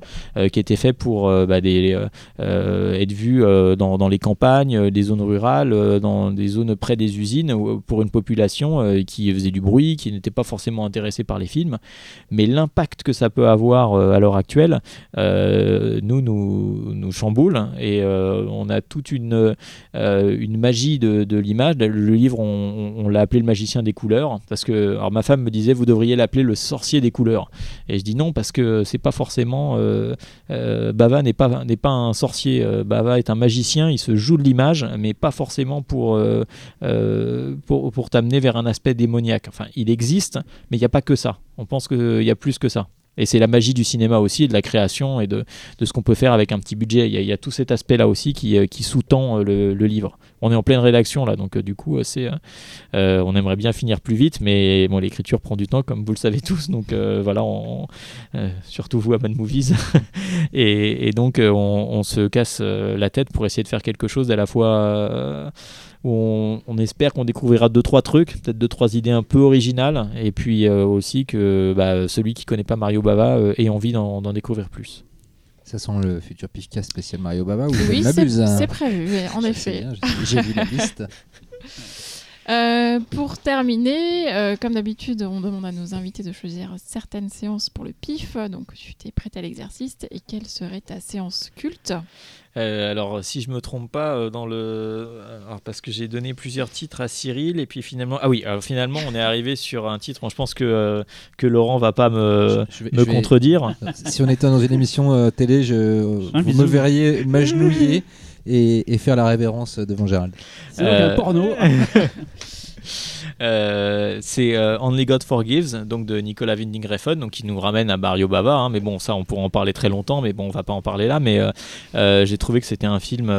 qui était fait pour bah, des, être vu dans, dans les campagnes euh, des zones rurales, euh, dans des zones près des usines, euh, pour une population qui faisait du bruit, qui n'était pas forcément intéressée par les films. Mais l'impact que ça peut avoir à l'heure actuelle, nous, nous, nous chamboule. Et on a toute une, une magie de, l'image. Le livre, on, l'a appelé le magicien des couleurs. Parce que alors ma femme me disait, vous devriez l'appeler le sorcier des couleurs. Et je dis non, parce que c'est pas forcément. Bava n'est pas, pas un sorcier. Bava est un magicien, il se joue de mais pas forcément pour, euh, euh, pour, pour t'amener vers un aspect démoniaque. Enfin, il existe, mais il n'y a pas que ça. On pense qu'il y a plus que ça. Et c'est la magie du cinéma aussi, de la création et de, de ce qu'on peut faire avec un petit budget. Il y a, tout cet aspect-là aussi qui, euh, qui sous-tend euh, le, livre. On est en pleine rédaction là, donc euh, du coup, c'est, on aimerait bien finir plus vite, mais bon, l'écriture prend du temps, comme vous le savez tous. Donc voilà, surtout vous à Mad Movies. et, donc, on, on se casse la tête pour essayer de faire quelque chose à la fois où on, on espère qu'on découvrira deux trois trucs, peut-être deux trois idées un peu originales, et puis euh, aussi que bah, celui qui connaît pas Mario Bava euh, ait envie d'en découvrir plus. Ça sent le futur Pifka spécial Mario Baba ou Oui, c'est hein. c'est prévu, en effet. J'ai vu la liste. Euh, pour terminer, euh, comme d'habitude, on demande à nos invités de choisir certaines séances pour le pif. Donc, tu t'es prête à l'exercice. Et quelle serait ta séance culte Euh, alors, si je me trompe pas, euh, dans le, alors, parce que j'ai donné plusieurs titres à Cyril, et puis finalement, ah oui, alors finalement, on est arrivé sur un titre. Bon, je pense que euh, que Laurent va pas me Je- je vais- me je vais- contredire. Si on était dans une émission euh, télé, je, vous me verriez m'agenouiller et, et faire la révérence devant Gérald. C'est donc Euh, un porno. Euh, c'est euh, Only God Forgives, donc de Nicolas Winding Refn, donc qui nous ramène à Mario Bava. hein, mais bon, ça, on pourrait en parler très longtemps, mais bon, on va pas en parler là. Mais euh, j'ai trouvé que c'était un film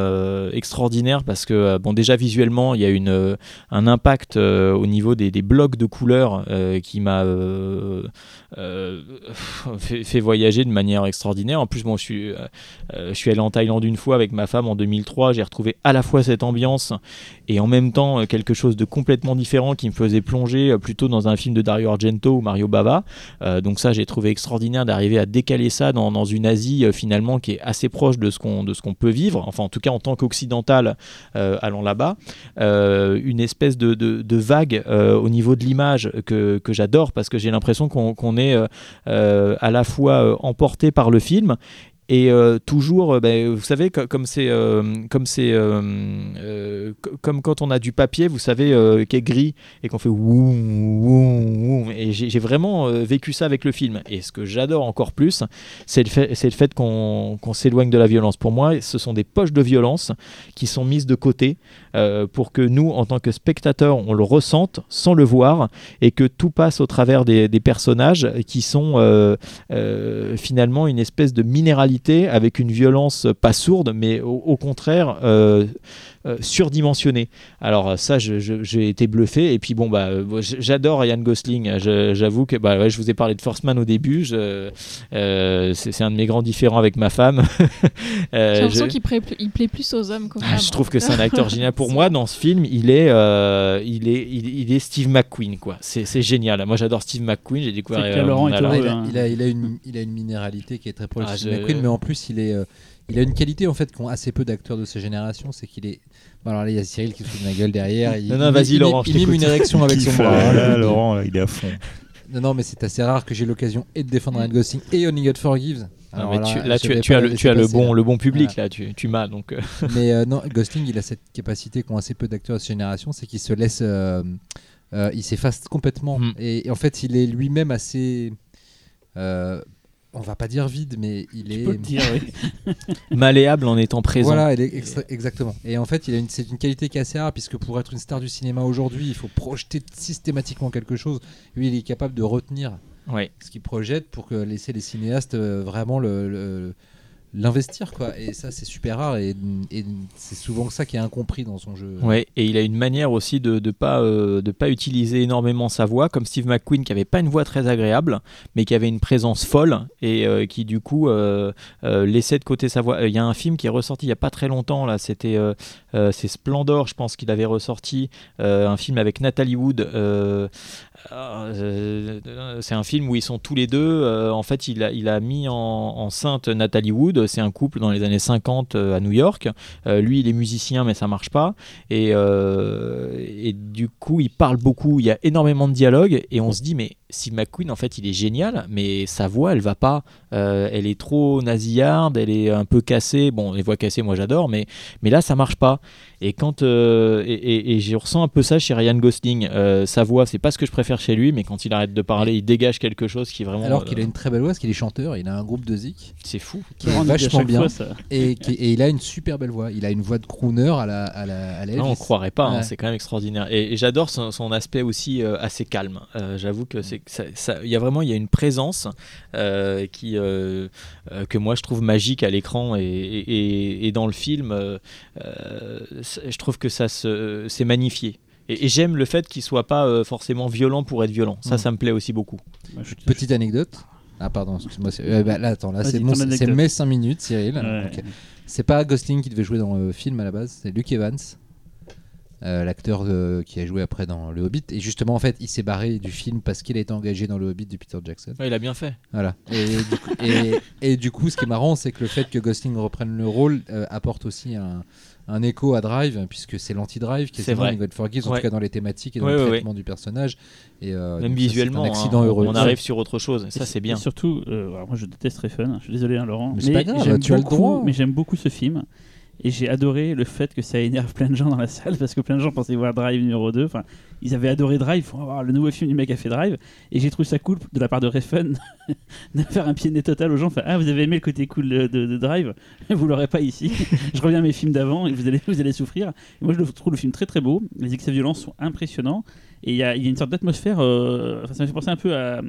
extraordinaire parce que, bon, déjà visuellement, il y a une, un impact au niveau des, blocs de couleurs qui m'a fait, voyager de manière extraordinaire. En plus, bon, je suis, je suis allé en Thaïlande une fois avec ma femme en 2003. J'ai retrouvé à la fois cette ambiance et en même temps quelque chose de complètement différent qui me faisait plonger euh, plutôt dans un film de Dario Argento ou Mario Bava. Euh, donc ça, j'ai trouvé extraordinaire d'arriver à décaler ça dans, une Asie euh, finalement qui est assez proche de ce qu'on peut vivre. Enfin, en tout cas en tant qu'occidental allant là-bas, une espèce de, vague au niveau de l'image que, j'adore parce que j'ai l'impression qu'on est à la fois emporté par le film et euh, toujours, euh, ben, vous savez, co- comme c'est, euh, comme c'est, co- comme quand on a du papier, vous savez, qui est gris et qu'on fait woum, woum, woum. Et j'ai vraiment vécu ça avec le film. Et ce que j'adore encore plus, c'est le fait, fait qu'on s'éloigne de la violence. Pour moi, ce sont des poches de violence qui sont mises de côté pour que nous, en tant que spectateurs, on le ressente sans le voir et que tout passe au travers des, personnages qui sont finalement une espèce de minéralité avec une violence pas sourde, mais au, contraire euh, euh, surdimensionnée. Alors ça, je- je- j'ai été bluffé. Et puis bon, bah, euh, j'adore Ryan Gosling. J'avoue que bah, ouais, je vous ai parlé de First Man au début. Euh, c'est un de mes grands différends avec ma femme. Euh, J'ai l'impression je- qu'il plaît, plus- il plaît plus aux hommes qu'aux ah, femmes. je trouve que c'est un acteur génial. Pour moi, dans ce film, il est, euh, il est, il, il est Steve McQueen, quoi. C'est génial. Moi, j'adore Steve McQueen. J'ai découvert. Laurent il, a, hein. il a- il a une, il a une minéralité qui est très proche Ah, de Steve je- McQueen, mais en plus, il, est, euh, il a une qualité en fait qu'ont assez peu d'acteurs de sa génération, c'est qu'il est. Bon, alors là, il y a Cyril qui se fout de ma gueule derrière. Il, Non, non, vas-y, Laurent, Il, je mime une érection avec son bras. hein, là, Laurent, il est à fond. Non, non, mais c'est assez rare que j'ai l'occasion et de défendre Ryan Gosling et Only God Forgives. Alors mais tu- là, tu, as le, laisser tu as le passer, bon, là. le bon public là. Tu, tu m'as donc. euh, Mais euh, non, Gosling, il a cette capacité qu'ont assez peu d'acteurs de cette génération, c'est qu'il se laisse, euh, euh, il s'efface complètement. Mm. Et, et en fait, il est lui-même assez, euh, on va pas dire vide, mais il Tu est. peux le dire, oui. malléable en étant présent. Voilà, il est extra- exactement. Et en fait, il a une, c'est une qualité qui est assez rare, puisque pour être une star du cinéma aujourd'hui, il faut projeter systématiquement quelque chose. Lui, il est capable de retenir Ouais. ce qu'il projette pour que laisser les cinéastes euh, vraiment le, le- l'investir quoi et ça c'est super rare et, c'est souvent ça qui est incompris dans son jeu Ouais, et il a une manière aussi de ne pas, euh, de pas utiliser énormément sa voix, comme Steve McQueen qui avait pas une voix très agréable, mais qui avait une présence folle et euh, qui du coup euh, laissait de côté sa voix. Il y a un film qui est ressorti il y a pas très longtemps là, c'était c'est Splendor, je pense qu'il avait ressorti un film avec Natalie Wood. Euh, euh, c'est un film où ils sont tous les deux. euh, en fait, il a, mis en, enceinte Nathalie Wood. C'est un couple dans les années 50 à New York. lui, il est musicien, mais ça marche pas. Et, et du coup, il parle beaucoup. Il y a énormément de dialogues. Et on se dit, mais Steve McQueen, en fait, il est génial, mais sa voix, elle va pas. elle est trop nasillarde, elle est un peu cassée. Bon, les voix cassées, moi j'adore, mais, mais là, ça marche pas. Et quand euh, et, je ressens un peu ça chez Ryan Gosling. Euh, sa voix, c'est pas ce que je préfère chez lui, mais quand il arrête de parler, il dégage quelque chose qui est vraiment. Alors qu'il a une très belle voix, parce qu'il est chanteur, il a un groupe de zik. C'est fou. Qui est vachement bien. et, et, il a une super belle voix. Il a une voix de crooner à la à la, à Non, on croirait pas. Hein, c'est quand même extraordinaire. Et, j'adore son, aspect aussi euh, assez calme. J'avoue que c'est ça. Il y a vraiment il y a une présence qui que moi je trouve magique à l'écran et, et, dans le film je trouve que ça c'est magnifié. Et, j'aime le fait qu'il soit pas euh, forcément violent pour être violent. Ça, mm. ça me plaît aussi beaucoup. Petite anecdote. Ah pardon, excuse-moi. Euh, bah, là, attends, là c'est mes 5 minutes, Cyril. C'est pas Gosling qui devait jouer dans le film à la base, c'est Luke Evans. Euh, l'acteur qui a joué après dans Le Hobbit. Et justement, en fait, il s'est barré du film parce qu'il a été engagé dans Le Hobbit de Peter Jackson. il a bien fait. Voilà. Et du, coup, ce qui est marrant, c'est que le fait que Gosling reprenne le rôle apporte aussi un, un écho à Drive, puisque c'est l'anti-Drive qui est, vrai. God Forgive, en tout cas dans les thématiques et dans le traitement du personnage. Et, euh, Même visuellement, accident hein, heureux. on arrive sur autre chose, ça c'est bien. surtout, euh, moi je déteste Refn, je suis désolé hein, Laurent, mais, mais j'aime beaucoup, mais j'aime beaucoup ce film. Et j'ai adoré le fait que ça énerve plein de gens dans la salle parce que plein de gens pensaient voir Drive numéro 2. Enfin, ils avaient adoré Drive, faut voir le nouveau film du mec a fait Drive. Et j'ai trouvé ça cool de la part de Refn de faire un pied nez total aux gens. Enfin, ah, vous avez aimé le côté cool de, Drive, vous l'aurez pas ici. je reviens à mes films d'avant et vous allez, vous allez souffrir. Et moi, je trouve le film très très beau. Les excès violents sont impressionnants. Et il y, a une sorte d'atmosphère. Euh, ça me fait penser un peu à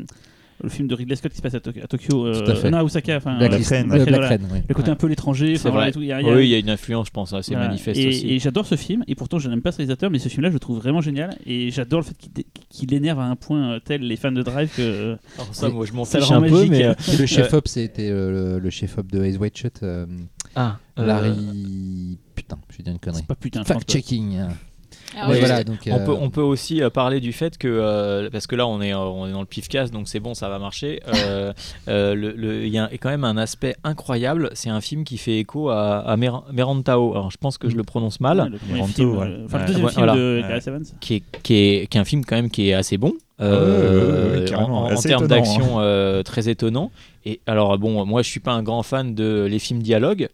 le film de Ridley Scott qui se passe à, Tokyo, euh, non, à Osaka, enfin, Black, le côté un peu l'étranger, c'est vrai. oui, il y a une influence, je pense, assez manifeste et, aussi. Et j'adore ce film, et pourtant je n'aime pas ce réalisateur, mais ce film-là, je le trouve vraiment génial, et j'adore le fait qu'il énerve à un point euh, tel les fans de Drive que. Alors ça, moi, je m'en fiche un peu, mais euh, le chef op, c'était le, chef op de Ace White Shot. ah, Larry. Putain, je vais dire une connerie. C'est pas putain. Ah donc, on, peut, euh, on peut aussi euh, parler du fait que, euh, parce que là on est, on est dans le pif-casse, donc c'est bon, ça va marcher. Il y a quand même un aspect incroyable, c'est un film qui fait écho à, à Merantao. Alors je pense que je le prononce mal. le, enfin, le deuxième film de Gareth Evans. Qui est, qui, est, qui est un film quand même qui est assez bon. en, en termes d'action hein. très étonnant. Et alors bon, moi je suis pas un grand fan de les films dialogues,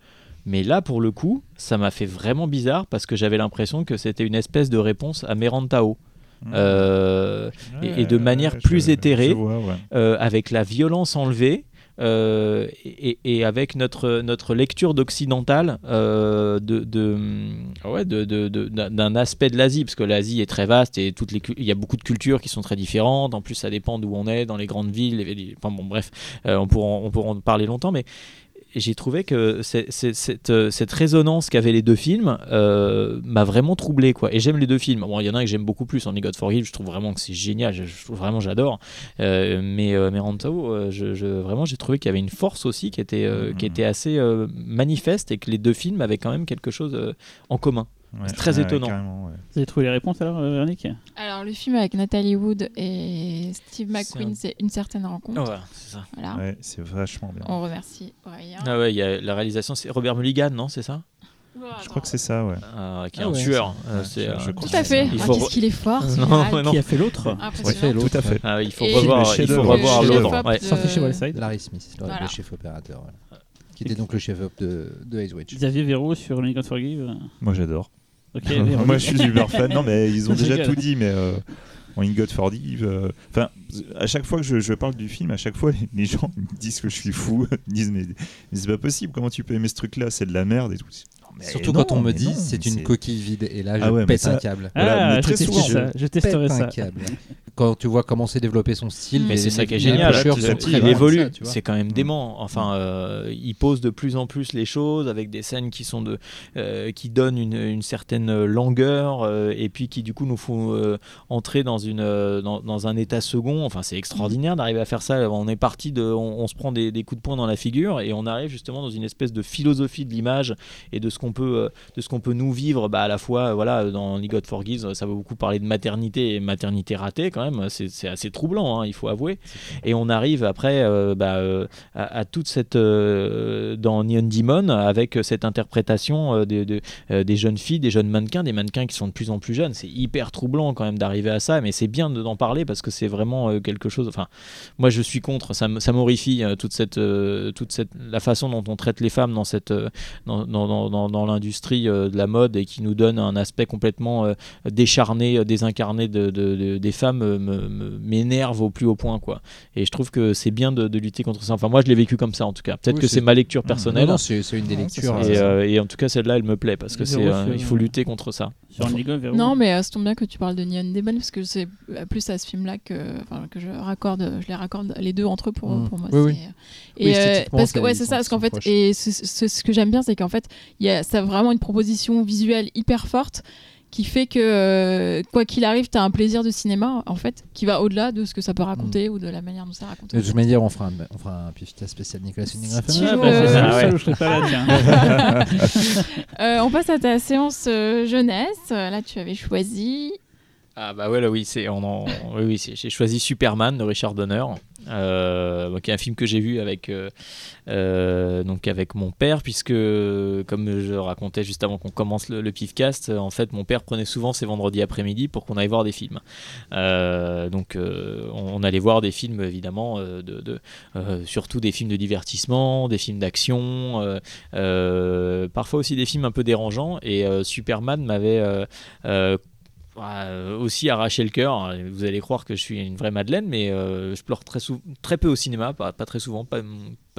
mais là, pour le coup, ça m'a fait vraiment bizarre parce que j'avais l'impression que c'était une espèce de réponse à Merantao. Mmh. Euh, et, de manière plus éthérée, euh, avec la violence enlevée. Euh, et, avec notre, notre lecture d'occidental de, de, de, d'un aspect de l'Asie, parce que l'Asie est très vaste et toutes les, il y a beaucoup de cultures qui sont très différentes. En plus, ça dépend d'où on est, dans les grandes villes. enfin bon, bref, on, pourra, on pourra en parler longtemps, mais j'ai trouvé que cette, euh, cette, résonance qu'avaient les deux films euh, m'a vraiment troublé quoi. Et j'aime les deux films. Bon, il y en a un que j'aime beaucoup plus, en God for je trouve vraiment que c'est génial, je, vraiment j'adore. Euh, mais mais je, vraiment j'ai trouvé qu'il y avait une force aussi qui était qui était assez manifeste et que les deux films avaient quand même quelque chose en commun c'est très étonnant. Vous avez trouvé les réponses alors, euh, Véronique Alors, le film avec Nathalie Wood et Steve McQueen, c'est une certaine rencontre. C'est ça. Voilà. c'est vachement bien. On remercie Aurélien. Ah ouais, y a la réalisation, c'est Robert Mulligan, non C'est ça je crois que c'est ça, ouais. Ah, qui est ah un tueur. Euh, je, Tout à fait. Il faut... Qu'est-ce qu'il est fort non, non. Qui a fait l'autre Tout à fait. Ah, il faut revoir, il faut revoir l'autre. Ouais. Sorti chez Wallside. Larry Smith, le chef opérateur. Qui était donc le chef op de, de Ice Witch. Xavier Véro sur Lincoln Forgive Moi j'adore. Moi, je suis super fan. Non, mais ils ont déjà tout dit, mais euh, en In God Forgive. Euh, enfin, à chaque fois que je, parle du film, à chaque fois, les, gens me disent que je suis fou. Ils disent, mais, c'est pas possible, comment tu peux aimer ce truc-là C'est de la merde et tout. Surtout quand on me dit c'est une coquille vide et là je ah pète un câble. Ah, très je, souvent, je, testerai ça. Quand tu vois comment s'est développé son style, mais c'est ça qui est génial. Il évolue, c'est quand même mm. dément. Enfin, euh, il pose de plus en plus les choses avec des scènes qui sont de, euh, qui donnent une, certaine longueur euh, et puis qui du coup nous font entrer dans une dans, un état second. Enfin, c'est extraordinaire d'arriver à faire ça. On est parti de, on, se prend des, des, coups de poing dans la figure et on arrive justement dans une espèce de philosophie de l'image et de ce qu'on peut, de ce qu'on peut nous vivre, bah, à la fois, voilà, dans Ligot Forgives, ça va beaucoup parler de maternité et maternité ratée quand quand même, c'est assez troublant, hein, il faut avouer. Et on arrive après euh, bah, euh, à, à toute cette euh, dans Neon Demon avec cette interprétation des, de- des jeunes filles, des jeunes mannequins, des mannequins qui sont de plus en plus jeunes. C'est hyper troublant quand même d'arriver à ça, mais c'est bien de- d'en parler parce que c'est vraiment quelque chose. Enfin, moi je suis contre, ça, ça m'horrifie toute cette, toute cette, la façon dont on traite les femmes dans cette, dans, dans, dans, dans- dans l'industrie de la mode et qui nous donne un aspect complètement décharné, désincarné de- des femmes me- me- m'énerve au plus haut point quoi. Et je trouve que c'est bien de, de lutter contre ça. Enfin moi je l'ai vécu comme ça en tout cas. Peut-être Oui, que c'est- c'est ma lecture personnelle. Non, non, c'est c'est une des c'est lectures. Et, euh, et en tout cas celle-là elle me plaît parce que c'est euh, il faut lutter contre ça. Non, mais euh, ça tombe bien que tu parles de Neon Demon parce que c'est euh, plus à ce film-là que, que je raccorde, je les raccorde les deux entre eux pour, Mm. pour moi. Oui, oui. c'est- Oui, Et euh, parce que ça, ouais, c'est ça, parce qu'en fait, proches. et ce, ce- ce que j'aime bien, c'est qu'en fait, il y a, ça a vraiment une proposition visuelle hyper forte qui fait que euh, quoi qu'il arrive, tu as un plaisir de cinéma en fait qui va au-delà de ce que ça peut raconter ou de la manière dont ça raconte. De toute manière, on fera un, on fera un pifta spécial Nicolas Winding Refn. tu Ah, bah, c'est ça, Euh, ça, je serais pas là, tiens. Euh, on passe à ta séance euh, jeunesse. Là, tu avais choisi. Ah bah ouais là, oui c'est on en- oui, oui c'est- j'ai choisi Superman de Richard Donner euh, qui est un film que j'ai vu avec euh, euh, donc avec mon père puisque comme je racontais juste avant qu'on commence le, le Pifcast euh, en fait mon père prenait souvent ses vendredis après-midi pour qu'on aille voir des films. Euh, donc euh, on, allait voir des films évidemment euh, de, euh, surtout des films de divertissement des films d'action euh, euh, parfois aussi des films un peu dérangeants. Et euh, Superman m'avait euh, euh, euh, aussi arraché le cœur. Vous allez croire que je suis une vraie Madeleine, mais euh, je pleure très, peu au cinéma, pas, très souvent, pas,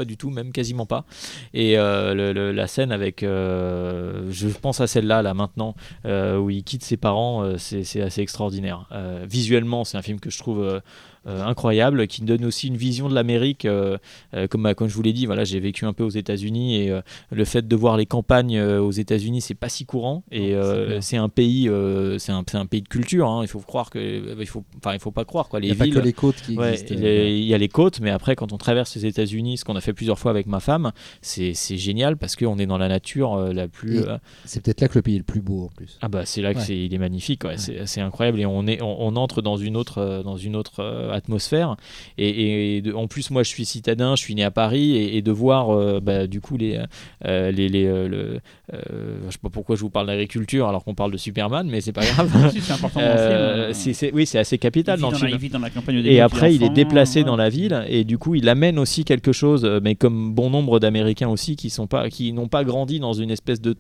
du tout, même quasiment pas. Et euh, la scène avec, euh, je pense à celle-là, là maintenant, euh, où il quitte ses parents, euh, c'est assez extraordinaire. Euh, visuellement, c'est un film que je trouve euh, euh, incroyable, qui donne aussi une vision de l'Amérique. euh, euh, comme, bah, comme je vous l'ai dit, voilà, j'ai vécu un peu aux États-Unis et euh, le fait de voir les campagnes euh, aux États-Unis, c'est pas si courant. Et c'est euh, un pays, euh, c'est un, un pays de culture. hein. Il faut croire que, euh, il faut, enfin, il faut pas croire quoi. Il Les n'y a pas que les côtes qui Ouais, existent. il y a- il y a les côtes, mais après, quand on traverse les États-Unis, ce qu'on a fait plusieurs fois avec ma femme, c'est génial parce qu'on est dans la nature euh, la plus. Euh, C'est peut-être là que le pays est le plus beau en plus. ah bah c'est là que Ouais. c'est il est magnifique, ouais, c'est c'est incroyable et on est on, on entre dans une autre euh, dans une autre euh, atmosphère et, et de- en plus moi je suis citadin, je suis né à Paris et, et de voir euh, bah, du coup les euh, les, les, euh, le, euh, je sais pas pourquoi je vous parle d'agriculture alors qu'on parle de Superman mais c'est pas grave. Si, c'est important dans le Euh, film. c'est- c'est- oui c'est assez capital dans le la- film. il vit dans la campagne au début, Et après, il est déplacé dans la ville et du coup, il amène aussi quelque chose, euh, mais comme bon nombre d'Américains aussi qui sont pas, qui n'ont pas grandi dans une espèce de,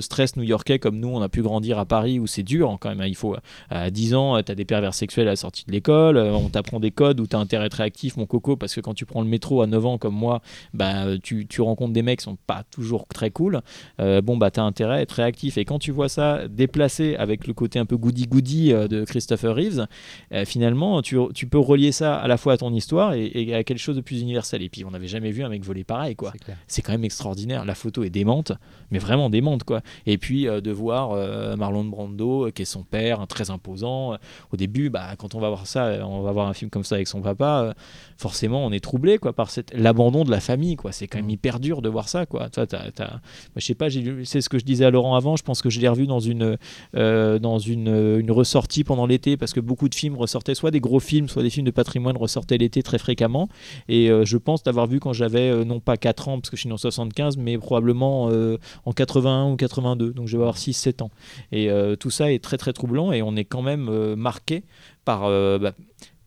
stress new-yorkais comme nous, on a pu grandir à Paris où c'est dur hein, quand même. hein. Il faut euh, à 10 ans, tu as des pervers sexuels à la sortie de l'école, euh, on t'apprend des codes où tu as intérêt à être réactif, mon coco, parce que quand tu prends le métro à 9 ans comme moi, bah, tu, tu rencontres des mecs qui sont pas toujours très cool. Euh, bon, bah, tu as intérêt à être réactif. Et quand tu vois ça déplacé avec le côté un peu goody-goody euh, de Christopher Reeves, euh, finalement, tu, tu peux relier ça à la fois à ton histoire et, et à quelque chose de plus universel. Et puis, on n'avait jamais vu un mec voler pareil, quoi. C'est quand même extraordinaire. La photo est démente, mais vraiment démente, quoi. Et puis, euh, de voir Marlon Brando, qui est son père, un très imposant. au début, bah, quand on va voir ça, on va voir un film comme ça avec son papa, euh, forcément, on est troublé, quoi, par cette... l'abandon de la famille, quoi. C'est quand même hyper dur de voir ça, quoi. Toi, t'as- t'as- Moi, je sais pas, j'ai c'est ce que je disais à Laurent avant. Je pense que je l'ai revu dans une, euh, dans une, une ressortie pendant l'été parce que beaucoup de films ressortaient, soit des gros films, soit des films de patrimoine ressortaient l'été très fréquemment. Et euh, je pense d'avoir vu quand j'avais euh, non pas 4 ans, parce que je suis né en 75, mais probablement euh, en 81 ou 82. Donc je vais avoir 6-7 ans. Et euh, tout ça est très très troublant et on est quand même euh, marqué par. euh, bah,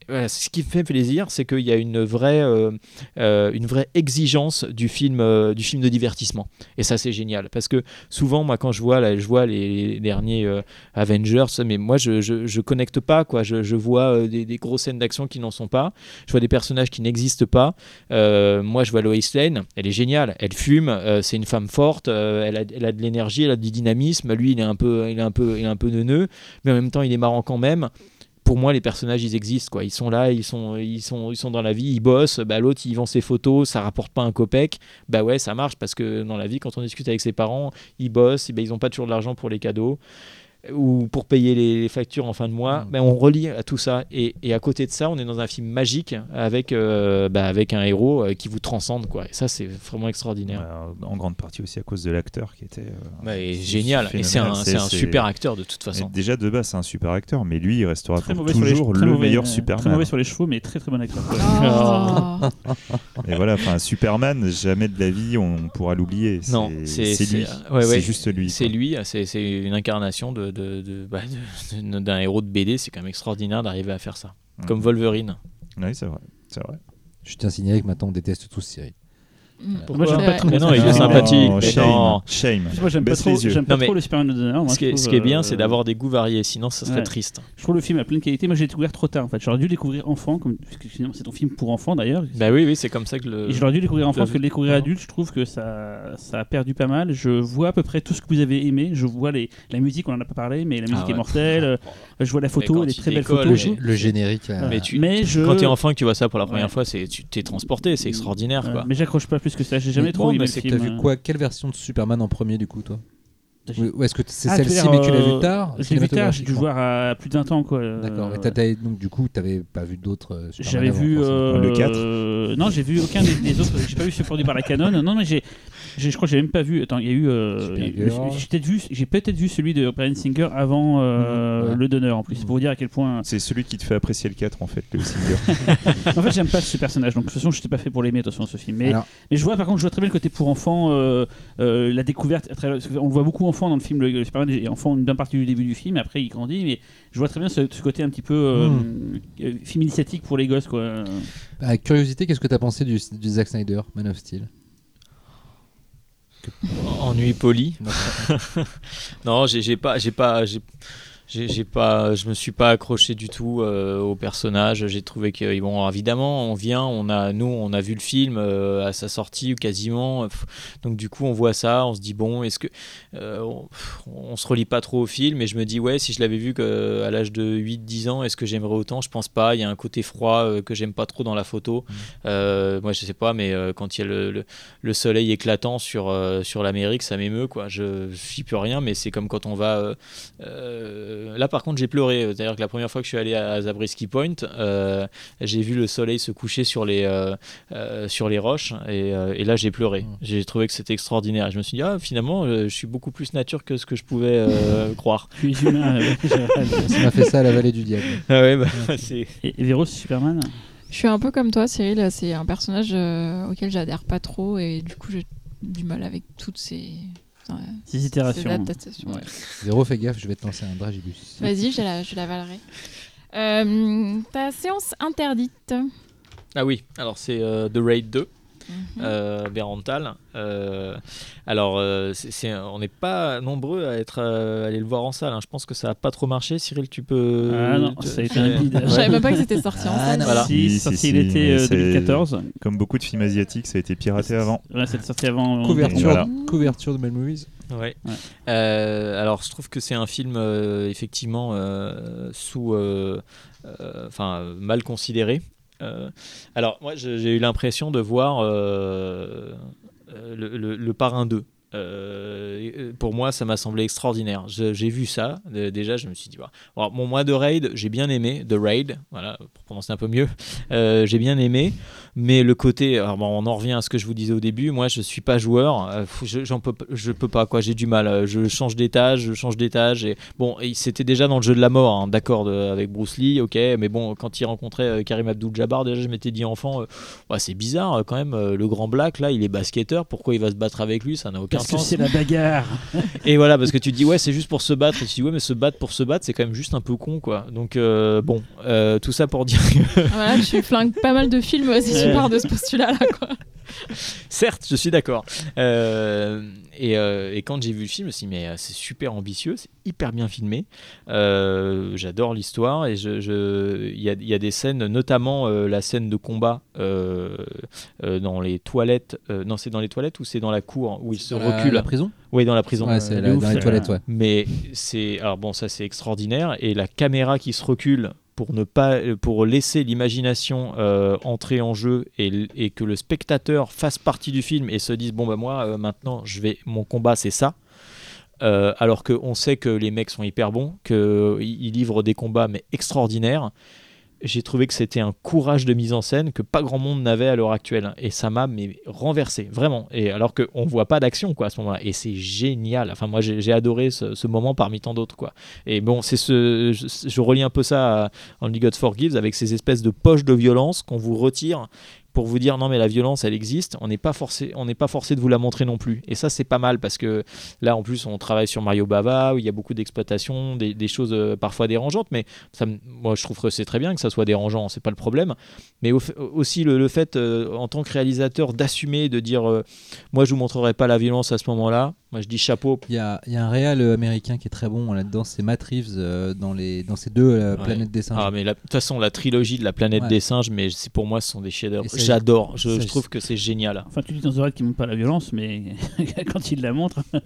voilà, ce qui me fait plaisir, c'est qu'il y a une vraie, euh, euh, exigence du film, euh, du film de divertissement. Et ça, c'est génial. Parce que souvent, moi, quand je vois, là, je vois les, derniers euh, Avengers, mais moi, je, je, je connecte pas. Quoi. Je, vois euh, des, grosses scènes d'action qui n'en sont pas. Je vois des personnages qui n'existent pas. Euh, moi, je vois Lois Lane. Elle est géniale. Elle fume. euh, c'est une femme forte. euh, elle, a, elle a de l'énergie. Elle a du dynamisme. Lui, il est un peu, il est un peu, il est un peu neuneux. Mais en même temps, il est marrant quand même pour moi, les personnages, ils existent. Quoi. Ils sont là, ils sont, ils, sont, ils sont dans la vie, ils bossent. Bah, L'autre, il vend ses photos, ça rapporte pas un copec. Bah ouais, ça marche parce que dans la vie, quand on discute avec ses parents, ils bossent, ben, ils n'ont pas toujours de l'argent pour les cadeaux. Ou pour payer les, les factures en fin de mois, Mm. ben, on relie à tout ça. Et, et à côté de ça, on est dans un film magique avec, euh, bah, avec un héros euh, qui vous transcende. Quoi. Et ça, c'est vraiment extraordinaire. Ouais, en grande partie aussi à cause de l'acteur qui était. euh, Ouais, génial. Et c'est un, phénoménal. c'est un C'est- super acteur de toute façon. Déjà de base, c'est un super acteur, mais lui, il restera Très pour mauvais, sur les, toujours très le mauvais, meilleur euh, Superman. Très mauvais sur les chevaux, mais très très bon acteur. Oh. Et voilà, enfin, Superman, jamais de la vie on pourra l'oublier. Non, c'est- c'est c'est- lui. ouais, c'est ouais. juste lui. C'est quoi. lui, c'est c'est une incarnation de, de- de- bah, de- de- d'un héros de BD. C'est quand même extraordinaire d'arriver à faire ça. Mhm. Comme Wolverine. Oui, c'est vrai. C'est vrai. Je tiens à signaler que maintenant on déteste tous Cyril. Mm. Moi, j'aime pas trop. Mais non, il est Non, sympathique. mais Shame. non. Shame. Moi, j'aime pas trop, j'aime pas Non, mais trop le Superman de Donner. moi, Ce qui, est, je ce trouve, qui est bien, euh, c'est d'avoir des goûts variés. Sinon, ça serait Ouais. triste. Je trouve le film a plein de qualités. Moi, j'ai découvert trop tard. En fait, j'aurais dû le découvrir enfant, comme parce que finalement, c'est ton film pour enfants d'ailleurs. Bah oui, oui, c'est comme ça que le. Et l'aurais dû découvrir enfant parce que le découvrir adulte, je trouve que ça, ça a perdu pas mal. Je vois à peu près tout ce que vous avez aimé. Je vois les, la musique, on en a pas parlé, mais la musique Ah ouais. est mortelle. Je vois la photo, elle est il très belle décolle, photo. Le, générique. euh, Mais tu- Mais je. Quand t'es enfant et que tu vois ça pour la première Ouais. fois, c'est tu t'es transporté, c'est extraordinaire quoi. mais j'accroche pas plus que ça. J'ai jamais Mais trop mais c'est que. T'as vu quoi Quelle version de Superman en premier du coup, toi? Ou ou est-ce que c'est Ah, tu celle-ci, mais tu l'as euh, vu tard Je l'ai vu tard, j'ai dû voir à plus d'un temps quoi. euh, D'accord. Et donc du coup, t'avais pas vu d'autres euh, Superman J'avais avant, vu euh, Le 4. euh, non, j'ai vu aucun des, des autres. J'ai pas vu produits par la Canon. Non, mais j'ai, j'ai- je crois que j'ai même pas vu. Attends, il y a eu. euh, j'ai peut-être vu, j'ai peut-être vu celui de Brian Singer avant euh, Mhm, ouais. le Donner en plus. C'est pour vous dire à quel point. C'est celui qui te fait apprécier le 4 en fait, le Singer. En fait, j'aime pas ce personnage. Donc de toute façon, je n'étais pas fait pour l'aimer de toute façon ce film. Mais, Alors, mais je vois par contre, je vois très bien le côté pour enfants, euh, euh, la découverte. qu'on le voit beaucoup enfant dans le film. Le, le Superman est enfant une bonne partie du début du film. Après, il grandit. Mais je vois très bien ce, ce côté un petit peu euh, Mhm. euh, film initiatique pour les gosses quoi. avec curiosité, qu'est-ce que t'as pensé du, du Zack Snyder, Man of Steel? Ennui poli. non, j'ai j'ai pas, j'ai pas, j'ai pas, je me suis pas accroché du tout euh, au personnage. J'ai trouvé que bon, évidemment, on vient, on a, nous, on a vu le film euh, à sa sortie quasiment. Donc du coup, on voit ça, on se dit bon, est-ce que euh, on, on se relie pas trop au film? Et je me dis ouais, si je l'avais vu que, à l'âge de 8-10 ans, est-ce que j'aimerais autant? Je pense pas. Il y a un côté froid euh, que j'aime pas trop dans la photo. Euh, moi, je sais pas, mais euh, quand il y a le, le- le soleil éclatant sur, euh, sur l'Amérique, ça m'émeut, quoi. Je j'y peux rien, mais c'est comme quand on va. Euh, là, par contre, j'ai pleuré. C'est-à-dire que la première fois que je suis allé à Zabriskie Point, euh, j'ai vu le soleil se coucher sur les, euh, euh, sur les roches, et, euh, et là, j'ai pleuré. Mm. J'ai trouvé que c'était extraordinaire. Et je me suis dit, ah, finalement, je suis beaucoup plus nature que ce que je pouvais euh, croire. Je suis humain. Ça m'a fait ça à la vallée du diable. Ah ouais, bah, c'est. Et, et Véro, c'est Superman? Je suis un peu comme toi, Cyril. C'est un personnage euh, auquel j'adhère pas trop et du coup j'ai du mal avec toutes ces, ces itérations. ouais. Zéro, fais gaffe, je vais te lancer un dragibus. Vas-y, je la, je l'avalerai. Euh, ta séance interdite. Ah oui, alors c'est euh, The Raid 2. Mhm. euh, Berental. Euh, alors, euh, c'est- c'est- on n'est pas nombreux à être euh, allés le voir en salle. hein. Je pense que ça n'a pas trop marché. Cyril, tu peux. Ah non, ça a été un bide. Je savais même pas que c'était sorti en Ah, salle. non. Voilà. Si, Si, c'est sorti si, l'été mais euh, c'est- 2014. Comme beaucoup de films asiatiques, ça a été piraté avant. Ouais, c'est sorti avant. Couverture, Voilà. couverture de Mad Movies. Ouais. Ouais. Euh, alors, je trouve que c'est un film euh, effectivement euh, sous, enfin euh, mal considéré. Euh, alors, moi, j'ai eu l'impression de voir euh, euh, le, Parrain 2. Euh, euh, pour moi, ça m'a semblé extraordinaire. J'ai vu ça. déjà, je me suis dit, voilà. Alors, mon mois de Raid, j'ai bien aimé. The Raid, voilà, pour prononcer un peu mieux. J'ai bien aimé. Mais le côté, alors bon, on en revient à ce que je vous disais au début. Moi, je suis pas joueur. euh, je, j'en peux, je peux pas quoi. J'ai du mal. euh, Je change d'étage, je change d'étage. Et bon, et c'était déjà dans le jeu de la mort, hein, d'accord, de- avec Bruce Lee, ok. Mais bon, quand il rencontrait euh, Karim Abdul-Jabbar, déjà, je m'étais dit enfant, euh, ouais, c'est bizarre quand même. le grand Black, là, il est basketteur. Pourquoi il va se battre avec lui Ça n'a aucun Parce que sens. c'est la bagarre. Et voilà, parce que tu te dis, ouais, c'est juste pour se battre. Et tu te dis, ouais, mais se battre pour se battre, c'est quand même juste un peu con, quoi. Donc, euh, bon, euh, tout ça pour dire que, Voilà, tu flingues pas mal de films si tu pars de ce postulat-là. Quoi. certes, je suis d'accord. Euh, et, euh, et quand j'ai vu le film, je me suis dit, mais euh, c'est super ambitieux, c'est hyper bien filmé. Euh, J'adore l'histoire et je, je- il y, a, il y a des scènes, notamment euh, la scène de combat euh, euh, dans les toilettes. euh, non, c'est dans les toilettes ou c'est dans la cour où il se Dans la- recule La prison? Oui, dans la prison. Ouais, c'est dans les toilettes, ouais. Mais c'est alors bon, ça c'est extraordinaire et la caméra qui se recule pour ne pas pour laisser l'imagination euh, entrer en jeu et, que le spectateur fasse partie du film et se dise bon bah moi euh, maintenant je vais mon combat c'est ça. euh, alors qu'on sait que les mecs sont hyper bons, qu'ils livrent des combats mais extraordinaires. J'ai trouvé que c'était un courage de mise en scène que pas grand monde n'avait à l'heure actuelle. Et ça m'a renversé, vraiment. Et alors qu'on voit pas d'action quoi à ce moment-là. Et c'est génial. Enfin, moi j'ai adoré ce, moment parmi tant d'autres quoi. Et bon, c'est ce, je, je relie un peu ça à Only God Forgives avec ces espèces de poches de violence qu'on vous retire pour vous dire non mais la violence elle existe, on n'est pas forcé on n'est pas forcé de vous la montrer non plus. Et ça c'est pas mal parce que là en plus on travaille sur Mario Bava où il y a beaucoup d'exploitation, des, choses euh, parfois dérangeantes, mais ça, moi je trouve que c'est très bien que ça soit dérangeant, c'est pas le problème. Mais au- aussi le, le fait euh, en tant que réalisateur d'assumer, de dire euh, moi je vous montrerai pas la violence à ce moment-là. Moi je dis chapeau. Il y a, il y a un réal euh, américain qui est très bon là-dedans, c'est Matt Reeves euh, dans, les, dans ces deux euh, Ouais. planètes des singes. Ah mais la- de toute façon la trilogie de la planète Ouais. des singes, mais c'est pour moi ce sont des chefs-d'œuvre. J'adore, je, trouve que c'est génial. Enfin, tu dis dans The Red qu'il montre pas la violence, mais quand il la montre.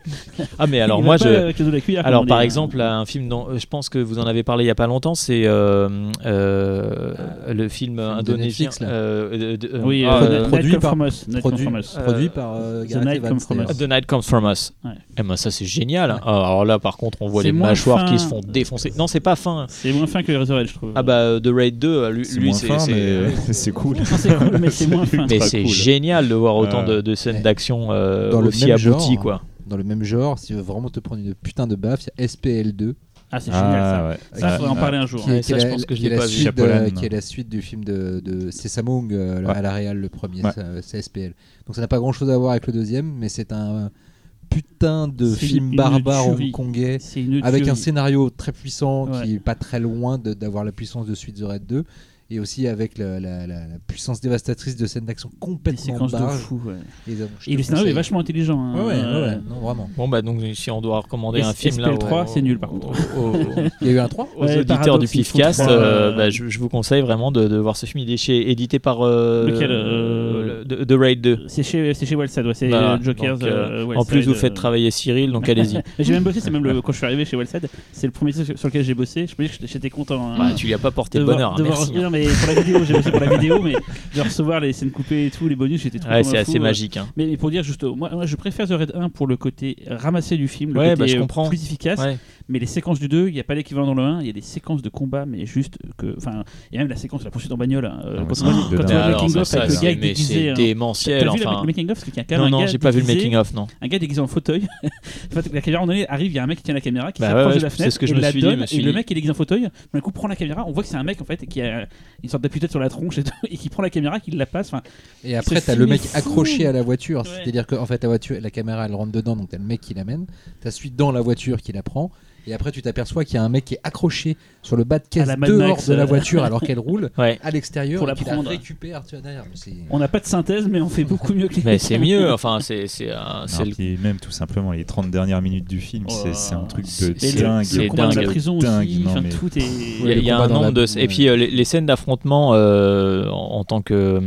Ah mais alors moi je cuillère, Alors par dit, exemple, un film dont je pense que vous en avez parlé il y a pas longtemps, c'est euh, euh, le film de indonésien. Netflix, là. euh, de- euh, Oui, ah, euh, euh, Night produit par- produit, produit par. The Night Comes From Us. Ouais. Eh ben ça c'est génial. Ouais. Ah, Alors là par contre on voit les mâchoires qui se font défoncer. Non c'est pas fin. C'est moins fin que The Red, je trouve. Ah bah euh, The Raid 2, lui, C'est lui, c'est fin, c'est- mais c'est cool. Cool, mais c'est moins fin. mais c'est cool. génial de voir autant de, de scènes Ouais. d'action euh, Dans le aussi même abouties genre, quoi. Dans le même genre, si tu veux vraiment te prendre une putain de baffe, il y a SPL2 Ah, c'est génial ça. Ah ouais. Ça, Ah, faudrait en parler un jour. qui, Ouais, est, qui ça, est je la, pense que je l'ai la pas vu. qui est la suite du film de, de Sesamong euh, Ouais. à la Real, le premier, Ouais. ça, c'est SPL. Donc ça n'a pas grand chose à voir avec le deuxième, mais c'est un putain de film barbare hongkongais avec un scénario très puissant Ouais. qui est pas très loin d'avoir la puissance de Suite the Red 2 et aussi avec la, la- la- la puissance dévastatrice de scènes d'action Des complètement séquences de barges. fou. ouais. Et, le scénario est vachement intelligent. hein. Ouais, ouais, ouais, Euh, ouais, non, vraiment. Bon bah donc si on doit recommander Et un film là SPL3, au- c'est nul, par contre. au- au- Il y a eu un 3 aux Ouais, auditeurs du Pifcast, euh, euh, bah, je, je vous conseille vraiment de, de voir ce film. Il est chez, édité par euh, Lequel, euh, de, de Raid 2. C'est chez, chez Wellside, ouais, c'est Bah, euh, Jokers. donc, euh, euh, en plus, vous euh, faites travailler Cyril, donc allez-y. J'ai même bossé, c'est même le, quand je suis arrivé chez Wellside, c'est le premier truc sur lequel j'ai bossé. Je peux dire que j'étais content. hein. Bah, tu lui as pas porté de bonheur, voir- hein, voir- non, mais pour la vidéo, j'ai bossé pour la vidéo, mais de recevoir les scènes coupées et tout, les bonus, j'étais trop Ouais, c'est assez euh. magique. hein. Mais, mais pour dire juste, moi, moi je préfère The Red 1 pour le côté ramassé du film, le Ouais, côté bah, je euh, comprends. plus efficace. Mais les séquences du 2, il n'y a pas l'équivalent dans le 1, il y a des séquences de combat, mais juste que. Enfin, il y a même la séquence de la poursuite en bagnole. hein, Ah, quand c'est on voit, un quand on voit Mais le making-of avec le gars déguisé. c'est démentiel. T'as vu le- making-of non, non, j'ai pas vu le déguisé- making of, non. un gars déguisé en fauteuil. en fait, la caméra, on arrive, il y a un mec qui tient la caméra, qui Bah s'approche de la c'est fenêtre, ce que je et me suis dit, et le mec qui est déguisé en fauteuil, d'un coup prend la caméra, on voit que c'est un mec en fait qui a une sorte d'appui-tête sur la tronche et, tout, et qui prend la caméra, qui la passe. Et après, t'as le mec fou. accroché à la voiture. Ouais. C'est-à-dire qu'en fait, la, voiture, la caméra, elle rentre dedans, donc t'as le mec qui l'amène. T'as celui dans la voiture qui la prend. Et après, tu t'aperçois qu'il y a un mec qui est accroché sur le bas de caisse dehors Max, de la euh. voiture alors qu'elle roule Ouais. à l'extérieur Pour la prendre. récupère tu vois, derrière. On n'a pas de synthèse, mais on fait beaucoup mieux que les Mais c'est mieux. Enfin, c'est le- même tout simplement les 30 dernières minutes du film, Oh. c'est c'est un truc de dingue. c'est de la dingue. prison dingue, aussi, non, enfin, mais- tout est. Il y a, y un nombre de et puis euh, les, les scènes d'affrontement euh, en, en tant que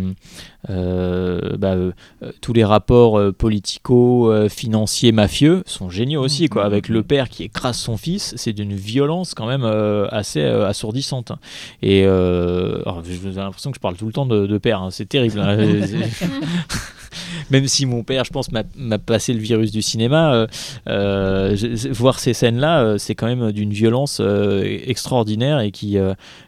euh, bah, euh, tous les rapports politico financiers mafieux sont géniaux aussi quoi Mhm. avec le père qui écrase son fils c'est d'une violence quand même assez assourdissante hein. et j'ai l'impression que je parle tout le temps de, de père hein. c'est terrible hein. Même si mon père, je pense, m'a passé le virus du cinéma, euh, euh, je- voir ces scènes-là, euh, c'est quand même d'une violence extraordinaire et qui,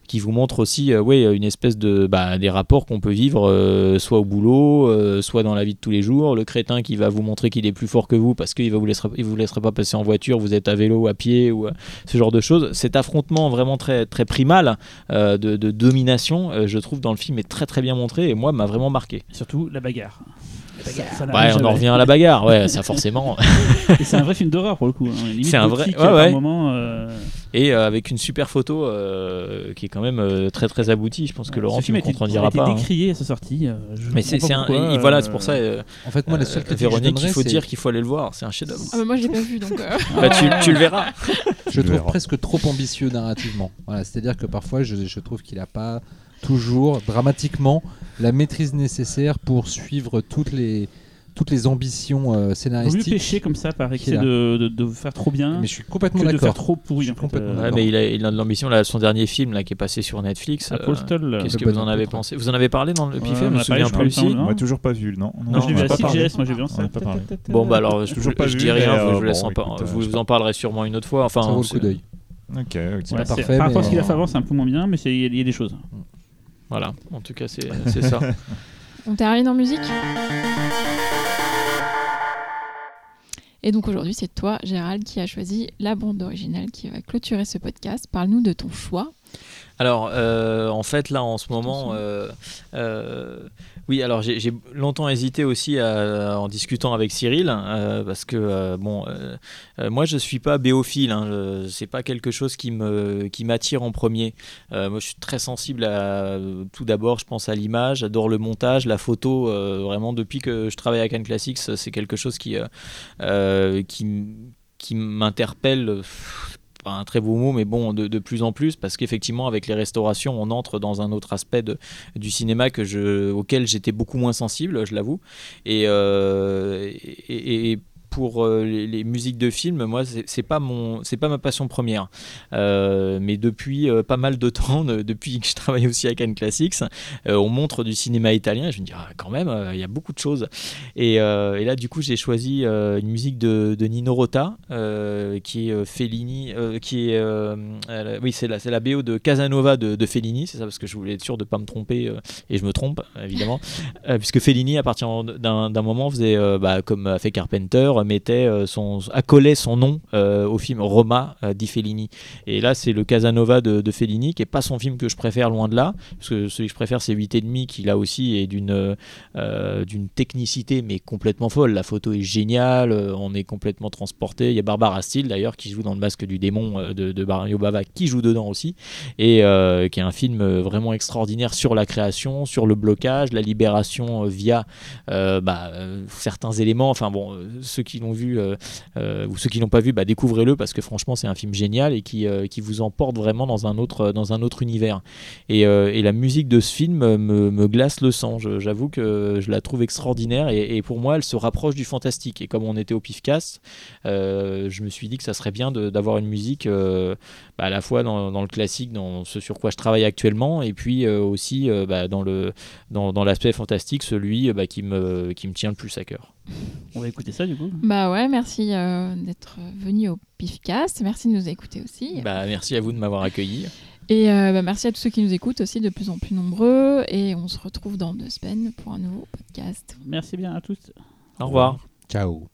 qui vous montre aussi euh, ouais, une espèce de bah, des rapports qu'on peut vivre euh, soit au boulot, euh, soit dans la vie de tous les jours. Le crétin qui va vous montrer qu'il est plus fort que vous parce qu'il va vous laisser, il vous laisserait pas passer en voiture, vous êtes à vélo, à pied ou euh, ce genre de choses. Cet affrontement vraiment très très primal de, de domination, je trouve dans le film est très très bien montré et moi m'a vraiment marqué. Surtout la bagarre. Ça- ça Ouais, n'arrive on en revient à la bagarre, ouais, ça forcément. Et c'est un vrai film d'horreur pour le coup. hein. C'est un vrai- ouais, ouais. moment, euh, Et euh, avec une super photo euh, qui est quand même euh, très très aboutie. Je pense que Laurent, tu me a été, a contredira été pas. hein. décrié à sa sortie. je Mais c'est pas voilà, c'est pour ça. euh, En fait, moi, la seule euh, Véronique, il faut dire qu'il faut aller le voir. C'est un chef-d'œuvre. Ah bah moi je l'ai pas vu donc. euh, Bah, tu, tu le verras. je trouve verras. presque trop ambitieux narrativement. Voilà, c'est-à-dire que parfois, je, je trouve qu'il n'a pas toujours dramatiquement la maîtrise nécessaire pour suivre toutes les toutes les ambitions euh, Vaut mieux scénaristiques. pêcher comme ça par excès de, de, de faire trop bien Mais je suis complètement que de faire d'accord. trop pourri. Je suis en fait. complètement Euh, Ouais, d'accord. mais il a, il a de l'ambition là, son dernier film là qui est passé sur Netflix. euh, Apostol. Qu'est-ce que vous en avez pensé? Vous en avez parlé dans le Ouais, PIF on Je me souviens plus je crois, si. non On m'a toujours pas vu, non? Non, je l'ai vu à a pas parlé. CGS, moi j'ai vu en On en a salle. pas parlé. Bon bah alors je, je vu, dis rien, je euh, vous laisse je euh, vous je sais en parlerai sûrement une autre fois. Enfin, Ça vaut le coup d'œil. Ok. Ouais, Par rapport à ce qu'il a fait avant, c'est un peu moins bien, mais c'est- il y, a- il y a des choses. Voilà, en tout cas c'est ça. On termine en musique Et donc aujourd'hui, c'est toi, Gérald, qui a choisi la bande originale qui va clôturer ce podcast. Parle-nous de ton choix. Alors, euh, en fait, là, en ce moment, euh, euh, oui, alors j'ai longtemps hésité aussi à- en discutant avec Cyril, euh, parce que, bon, moi, je suis pas béophile, hein, c'est pas quelque chose qui me qui m'attire en premier. Moi, je suis très sensible à, tout d'abord, je pense à l'image, j'adore le montage, la photo, vraiment, depuis que je travaille à Cannes Classics, c'est quelque chose qui, qui, qui m'interpelle. Pas un très beau mot, mais bon, de, plus en plus, parce qu'effectivement, avec les restaurations, on entre dans un autre aspect du cinéma auquel j'étais beaucoup moins sensible, je l'avoue. Et, euh, pour euh, les, musiques de films, moi, c'est pas mon, c'est pas ma passion première. Euh, mais depuis euh, pas mal de temps, de- depuis que je travaille aussi à Cannes Classics, on montre du cinéma italien. Je me dis, ah, quand même, il y a beaucoup de choses. Et, là, du coup, j'ai choisi une musique de, Nino Rota, qui est Fellini, qui est, oui, c'est la, c'est la BO de Casanova de, Fellini, c'est ça, parce que je voulais être sûr de pas me tromper, et je me trompe évidemment, puisque Fellini, à partir d'un moment, faisait, bah, comme a fait Carpenter, mettait euh, son, accolait son nom euh, au film Roma euh, di Fellini. Et là, c'est le Casanova de, Fellini, qui est pas son film que je préfère loin de là, parce que celui que je préfère, c'est 8 et demi, qui là aussi est d'une d'une technicité mais complètement folle. La photo est géniale, on est complètement transporté. Il y a Barbara Steele d'ailleurs qui joue dans le Masque du démon de, de Mario Bava qui joue dedans aussi et qui est un film vraiment extraordinaire sur la création, sur le blocage, la libération via bah, certains éléments. Enfin bon, ceux qui l'ont vu euh, euh, ou ceux qui l'ont pas vu, bah, découvrez-le parce que franchement c'est un film génial et qui, euh, qui vous emporte vraiment dans un autre, dans un autre univers. Et, et la musique de ce film me, glace le sang. J'avoue que je la trouve extraordinaire et, pour moi elle se rapproche du fantastique. Et comme on était au Pifcast, je me suis dit que ça serait bien d'avoir une musique bah, à la fois dans, dans le classique, dans ce sur quoi je travaille actuellement, et puis aussi bah, dans le dans, l'aspect fantastique, celui qui me qui me tient le plus à cœur. On va écouter ça du coup. Bah ouais, merci euh, d'être venu au PIFcast. Merci de nous écouter aussi. Bah, merci à vous de m'avoir accueilli. Et euh, bah, merci à tous ceux qui nous écoutent aussi, de plus en plus nombreux. Et on se retrouve dans deux semaines pour un nouveau podcast. Merci bien à tous. Au revoir. Ciao.